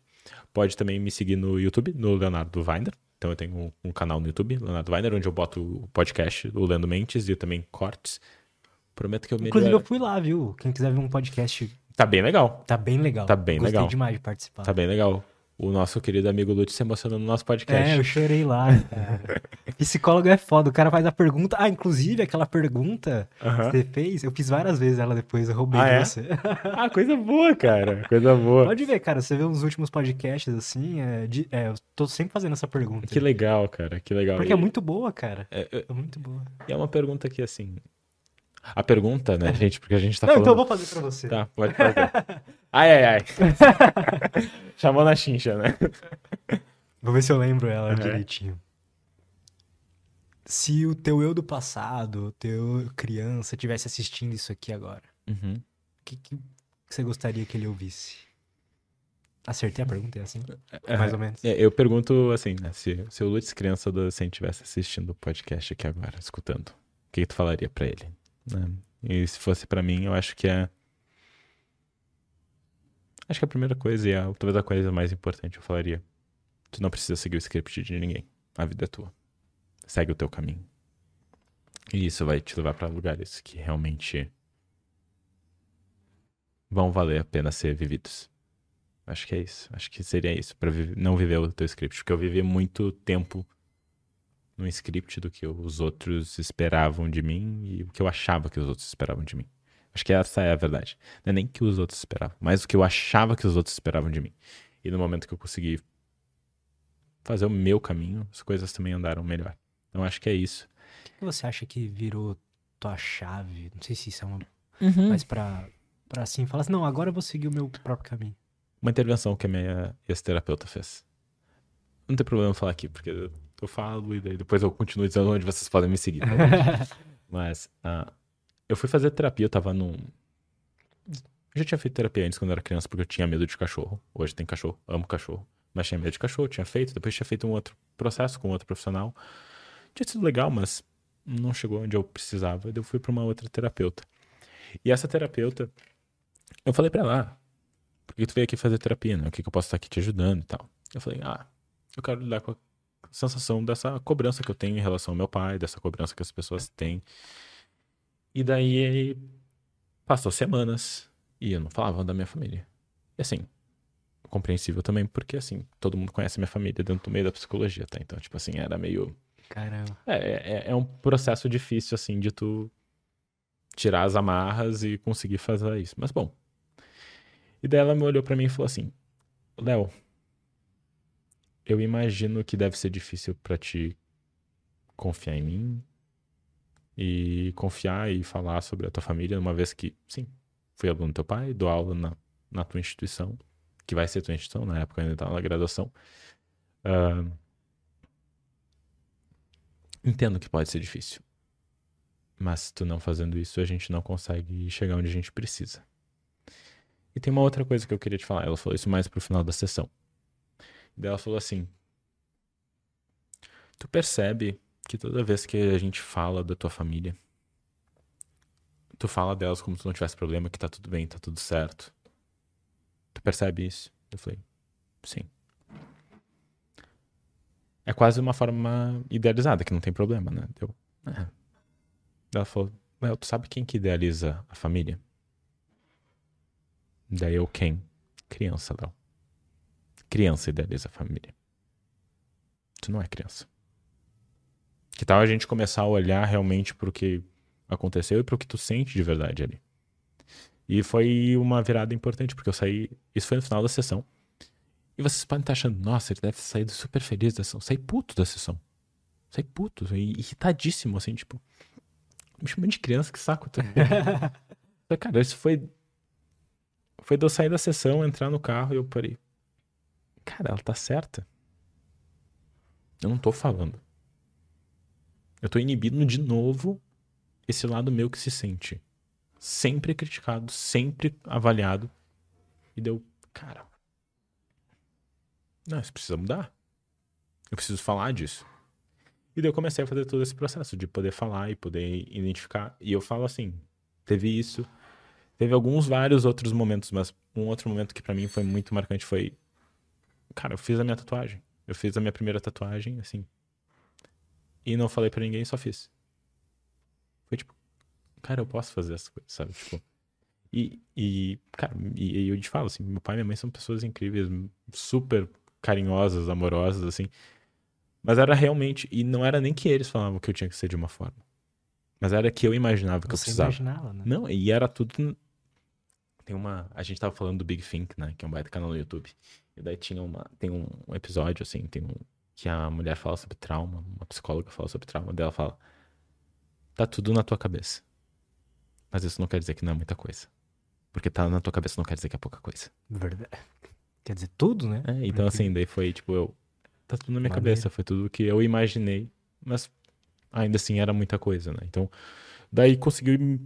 Pode também me seguir no YouTube, no Leonardo Weiner. Então eu tenho um, um, canal no YouTube, Leonardo Weiner, onde eu boto o podcast, o Lendo Mentes e também cortes. Prometo que eu melhor... Inclusive eu fui lá, viu? Quem quiser ver um podcast Tá bem legal. Tá bem legal. Tá bem Gostei legal. demais de participar. Tá bem legal. O nosso querido amigo Lute se emocionou no nosso podcast. É, eu chorei lá. Cara. Psicólogo é foda. O cara faz a pergunta. Ah, inclusive, aquela pergunta que você fez, eu fiz várias vezes ela depois, eu roubei ah, de é? você. ah, coisa boa, cara. Coisa boa. Pode ver, cara. Você vê uns últimos podcasts assim. É, de, é, eu tô sempre fazendo essa pergunta. Que legal, cara. Que legal. Porque e... é muito boa, cara. É, é muito boa. E é uma pergunta que, assim, a pergunta, né, gente? Porque a gente tá Não, falando... então eu vou fazer pra você. Tá, pode fazer. ai, ai, ai. Chamou na chincha, né? Vou ver se eu lembro ela uhum. direitinho. Se o teu eu do passado, o teu criança, tivesse assistindo isso aqui agora, o uhum. que, que você gostaria que ele ouvisse? Acertei a pergunta, é assim? É, Mais ou menos. É, eu pergunto assim, né? Se, se o Lutz, criança adolescente, estivesse assistindo o podcast aqui agora, escutando, o que, que tu falaria para ele? Né? E se fosse para mim, eu acho que é. Acho que a primeira coisa e a, talvez a coisa mais importante eu falaria: tu não precisa seguir o script de ninguém. A vida é tua. Segue o teu caminho. E isso vai te levar para lugares que realmente vão valer a pena ser vividos. Acho que é isso. Acho que seria isso, para não viver o teu script, porque eu vivi muito tempo no script do que os outros esperavam de mim e o que eu achava que os outros esperavam de mim. Acho que essa é a verdade. Não é nem que os outros esperavam, mas o que eu achava que os outros esperavam de mim. E no momento que eu consegui fazer o meu caminho, as coisas também andaram melhor. Então acho que é isso. O que você acha que virou tua chave? Não sei se isso é uma. Uhum. Mas pra, pra assim, falar assim, não, agora eu vou seguir o meu próprio caminho. Uma intervenção que a minha ex-terapeuta fez. Não tem problema falar aqui, porque eu falo e daí depois eu continuo dizendo onde vocês podem me seguir. Tá? Mas uh, eu fui fazer terapia, eu tava num. Eu já tinha feito terapia antes quando eu era criança, porque eu tinha medo de cachorro. Hoje tem cachorro, amo cachorro. Mas tinha medo de cachorro, tinha feito, depois tinha feito um outro processo com outro profissional. Tinha sido legal, mas não chegou onde eu precisava. Eu fui para uma outra terapeuta. E essa terapeuta, eu falei para ela, ah, por que tu veio aqui fazer terapia, né? O que, que eu posso estar aqui te ajudando e tal. Eu falei, ah, eu quero lidar com a sensação dessa cobrança que eu tenho em relação ao meu pai, dessa cobrança que as pessoas têm. E daí passou semanas e eu não falava da minha família. E assim, compreensível também, porque assim, todo mundo conhece minha família dentro do meio da psicologia, tá? Então, tipo assim, era meio. Caramba. É, é, é um processo difícil, assim, de tu tirar as amarras e conseguir fazer isso. Mas bom. E daí ela me olhou para mim e falou assim: Léo, eu imagino que deve ser difícil para ti confiar em mim e confiar e falar sobre a tua família, uma vez que, sim, fui aluno do teu pai, dou aula na, na tua instituição, que vai ser tua instituição, na época ainda estava na graduação. Uh, entendo que pode ser difícil. Mas tu não fazendo isso, a gente não consegue chegar onde a gente precisa. E tem uma outra coisa que eu queria te falar. Ela falou isso mais pro final da sessão. Daí ela falou assim: Tu percebe que toda vez que a gente fala da tua família, tu fala delas como se não tivesse problema, que tá tudo bem, tá tudo certo. Tu percebe isso? Eu falei: Sim. É quase uma forma idealizada, que não tem problema, né? Eu, é. Ela falou: tu sabe quem que idealiza a família? Daí eu quem? Criança, Léo. Criança idealiza a família. Tu não é criança. Que tal a gente começar a olhar realmente pro que aconteceu e pro que tu sente de verdade ali? E foi uma virada importante, porque eu saí. Isso foi no final da sessão. E vocês podem estar achando, nossa, ele deve ter saído super feliz da sessão. Saí puto da sessão. Saí puto, irritadíssimo, assim, tipo. Me chamando de criança, que saco. Cara, isso foi. Foi de eu sair da sessão, entrar no carro e eu parei. Cara, ela tá certa. Eu não tô falando. Eu tô inibindo de novo esse lado meu que se sente sempre criticado, sempre avaliado. E deu, cara. Não, isso precisa mudar. Eu preciso falar disso. E daí eu comecei a fazer todo esse processo de poder falar e poder identificar. E eu falo assim: teve isso. Teve alguns vários outros momentos, mas um outro momento que para mim foi muito marcante foi Cara, eu fiz a minha tatuagem. Eu fiz a minha primeira tatuagem, assim. E não falei para ninguém, só fiz. Foi tipo, cara, eu posso fazer essa coisa, sabe? Tipo. E, e cara, e, e eu te falo, assim, meu pai e minha mãe são pessoas incríveis, super carinhosas, amorosas, assim. Mas era realmente, e não era nem que eles falavam que eu tinha que ser de uma forma. Mas era que eu imaginava que Você eu precisava. imaginava, né? Não, e era tudo. Tem uma. A gente tava falando do Big Think, né? Que é um baita canal no YouTube. E daí tinha uma, tem um episódio, assim, tem um, que a mulher fala sobre trauma, uma psicóloga fala sobre trauma, dela fala, tá tudo na tua cabeça. Mas isso não quer dizer que não é muita coisa. Porque tá na tua cabeça não quer dizer que é pouca coisa. Verdade. Quer dizer, tudo, né? É, então assim, daí foi tipo, eu. Tá tudo na minha Maneiro. cabeça, foi tudo que eu imaginei, mas ainda assim era muita coisa, né? Então, daí consegui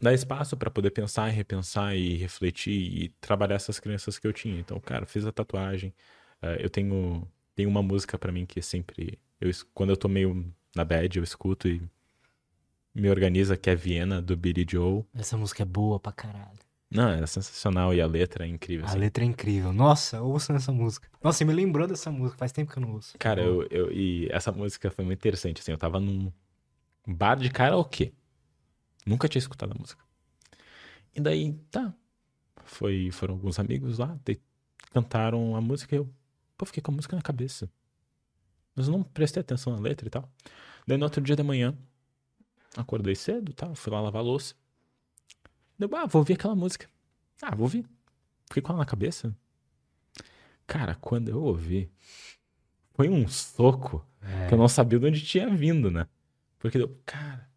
dar espaço para poder pensar e repensar e refletir e trabalhar essas crenças que eu tinha. Então, cara, fiz a tatuagem. eh, eu tenho, tenho uma música para mim que sempre. Eu, quando eu tô meio na bad, eu escuto e me organiza, que é Viena, do Billy Joe. Essa música é boa pra caralho. Não, é sensacional e a letra é incrível. A assim. letra é incrível. Nossa, ouçam essa música. Nossa, me lembrou dessa música. Faz tempo que eu não ouço. Cara, eu, eu, e essa música foi muito interessante, assim, eu tava num bar de karaokê. Nunca tinha escutado a música. E daí, tá. Foi, foram alguns amigos lá, daí cantaram a música e eu, pô, fiquei com a música na cabeça. Mas eu não prestei atenção na letra e tal. Daí no outro dia da manhã, acordei cedo, tal, fui lá lavar a louça. Deu, ah, vou ouvir aquela música. Ah, vou ouvir. Fiquei com ela na cabeça. Cara, quando eu ouvi, foi um soco É. que eu não sabia de onde tinha vindo, né? Porque deu, cara.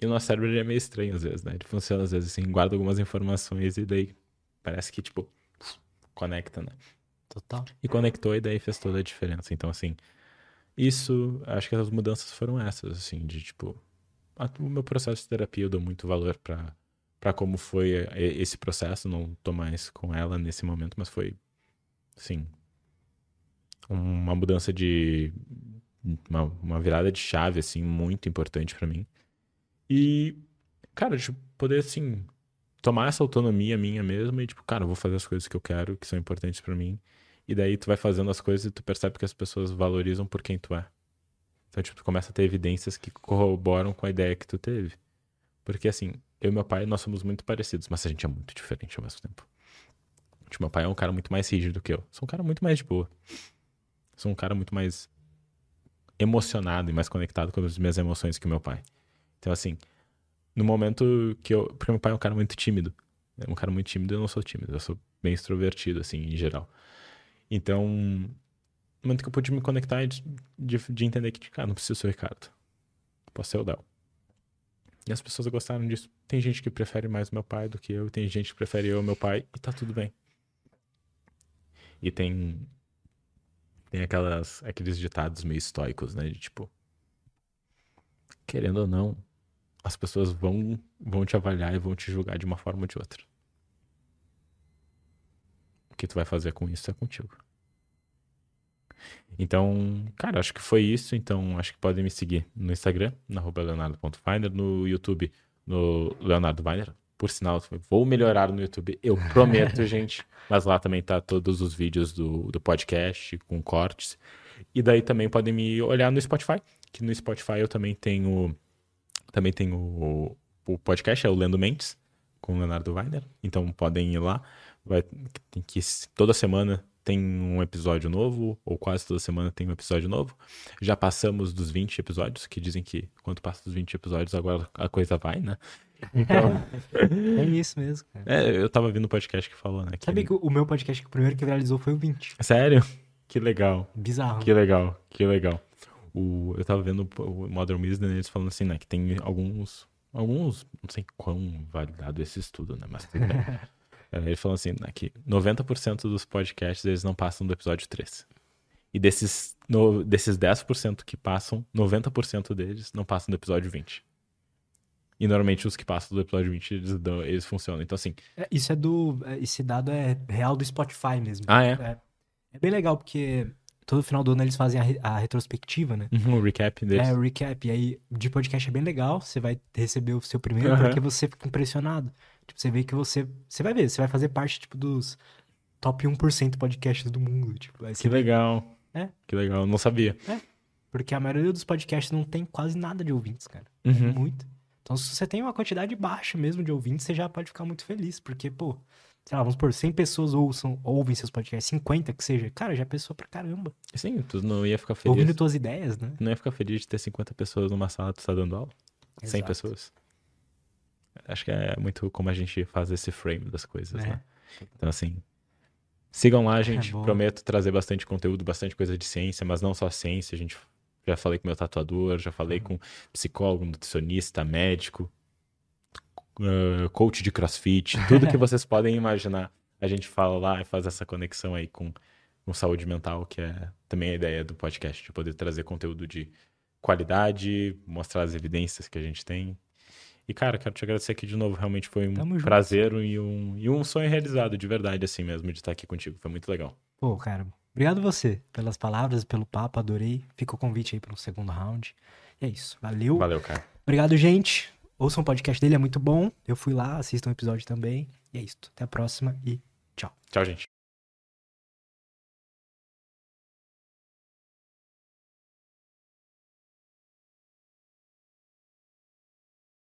E o nosso cérebro é meio estranho às vezes, né? Ele funciona às vezes assim, guarda algumas informações e daí parece que, tipo, conecta, né? Total. E conectou e daí fez toda a diferença. Então, assim, isso, acho que as mudanças foram essas, assim, de tipo, a, o meu processo de terapia eu dou muito valor para para como foi esse processo, não tô mais com ela nesse momento, mas foi, sim, uma mudança de uma, uma virada de chave assim muito importante para mim. E cara, tipo, poder assim tomar essa autonomia minha mesmo e tipo, cara, eu vou fazer as coisas que eu quero, que são importantes para mim. E daí tu vai fazendo as coisas e tu percebe que as pessoas valorizam por quem tu é. Então, tipo, tu começa a ter evidências que corroboram com a ideia que tu teve. Porque assim, eu e meu pai, nós somos muito parecidos, mas a gente é muito diferente ao mesmo tempo. Tipo, meu pai é um cara muito mais rígido do que eu. Sou um cara muito mais de boa. Sou um cara muito mais emocionado e mais conectado com as minhas emoções que meu pai. Então, assim, no momento que eu. Porque meu pai é um cara muito tímido. É um cara muito tímido, eu não sou tímido. Eu sou bem extrovertido, assim, em geral. Então, no momento que eu pude me conectar e de, de, de entender que, cara, não preciso ser o Ricardo. Posso ser o Del. E as pessoas gostaram disso. Tem gente que prefere mais meu pai do que eu, tem gente que prefere eu meu pai, e tá tudo bem. E tem. Tem aquelas, aqueles ditados meio estoicos, né? De tipo. Querendo ou não, as pessoas vão, vão te avaliar e vão te julgar de uma forma ou de outra. O que tu vai fazer com isso é contigo. Então, cara, acho que foi isso. Então, acho que podem me seguir no Instagram, na leonardo.finder, no YouTube, no Leonardo Weiner. Por sinal, vou melhorar no YouTube, eu prometo, gente. Mas lá também tá todos os vídeos do, do podcast com cortes. E daí também podem me olhar no Spotify, que no Spotify eu também tenho também tenho o, o podcast, é o Lendo Mentes, com o Leonardo Weiner. Então podem ir lá. Vai, tem que toda semana tem um episódio novo, ou quase toda semana tem um episódio novo. Já passamos dos 20 episódios, que dizem que quando passa dos 20 episódios, agora a coisa vai, né? Então... é isso mesmo, cara. É, eu tava vendo um podcast que falou, né? Que... Sabe que o meu podcast que o primeiro que viralizou foi o 20. Sério? Que legal. Bizarro. Que legal, que legal. O, eu tava vendo o Modern Wisdom, eles falando assim, né? Que tem alguns. Alguns. Não sei quão validado esse estudo, né? Mas bem. É, ele falou assim, né, que 90% dos podcasts eles não passam do episódio 3. E desses, no, desses 10% que passam, 90% deles não passam do episódio 20. E normalmente os que passam do episódio 20, eles, dão, eles funcionam. Então, assim. É, isso é do. É, esse dado é real do Spotify mesmo. Ah, é? É, é bem legal, porque todo final do ano eles fazem a, a retrospectiva, né? Uhum, o recap deles. É, o recap. E aí, de podcast é bem legal. Você vai receber o seu primeiro, uhum. porque você fica impressionado. Tipo, você vê que você. Você vai ver, você vai fazer parte, tipo, dos top 1% podcasts do mundo. Tipo, que legal. É. Que legal, não sabia. É. Porque a maioria dos podcasts não tem quase nada de ouvintes, cara. Uhum. Muito. Então, se você tem uma quantidade baixa mesmo de ouvintes, você já pode ficar muito feliz. Porque, pô, sei lá, vamos por 100 pessoas ouçam, ouvem seus podcasts, 50 que seja. Cara, já é pessoa pra caramba. Sim, tu não ia ficar feliz. Ouvindo tuas ideias, né? Não ia ficar feliz de ter 50 pessoas numa sala, tu tá dando aula? Exato. 100 pessoas. Acho que é muito como a gente faz esse frame das coisas, é. né? Então, assim, sigam lá, gente. É Prometo trazer bastante conteúdo, bastante coisa de ciência, mas não só ciência. A gente já falei com meu tatuador, já falei uhum. com psicólogo, nutricionista, médico, uh, coach de crossfit, tudo que vocês podem imaginar. A gente fala lá e faz essa conexão aí com, com saúde mental, que é também a ideia do podcast, de poder trazer conteúdo de qualidade, mostrar as evidências que a gente tem e, cara, quero te agradecer aqui de novo. Realmente foi um Tamo prazer e um, e um sonho realizado, de verdade, assim mesmo, de estar aqui contigo. Foi muito legal. Pô, cara, obrigado você pelas palavras, pelo papo, adorei. Fica o convite aí para um segundo round. E é isso. Valeu. Valeu, cara. Obrigado, gente. Ouçam o podcast dele, é muito bom. Eu fui lá, assistam o episódio também. E é isso. Até a próxima e tchau. Tchau, gente.